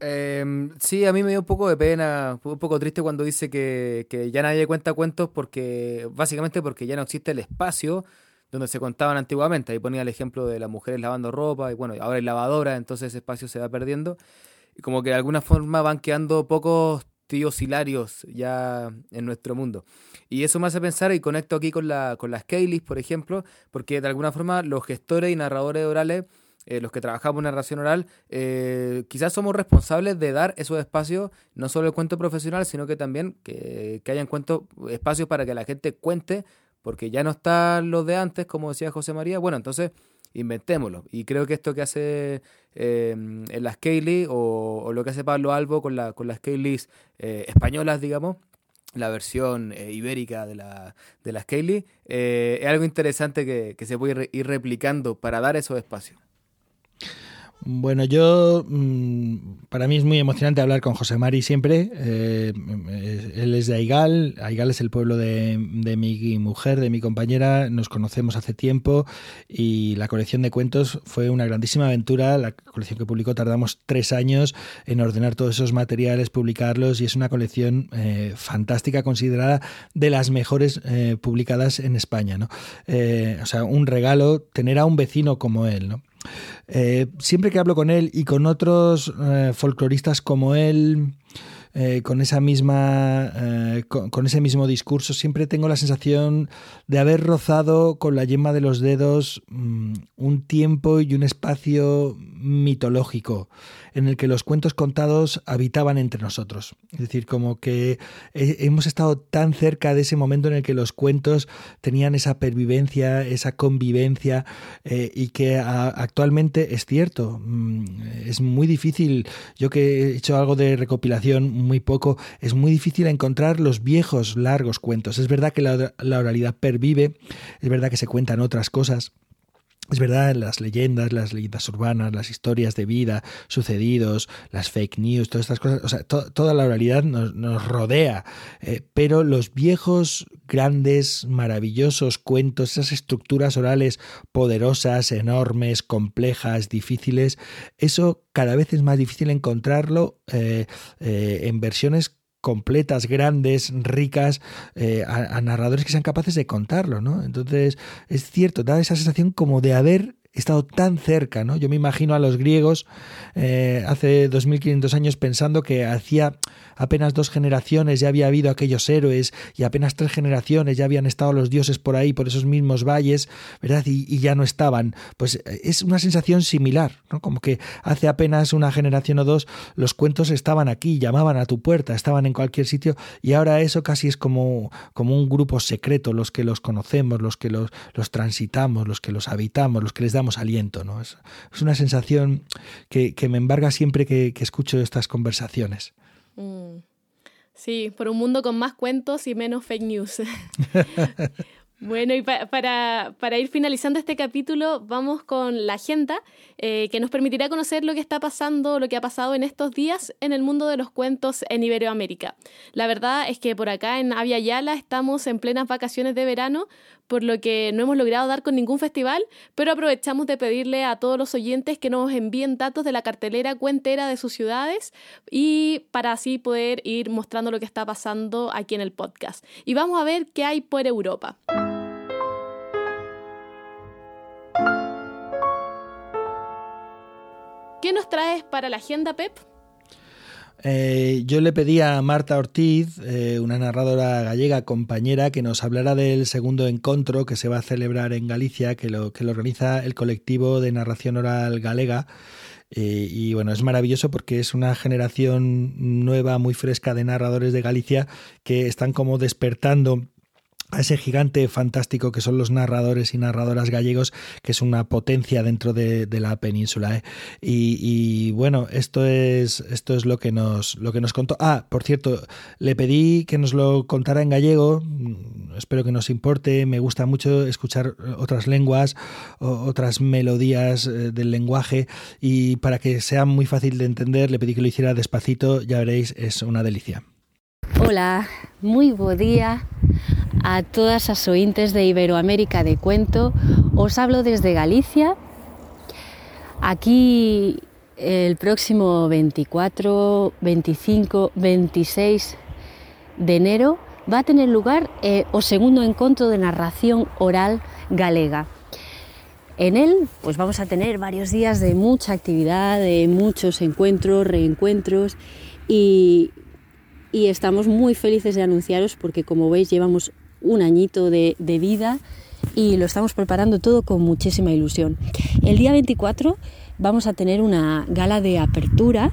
Eh, sí, a mí me dio un poco de pena, un poco triste cuando dice que, que, ya nadie cuenta cuentos porque, básicamente porque ya no existe el espacio donde se contaban antiguamente. Ahí ponía el ejemplo de las mujeres lavando ropa y bueno, ahora hay lavadora, entonces ese espacio se va perdiendo. Y como que de alguna forma van quedando pocos tíos hilarios ya en nuestro mundo. Y eso me hace pensar y conecto aquí con, la, con las Kayleys, por ejemplo, porque de alguna forma los gestores y narradores orales eh, los que trabajamos narración oral, eh, quizás somos responsables de dar esos espacios, no solo el cuento profesional, sino que también que, que hayan espacios para que la gente cuente, porque ya no están los de antes, como decía José María. Bueno, entonces inventémoslo. Y creo que esto que hace eh, las Kaylee o, lo que hace Pablo Albo con, la, con las Kayleys eh, españolas, digamos, la versión eh, ibérica de, la, de las Kaylee, eh, es algo interesante que, que se puede ir replicando para dar esos espacios. Bueno, yo mm, para mí es muy emocionante hablar con José Mari siempre. Eh, él es de Aigal, Aigal es el pueblo de, de, mi mujer, de mi compañera. Nos conocemos hace tiempo y la colección de cuentos fue una grandísima aventura. La colección que publicó tardamos tres años en ordenar todos esos materiales, publicarlos y es una colección eh, fantástica, considerada de las mejores eh, publicadas en España. ¿no? Eh, o sea, un regalo tener a un vecino como él. ¿no? Eh, siempre que hablo con él y con otros eh, folcloristas como él, eh, con esa misma eh, con, ese mismo discurso siempre tengo la sensación de haber rozado con la yema de los dedos mmm, un tiempo y un espacio mitológico en el que los cuentos contados habitaban entre nosotros es decir como que hemos estado tan cerca de ese momento en el que los cuentos tenían esa pervivencia esa convivencia eh, y que actualmente es cierto mmm, es muy difícil yo que he hecho algo de recopilación muy poco, es muy difícil encontrar los viejos largos cuentos. Es verdad que la oralidad pervive, es verdad que se cuentan otras cosas. Es verdad, las leyendas, las leyendas urbanas, las historias de vida, sucedidos, las fake news, todas estas cosas, o sea, to toda la oralidad nos, nos rodea, eh, pero los viejos, grandes, maravillosos cuentos, esas estructuras orales poderosas, enormes, complejas, difíciles, eso cada vez es más difícil encontrarlo eh, eh, en versiones completas, grandes, ricas, eh, a, a, narradores que sean capaces de contarlo, ¿no? Entonces, es cierto, da esa sensación como de haber estado tan cerca, ¿no? Yo me imagino a los griegos eh, hace 2500 años pensando que hacía apenas dos generaciones ya había habido aquellos héroes y apenas tres generaciones ya habían estado los dioses por ahí, por esos mismos valles, ¿verdad? Y, ya no estaban. Pues es una sensación similar, ¿no? Como que hace apenas una generación o dos los cuentos estaban aquí, llamaban a tu puerta, estaban en cualquier sitio y ahora eso casi es como, como un grupo secreto, los que los conocemos, los que los, los transitamos, los que los habitamos, los que les damos aliento, ¿no? Es, es una sensación que, que, me embarga siempre que, que escucho estas conversaciones. Mm. Sí, por un mundo con más cuentos y menos fake news. <laughs> Bueno, y pa para, para, ir finalizando este capítulo, vamos con la agenda eh, que nos permitirá conocer lo que está pasando, lo que ha pasado en estos días en el mundo de los cuentos en Iberoamérica. La verdad es que por acá en Avia Yala estamos en plenas vacaciones de verano, por lo que no hemos logrado dar con ningún festival, pero aprovechamos de pedirle a todos los oyentes que nos envíen datos de la cartelera cuentera de sus ciudades y para así poder ir mostrando lo que está pasando aquí en el podcast. Y vamos a ver qué hay por Europa. ¿Qué nos traes para la agenda, Pep? Eh, yo le pedí a Marta Ortiz, eh, una narradora gallega compañera, que nos hablara del segundo encuentro que se va a celebrar en Galicia, que lo, que lo organiza el colectivo de narración oral galega. Eh, y bueno, es maravilloso porque es una generación nueva, muy fresca de narradores de Galicia que están como despertando a ese gigante fantástico que son los narradores y narradoras gallegos, que es una potencia dentro de, la península. ¿eh? Y, bueno, esto es, esto es lo que nos lo que nos contó. Ah, por cierto, le pedí que nos lo contara en gallego. Mm, espero que nos importe. Me gusta mucho escuchar otras lenguas, otras melodías eh, del lenguaje. Y para que sea muy fácil de entender, le pedí que lo hiciera despacito. Ya veréis, es una delicia. Hola, muy buen día a todas las ointes de Iberoamérica de Cuento. Os hablo desde Galicia. Aquí el próximo 24, 25, 26 de enero va a tener lugar eh, o segundo encuentro de narración oral galega. En él pues vamos a tener varios días de mucha actividad, de muchos encuentros, reencuentros y, y estamos muy felices de anunciaros porque como veis llevamos un añito de, vida y lo estamos preparando todo con muchísima ilusión. El día 24 vamos a tener una gala de apertura,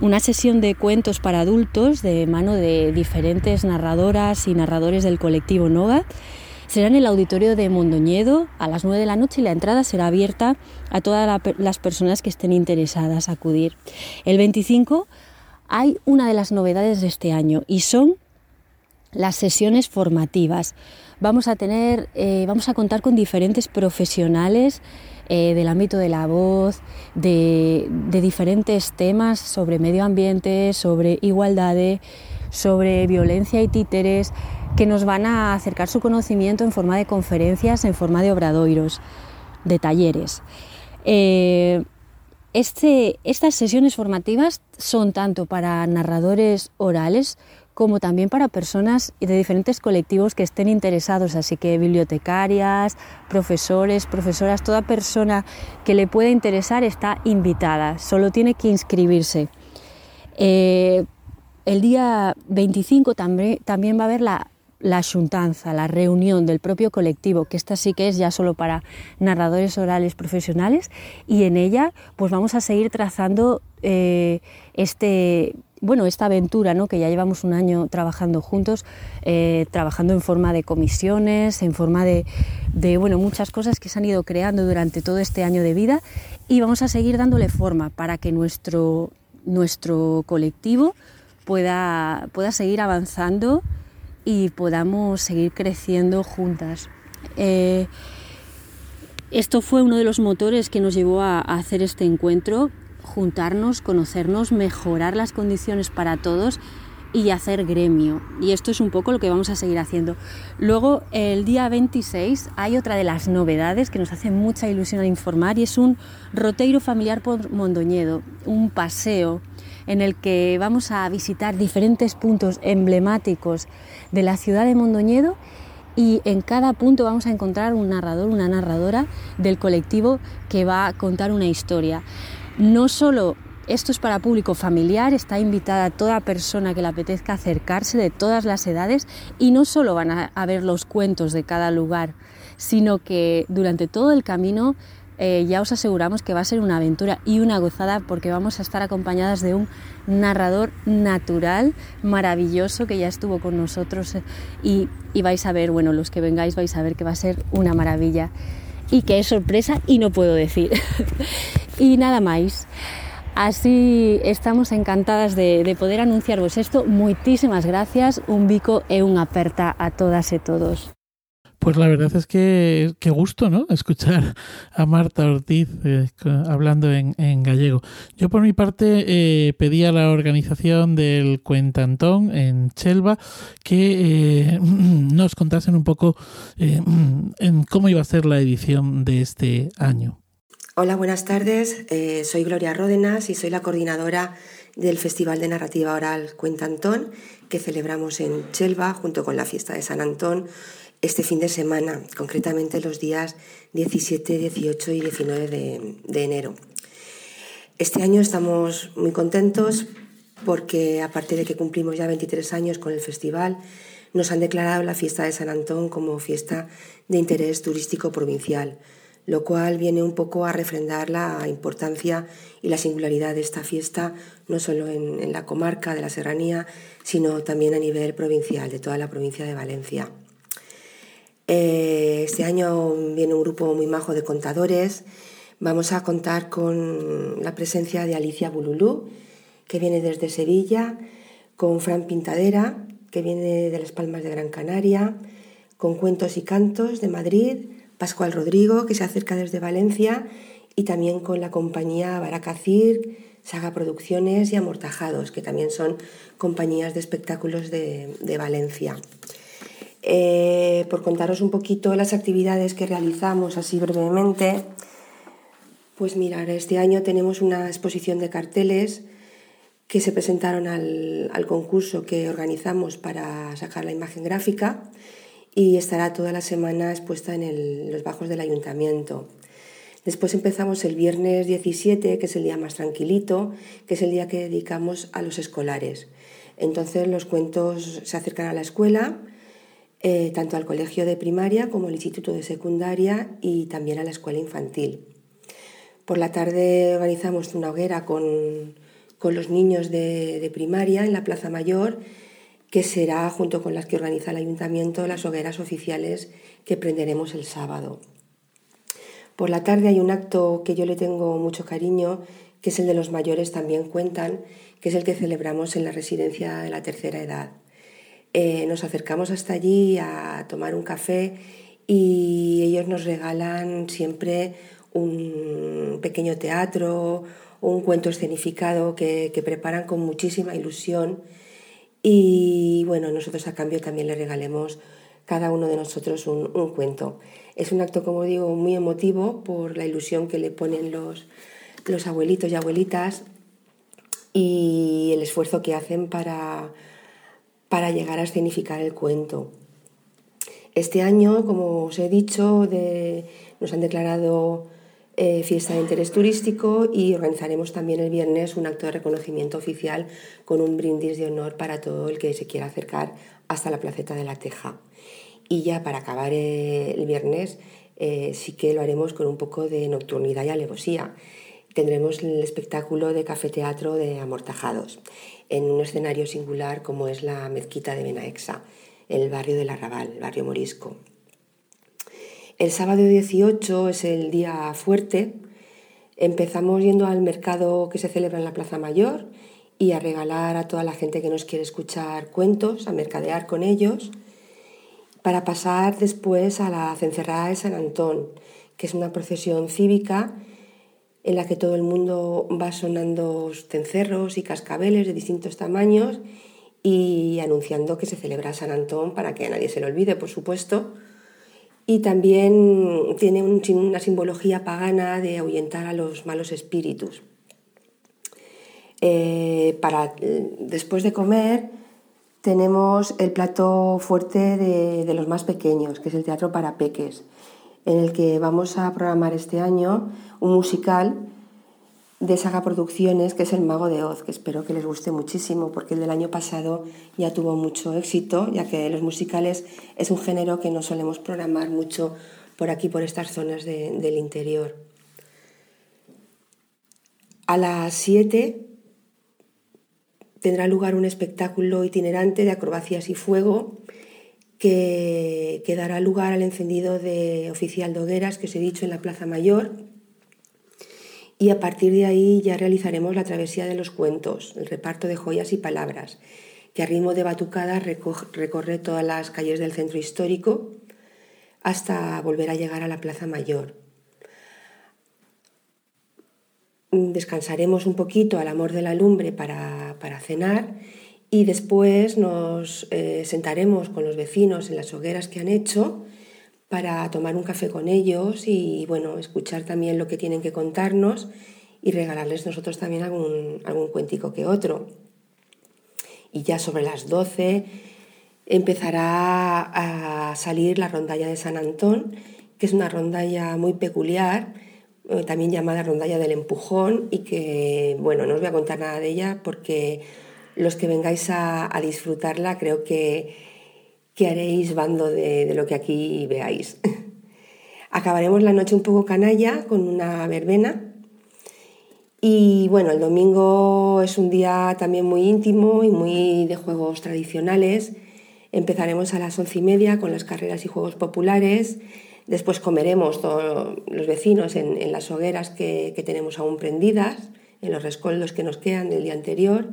una sesión de cuentos para adultos de mano de diferentes narradoras y narradores del colectivo Nova. Será en el auditorio de Mondoñedo a las 9 de la noche y la entrada será abierta a todas las personas que estén interesadas a acudir. El 25 hay una de las novedades de este año y son las sesiones formativas. Vamos a tener, eh, vamos a contar con diferentes profesionales eh, del ámbito de la voz, de, diferentes temas sobre medio ambiente, sobre igualdad, sobre violencia y títeres, que nos van a acercar su conocimiento en forma de conferencias, en forma de obradoiros, de talleres. Eh, este, estas sesiones formativas son tanto para narradores orales como también para personas de diferentes colectivos que estén interesados, así que bibliotecarias, profesores, profesoras, toda persona que le pueda interesar está invitada, solo tiene que inscribirse. Eh, el día 25 también, va a haber la la juntanza, la reunión del propio colectivo, que esta sí que es ya solo para narradores orales profesionales, y en ella pues vamos a seguir trazando eh, este, bueno, esta aventura ¿no? que ya llevamos un año trabajando juntos, eh, trabajando en forma de comisiones, en forma de, de, bueno, muchas cosas que se han ido creando durante todo este año de vida y vamos a seguir dándole forma para que nuestro, nuestro colectivo pueda, pueda seguir avanzando y podamos seguir creciendo juntas. Eh, esto fue uno de los motores que nos llevó a, hacer este encuentro, juntarnos, conocernos, mejorar las condiciones para todos y hacer gremio. Y esto es un poco lo que vamos a seguir haciendo. Luego, el día 26 hay otra de las novedades que nos hace mucha ilusión informar y es un roteiro familiar por Mondoñedo, un paseo en el que vamos a visitar diferentes puntos emblemáticos de la ciudad de Mondoñedo y en cada punto vamos a encontrar un narrador, una narradora del colectivo que va a contar una historia. No solo esto es para público familiar, está invitada toda persona que le apetezca acercarse de todas las edades y no solo van a, ver los cuentos de cada lugar, sino que durante todo el camino eh, ya os aseguramos que va a ser una aventura y una gozada porque vamos a estar acompañadas de un narrador natural maravilloso que ya estuvo con nosotros eh, y, y vais a ver, bueno, los que vengáis vais a ver que va a ser una maravilla e que é sorpresa e non podo decir. <laughs> e nada máis. Así estamos encantadas de, de poder anunciarvos isto. Moitísimas gracias, un bico e unha aperta a todas e todos. Pues la verdad es que qué gusto, ¿no? Escuchar a Marta Ortiz eh, hablando en, gallego. Yo por mi parte eh, pedí a la organización del Cuentantón en Chelva que eh, <clears throat> nos contasen un poco <clears throat> en cómo iba a ser la edición de este año. Hola, buenas tardes. soy Gloria Ródenas y soy la coordinadora del Festival de Narrativa Oral Cuentantón que celebramos en Chelva junto con la fiesta de San Antón este fin de semana, concretamente los días 17, 18 y 19 de, enero. Este año estamos muy contentos porque aparte de que cumplimos ya 23 años con el festival, nos han declarado la fiesta de San Antón como fiesta de interés turístico provincial, lo cual viene un poco a refrendar la importancia y la singularidad de esta fiesta, no solo en, en la comarca de la Serranía, sino también a nivel provincial, de toda la provincia de Valencia. Eh, este año viene un grupo muy majo de contadores. Vamos a contar con la presencia de Alicia Bululú, que viene desde Sevilla, con Fran Pintadera, que viene de las Palmas de Gran Canaria, con Cuentos y Cantos de Madrid, Pascual Rodrigo, que se acerca desde Valencia, y también con la compañía Baracacir, Saga Producciones y Amortajados, que también son compañías de espectáculos de, Valencia. Eh, por contaros un poquito las actividades que realizamos así brevemente, pues mirar, este año tenemos una exposición de carteles que se presentaron al, concurso que organizamos para sacar la imagen gráfica y estará toda la semana expuesta en los bajos del ayuntamiento. Después empezamos el viernes 17, que es el día más tranquilito, que es el día que dedicamos a los escolares. Entonces los cuentos se acercan a la escuela, eh, tanto al colegio de primaria como al instituto de secundaria y también a la escuela infantil. Por la tarde organizamos una hoguera con, los niños de, de primaria en la Plaza Mayor que será, junto con las que organiza el ayuntamiento, las hogueras oficiales que prenderemos el sábado. Por la tarde hay un acto que yo le tengo mucho cariño, que es el de los mayores también cuentan, que es el que celebramos en la residencia de la tercera edad. Eh, nos acercamos hasta allí a tomar un café y ellos nos regalan siempre un pequeño teatro, un cuento escenificado que preparan con muchísima ilusión y bueno, nosotros a cambio también le regalemos cada uno de nosotros un, cuento. Es un acto, como digo, muy emotivo por la ilusión que le ponen los, los abuelitos y abuelitas y el esfuerzo que hacen para, para llegar a escenificar el cuento. Este año, como os he dicho, nos han declarado eh, fiesta de interés turístico y organizaremos también el viernes un acto de reconocimiento oficial con un brindis de honor para todo el que se quiera acercar hasta la placeta de la Teja. Y ya para acabar eh, el viernes eh, sí que lo haremos con un poco de nocturnidad y alevosía. Tendremos el espectáculo de café teatro de Amortajados en un escenario singular como es la mezquita de Benaexa, en el barrio del Arrabal, barrio morisco. El sábado 18 es el día fuerte. Empezamos yendo al mercado que se celebra en la Plaza Mayor y a regalar a toda la gente que nos quiere escuchar cuentos, a mercadear con ellos, para pasar después a la cencerrada de San Antón, que es una procesión cívica en la que todo el mundo va sonando cencerros y cascabeles de distintos tamaños y anunciando que se celebra San Antón para que nadie se lo olvide, por supuesto y también tiene una simbología pagana de ahuyentar a los malos espíritus. Eh, para, después de comer tenemos el plato fuerte de, los más pequeños, que es el Teatro para Peques, en el que vamos a programar este año un musical de Saga Producciones, que es El Mago de Oz, que espero que les guste muchísimo, porque el del año pasado ya tuvo mucho éxito, ya que los musicales es un género que no solemos programar mucho por aquí, por estas zonas del interior. A las 7 tendrá lugar un espectáculo itinerante de acrobacias y fuego que, que dará lugar al encendido de oficial de hogueras que os he dicho en la Plaza Mayor y a partir de ahí ya realizaremos la travesía de los cuentos, el reparto de joyas y palabras, que a ritmo de batucada recorre todas las calles del centro histórico hasta volver a llegar a la Plaza Mayor. Descansaremos un poquito al amor de la lumbre para, cenar y después nos eh, sentaremos con los vecinos en las hogueras que han hecho para tomar un café con ellos y bueno, escuchar también lo que tienen que contarnos y regalarles nosotros también algún, algún cuentico que otro. Y ya sobre las 12 empezará a salir la rondalla de San Antón, que es una rondalla muy peculiar, eh, también llamada rondalla del empujón y que, bueno, no os voy a contar nada de ella porque los que vengáis a disfrutarla creo que que haréis bando de, lo que aquí veáis. <laughs> Acabaremos la noche un poco canalla con una verbena. Y bueno, el domingo es un día también muy íntimo y muy de juegos tradicionales, Empezaremos a las once y media con las carreras y juegos populares. Después comeremos todos los vecinos en, las hogueras que, que, tenemos aún prendidas, en los rescoldos que nos quedan del día anterior.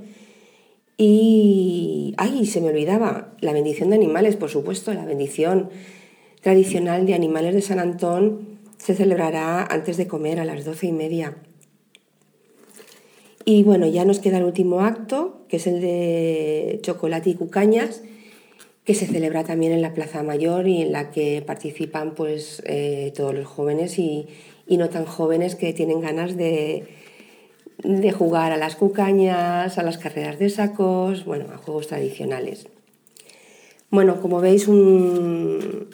Y, ay, se me olvidaba, la bendición de animales, por supuesto, la bendición tradicional de animales de San Antón se celebrará antes de comer a las doce y media. Y bueno, ya nos queda el último acto, que es el de chocolate y cucañas, que se celebra también en la Plaza Mayor y en la que participan pues eh, todos los jóvenes y, no tan jóvenes que tienen ganas de, de jugar a las cucañas, a las carreras de sacos, bueno, a juegos tradicionales. Bueno, como veis, un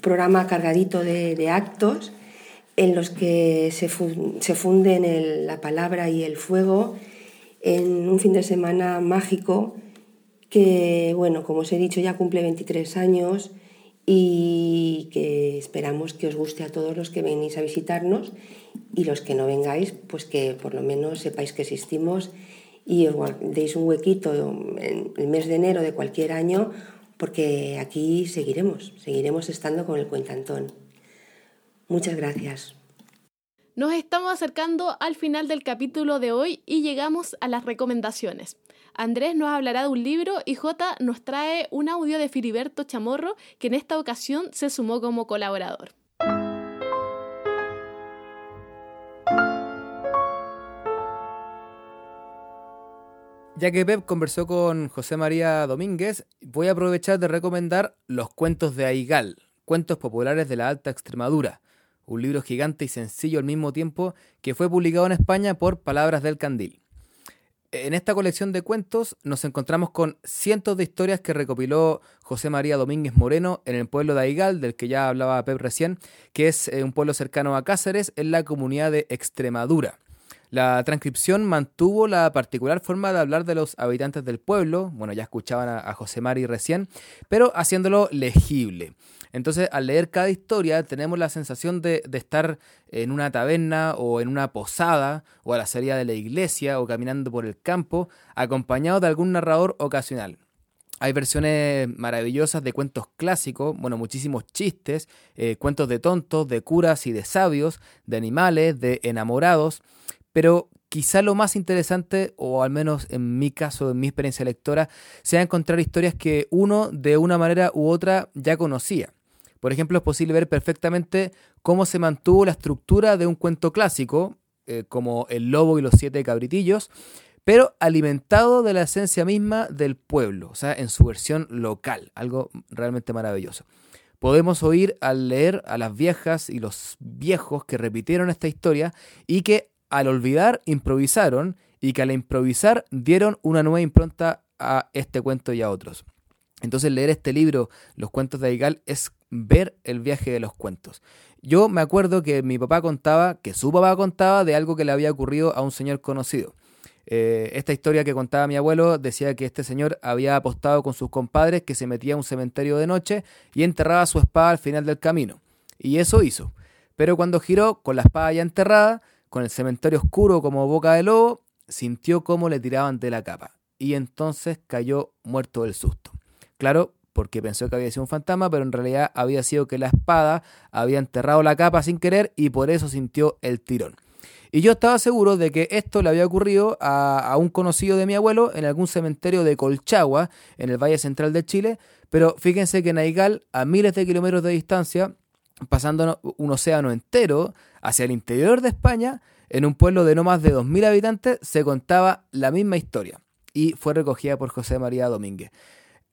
programa cargadito de actos en los que se, funden la palabra y el fuego en un fin de semana mágico que, bueno, como os he dicho, ya cumple 23 años y que esperamos que os guste a todos los que venís a visitarnos y los que no vengáis, pues que por lo menos sepáis que existimos y os deis un huequito en el mes de enero de cualquier año porque aquí seguiremos, seguiremos estando con el Cuentantón. Muchas gracias. Nos estamos acercando al final del capítulo de hoy y llegamos a las recomendaciones. Andrés nos hablará de un libro y J nos trae un audio de Filiberto Chamorro, que en esta ocasión se sumó como colaborador. Ya que Pep conversó con José María Domínguez, voy a aprovechar de recomendar Los cuentos de Aigal, cuentos populares de la Alta Extremadura, un libro gigante y sencillo al mismo tiempo que fue publicado en España por Palabras del Candil. En esta colección de cuentos nos encontramos con cientos de historias que recopiló José María Domínguez Moreno en el pueblo de Aigal, del que ya hablaba Pep recién, que es eh, un pueblo cercano a Cáceres, en la comunidad de Extremadura. La transcripción mantuvo la particular forma de hablar de los habitantes del pueblo, bueno, ya escuchaban a, José María recién, pero haciéndolo legible. Entonces, al leer cada historia, tenemos la sensación de, estar en una taberna o en una posada o a la salida de la iglesia o caminando por el campo, acompañado de algún narrador ocasional. Hay versiones maravillosas de cuentos clásicos, bueno, muchísimos chistes, eh, cuentos de tontos, de curas y de sabios, de animales, de enamorados, pero quizá lo más interesante, o al menos en mi caso, en mi experiencia lectora, sea encontrar historias que uno de una manera u otra ya conocía. Por ejemplo, es posible ver perfectamente cómo se mantuvo la estructura de un cuento clásico, eh, como El lobo y los siete cabritillos, pero alimentado de la esencia misma del pueblo, o sea, en su versión local, algo realmente maravilloso. Podemos oír al leer a las viejas y los viejos que repitieron esta historia y que al olvidar improvisaron y que al improvisar dieron una nueva impronta a este cuento y a otros. Entonces leer este libro, Los cuentos de Aigal, es ver el viaje de los cuentos. Yo me acuerdo que mi papá contaba, que su papá contaba de algo que le había ocurrido a un señor conocido. Eh, esta historia que contaba mi abuelo decía que este señor había apostado con sus compadres que se metía a un cementerio de noche y enterraba su espada al final del camino. Y eso hizo. Pero cuando giró, con la espada ya enterrada, con el cementerio oscuro como boca de lobo, sintió cómo le tiraban de la capa. Y entonces cayó muerto del susto. Claro, porque pensó que había sido un fantasma, pero en realidad había sido que la espada había enterrado la capa sin querer y por eso sintió el tirón. Y yo estaba seguro de que esto le había ocurrido a, un conocido de mi abuelo en algún cementerio de Colchagua, en el Valle Central de Chile, pero fíjense que en Aigal, a miles de kilómetros de distancia, pasando un océano entero hacia el interior de España, en un pueblo de no más de 2.000 habitantes, se contaba la misma historia y fue recogida por José María Domínguez.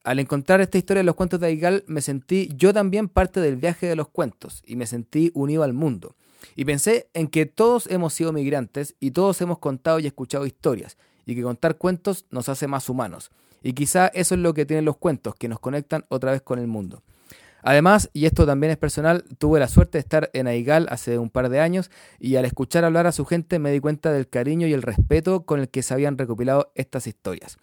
Al encontrar esta historia de los cuentos de Aigal, me sentí yo también parte del viaje de los cuentos y me sentí unido al mundo. Y pensé en que todos hemos sido migrantes y todos hemos contado y escuchado historias, y que contar cuentos nos hace más humanos. Y quizá eso es lo que tienen los cuentos, que nos conectan otra vez con el mundo. Además, y esto también es personal, tuve la suerte de estar en Aigal hace un par de años y al escuchar hablar a su gente me di cuenta del cariño y el respeto con el que se habían recopilado estas historias.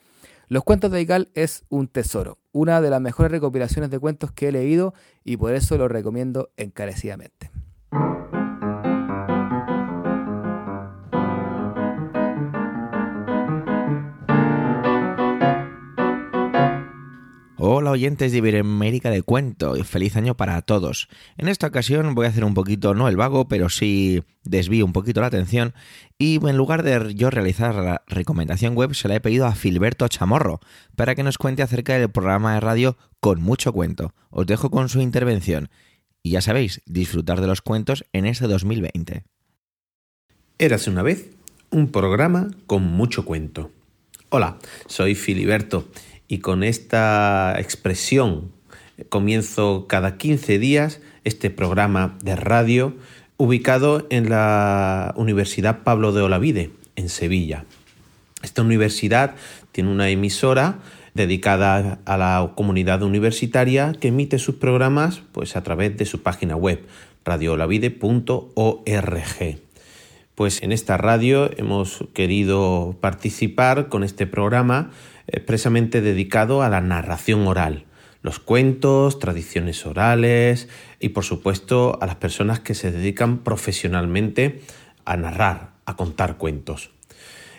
Los cuentos de Aigal es un tesoro, una de las mejores recopilaciones de cuentos que he leído y por eso lo recomiendo encarecidamente. Hola, oyentes de Iberoamérica de Cuento y feliz año para todos. En esta ocasión voy a hacer un poquito, no el vago, pero sí desvío un poquito la atención y en lugar de yo realizar la recomendación web se la he pedido a Filberto Chamorro para que nos cuente acerca del programa de radio Con mucho cuento. Os dejo con su intervención y ya sabéis, disfrutar de los cuentos en este 2020. Érase una vez un programa con mucho cuento. Hola, soy Filiberto y con esta expresión comienzo cada 15 días este programa de radio ubicado en la Universidad Pablo de Olavide, en Sevilla. Esta universidad tiene una emisora dedicada a la comunidad universitaria que emite sus programas pues, a través de su página web radioolavide.org. Pues en esta radio hemos querido participar con este programa expresamente dedicado a la narración oral, los cuentos, tradiciones orales y por supuesto a las personas que se dedican profesionalmente a narrar, a contar cuentos.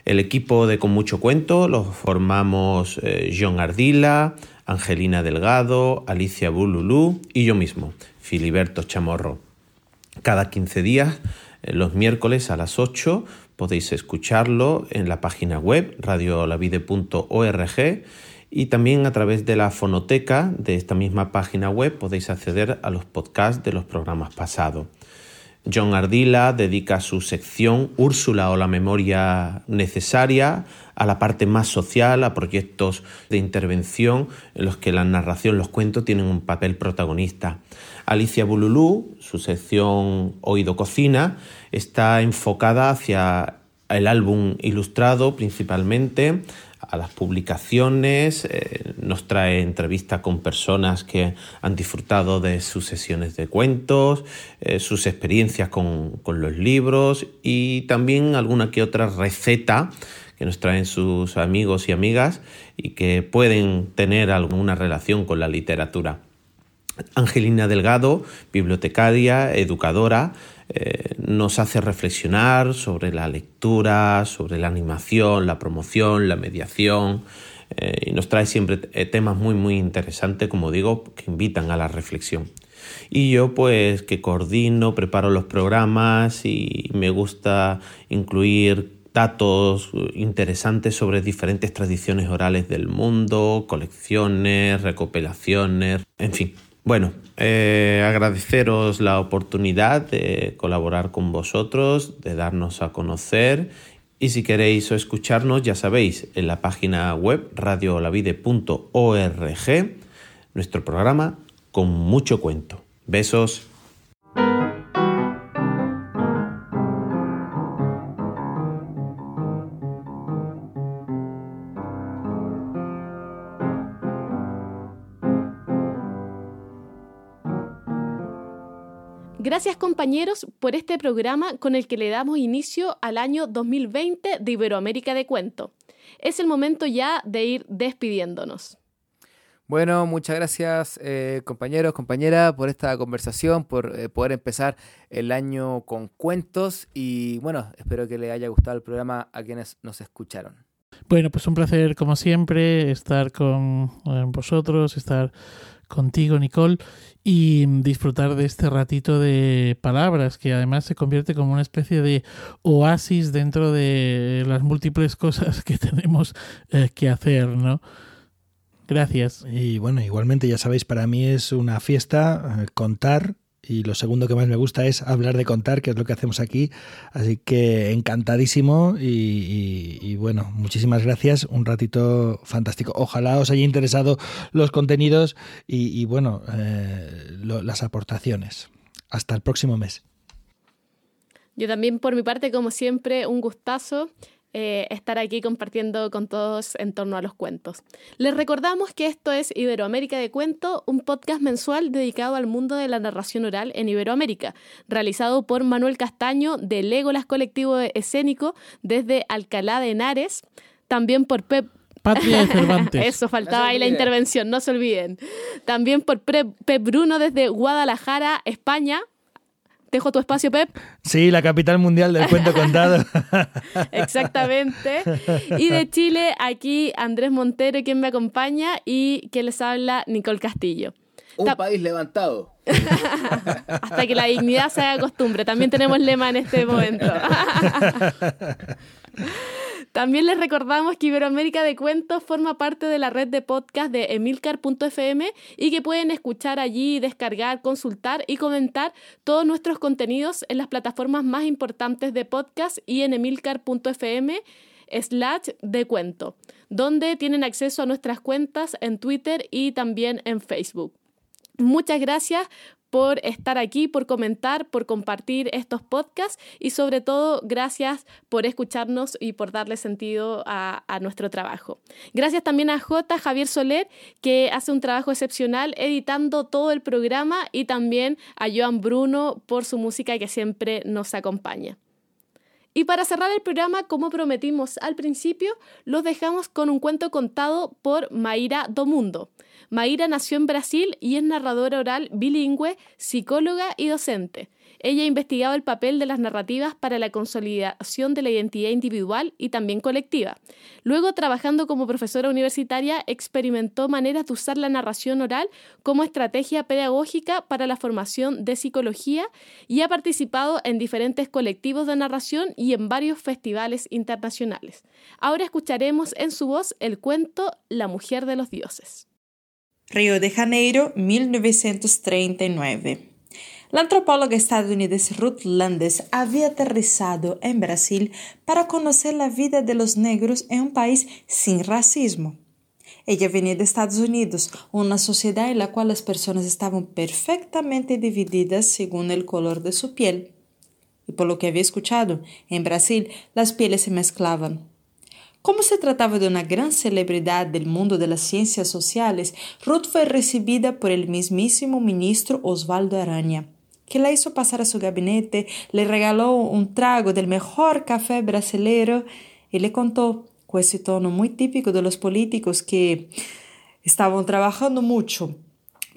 El equipo de Con Mucho Cuento lo formamos eh, John Ardila, Angelina Delgado, Alicia Bululú y yo mismo, Filiberto Chamorro. Cada 15 días, eh, los miércoles a las 8, podéis escucharlo en la página web radiolavide.org y también a través de la fonoteca de esta misma página web podéis acceder a los podcasts de los programas pasados. John Ardila dedica su sección Úrsula o la memoria necesaria a la parte más social, a proyectos de intervención en los que la narración, los cuentos tienen un papel protagonista. Alicia Bululú, su sección Oído Cocina, está enfocada hacia el álbum ilustrado principalmente, a las publicaciones, eh, nos trae entrevistas con personas que han disfrutado de sus sesiones de cuentos, eh, sus experiencias con, con, los libros y también alguna que otra receta que nos traen sus amigos y amigas y que pueden tener alguna relación con la literatura. Angelina Delgado, bibliotecaria, educadora, eh, nos hace reflexionar sobre la lectura, sobre la animación, la promoción, la mediación, eh, y nos trae siempre eh, temas muy muy interesantes, como digo, que invitan a la reflexión. Y yo pues que coordino, preparo los programas y me gusta incluir datos interesantes sobre diferentes tradiciones orales del mundo, colecciones, recopilaciones, en fin, bueno, eh, agradeceros la oportunidad de colaborar con vosotros, de darnos a conocer y si queréis escucharnos, ya sabéis, en la página web radiolavide.org, nuestro programa con mucho cuento. Besos. Gracias compañeros por este programa con el que le damos inicio al año 2020 de Iberoamérica de Cuento. Es el momento ya de ir despidiéndonos. Bueno, muchas gracias eh, compañeros, compañeras por esta conversación, por eh, poder empezar el año con cuentos y bueno, espero que les haya gustado el programa a quienes nos escucharon. Bueno, pues un placer como siempre estar con eh, vosotros, estar contigo, Nicole, y disfrutar de este ratito de palabras, que además se convierte como una especie de oasis dentro de las múltiples cosas que <laughs> tenemos eh, que hacer, ¿no? Gracias. Y bueno, igualmente ya sabéis, para mí es una fiesta eh, contar y lo segundo que más me gusta es hablar de contar, que es lo que hacemos aquí. Así que encantadísimo y, bueno, muchísimas gracias. Un ratito fantástico. Ojalá os haya interesado los contenidos y, bueno, eh, las aportaciones. Hasta el próximo mes. Yo también, por mi parte, como siempre, un gustazo. Eh, estar aquí compartiendo con todos en torno a los cuentos. Les recordamos que esto es Iberoamérica de Cuento, un podcast mensual dedicado al mundo de la narración oral en Iberoamérica, realizado por Manuel Castaño de Legolas Colectivo Escénico desde Alcalá de Henares, también por Pep Patria de Cervantes. <laughs> Eso, faltaba ahí la intervención, no se olviden. También por Pep Bruno desde Guadalajara, España, dejo tu espacio, Pep. Sí, la capital mundial del cuento <laughs> contado. Exactamente. Y de Chile, aquí Andrés Montero, quien me acompaña, y quien les habla, Nicole Castillo. Un país levantado. <laughs> Hasta que la dignidad se haga costumbre. También tenemos lema en este momento. <laughs> También les recordamos que Iberoamérica de Cuentos forma parte de la red de podcast de emilcar.fm y que pueden escuchar allí, descargar, consultar y comentar todos nuestros contenidos en las plataformas más importantes de podcast y en emilcar.fm slash de cuento, donde tienen acceso a nuestras cuentas en Twitter y también en Facebook. Muchas gracias por estar aquí, por comentar, por compartir estos podcasts y sobre todo gracias por escucharnos y por darle sentido a, nuestro trabajo. Gracias también a J. Javier Soler, que hace un trabajo excepcional editando todo el programa y también a Joan Bruno por su música que siempre nos acompaña. Y para cerrar el programa, como prometimos al principio, los dejamos con un cuento contado por Maíra Domundo. Maíra nació en Brasil y es narradora oral bilingüe, psicóloga y docente. Ella ha investigado el papel de las narrativas para la consolidación de la identidad individual y también colectiva. Luego, trabajando como profesora universitaria, experimentó maneras de usar la narración oral como estrategia pedagógica para la formación de psicología y ha participado en diferentes colectivos de narración y en varios festivales internacionales. Ahora escucharemos en su voz el cuento La mujer de los dioses. Rio de Janeiro, 1939. La antropóloga estadounidense Ruth Landes había aterrizado en Brasil para conocer la vida de los negros en un país sin racismo. Ella venía de Estados Unidos, una sociedad en la cual las personas estaban perfectamente divididas según el color de su piel. Y por lo que había escuchado, en Brasil las pieles se mezclaban. Como se trataba de una gran celebridad del mundo de las ciencias sociales, Ruth fue recibida por el mismísimo ministro Osvaldo Araña, que la hizo pasar a su gabinete, le regaló un trago del mejor café brasilero y le contó, con ese tono muy típico de los políticos que estaban trabajando mucho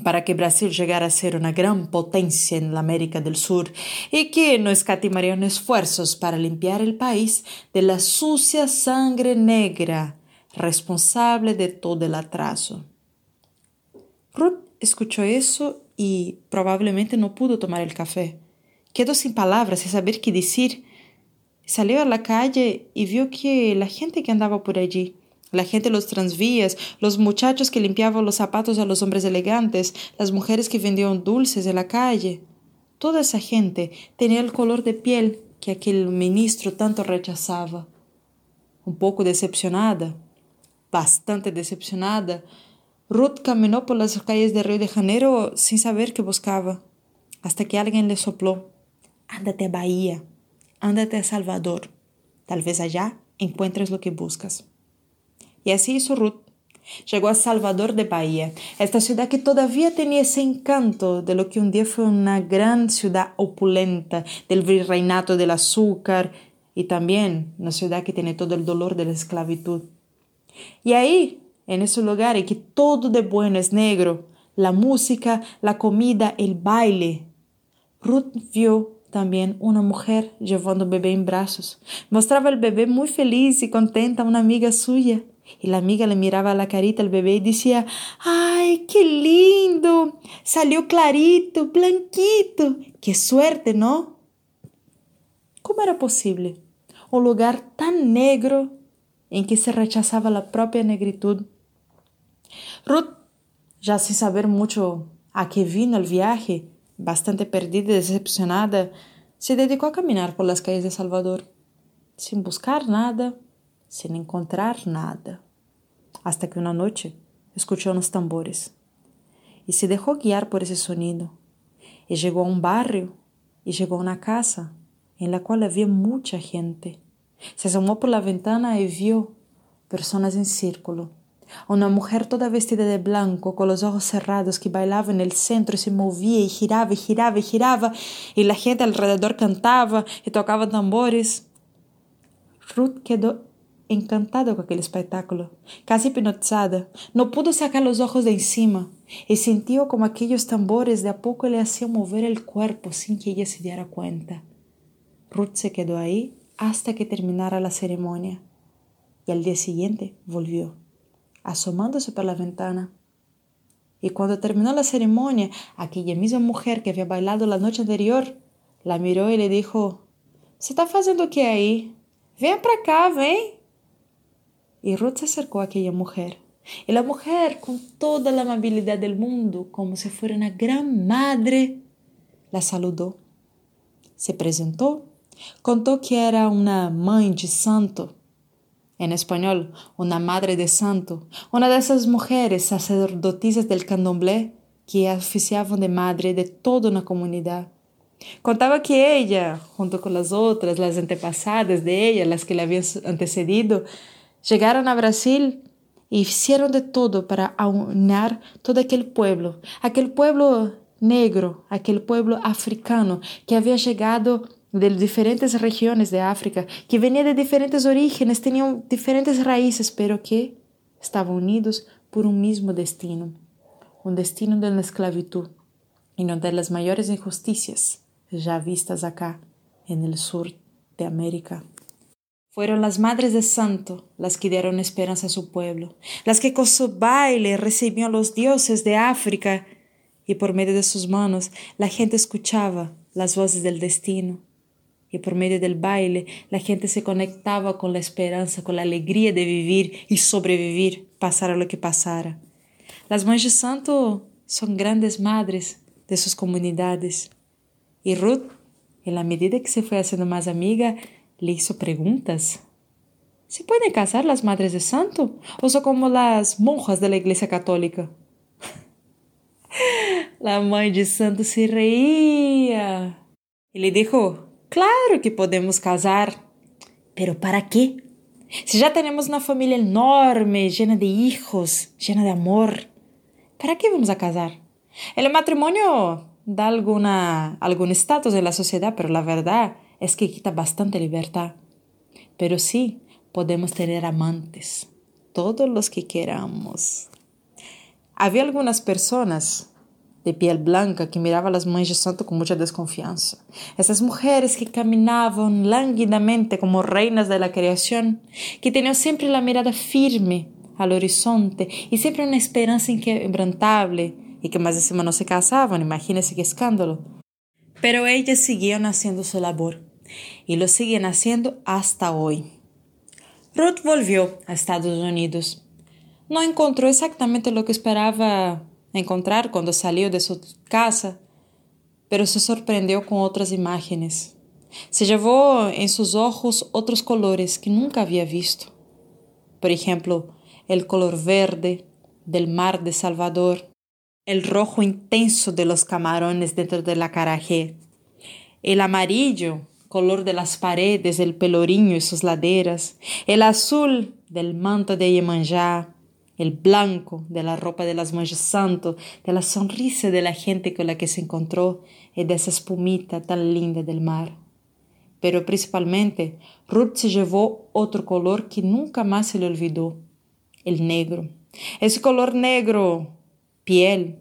para que Brasil llegara a ser una gran potencia en la América del Sur y que no escatimarían esfuerzos para limpiar el país de la sucia sangre negra responsable de todo el atraso. Ruth escuchó eso y probablemente no pudo tomar el café. Quedó sin palabras, sin saber qué decir. Salió a la calle y vio que la gente que andaba por allí la gente los transvías, los muchachos que limpiaban los zapatos a los hombres elegantes, las mujeres que vendían dulces en la calle. Toda esa gente tenía el color de piel que aquel ministro tanto rechazaba. Un poco decepcionada, bastante decepcionada, Ruth caminó por las calles de Río de Janeiro sin saber qué buscaba, hasta que alguien le sopló. Ándate a Bahía, ándate a Salvador. Tal vez allá encuentres lo que buscas. Y así hizo Ruth. Llegó a Salvador de Bahía, esta ciudad que todavía tenía ese encanto de lo que un día fue una gran ciudad opulenta, del virreinato del azúcar y también una ciudad que tiene todo el dolor de la esclavitud. Y ahí, en ese lugar en que todo de bueno es negro, la música, la comida, el baile, Ruth vio también una mujer llevando un bebé en brazos. Mostraba el bebé muy feliz y contenta a una amiga suya. Y la amiga le miraba la carita al bebé y decía, ¡ay, qué lindo! Salió clarito, blanquito. ¡Qué suerte, ¿no? ¿Cómo era posible? Un lugar tan negro en que se rechazaba la propia negritud. Ruth, ya sin saber mucho a qué vino el viaje, bastante perdida y decepcionada, se dedicó a caminar por las calles de Salvador, sin buscar nada sin encontrar nada, hasta que una noche escuchó unos tambores y se dejó guiar por ese sonido. Y llegó a un barrio y llegó a una casa en la cual había mucha gente. Se asomó por la ventana y vio personas en círculo. Una mujer toda vestida de blanco, con los ojos cerrados, que bailaba en el centro y se movía y giraba y giraba y giraba, y la gente alrededor cantaba y tocaba tambores. Ruth quedó encantada com aquele espetáculo, casi hipnotizada. Não pudo sacar os olhos de encima. y sintió como aquellos tambores de a poco le hacían mover el cuerpo sin que ella se diera cuenta. Ruth se quedó ahí hasta que terminara la ceremonia y al día siguiente volvió, asomándose por la ventana. Y cuando terminó la ceremonia, aquella misma mujer que había bailado la noche anterior la miró y le dijo: ¿Se está haciendo qué ahí? Ven para acá, ven. Y Ruth se acercó a aquella mujer. Y la mujer, con toda la amabilidad del mundo, como si fuera una gran madre, la saludó. Se presentó, contó que era una mãe de santo, en español, una madre de santo, una de esas mujeres sacerdotisas del candomblé que oficiaban de madre de toda una comunidad. Contaba que ella, junto con las otras, las antepasadas de ella, las que le habían antecedido, llegaron a Brasil y hicieron de todo para aunar todo aquel pueblo, aquel pueblo negro, aquel pueblo africano que había llegado de diferentes regiones de África, que venía de diferentes orígenes, tenían diferentes raíces, pero que estaban unidos por un mismo destino, un destino de la esclavitud y una de las mayores injusticias ya vistas acá en el sur de América. Fueron las madres de santo las que dieron esperanza a su pueblo, las que con su baile recibían a los dioses de África y por medio de sus manos la gente escuchaba las voces del destino y por medio del baile la gente se conectaba con la esperanza, con la alegría de vivir y sobrevivir, pasara lo que pasara. Las mães de santo son grandes madres de sus comunidades. Y Ruth, en la medida que se fue haciendo más amiga, le hizo preguntas. ¿Se pueden casar las madres de santo o son como las monjas de la iglesia católica? <laughs> la mãe de santo se reía y le dijo, Claro que podemos casar. Pero ¿para qué? Si ya tenemos una familia enorme, llena de hijos, llena de amor, ¿para qué vamos a casar? El matrimonio da alguna, algún estatus en la sociedad, pero la verdad es que quita bastante libertad. Pero sí, podemos tener amantes, todos los que queramos. Había algunas personas de piel blanca que mirava as mães de santo com muita desconfiança. Essas mulheres que caminavam languidamente como reinas da criação, que tinham sempre a mirada firme ao horizonte e sempre uma esperança inquebrantável e que mais de cima não se casavam, imagínese que escândalo. Pero ellas seguían haciendo su labor y lo siguen haciendo hasta hoy. Ruth volvió a Estados Unidos. No encontró exactamente lo que esperaba encontrar cuando salió de su casa, pero se sorprendió con otras imágenes. Se llevó en sus ojos otros colores que nunca había visto. Por ejemplo, el color verde del mar de Salvador, el rojo intenso de los camarones dentro de la carajé, el amarillo, color de las paredes del Pelourinho y sus laderas, el azul del manto de Iemanjá, el blanco de la ropa de las de santo, de la sonrisa de la gente con la que se encontró y de esa espumita tan linda del mar. Pero principalmente, Ruth se llevó otro color que nunca más se le olvidó, el negro. Ese color negro, piel,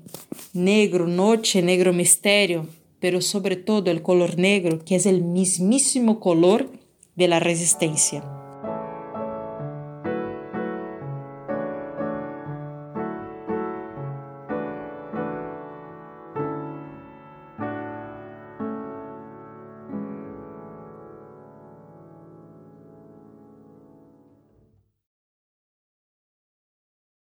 negro noche, negro misterio, pero sobre todo el color negro, que es el mismísimo color de la resistencia.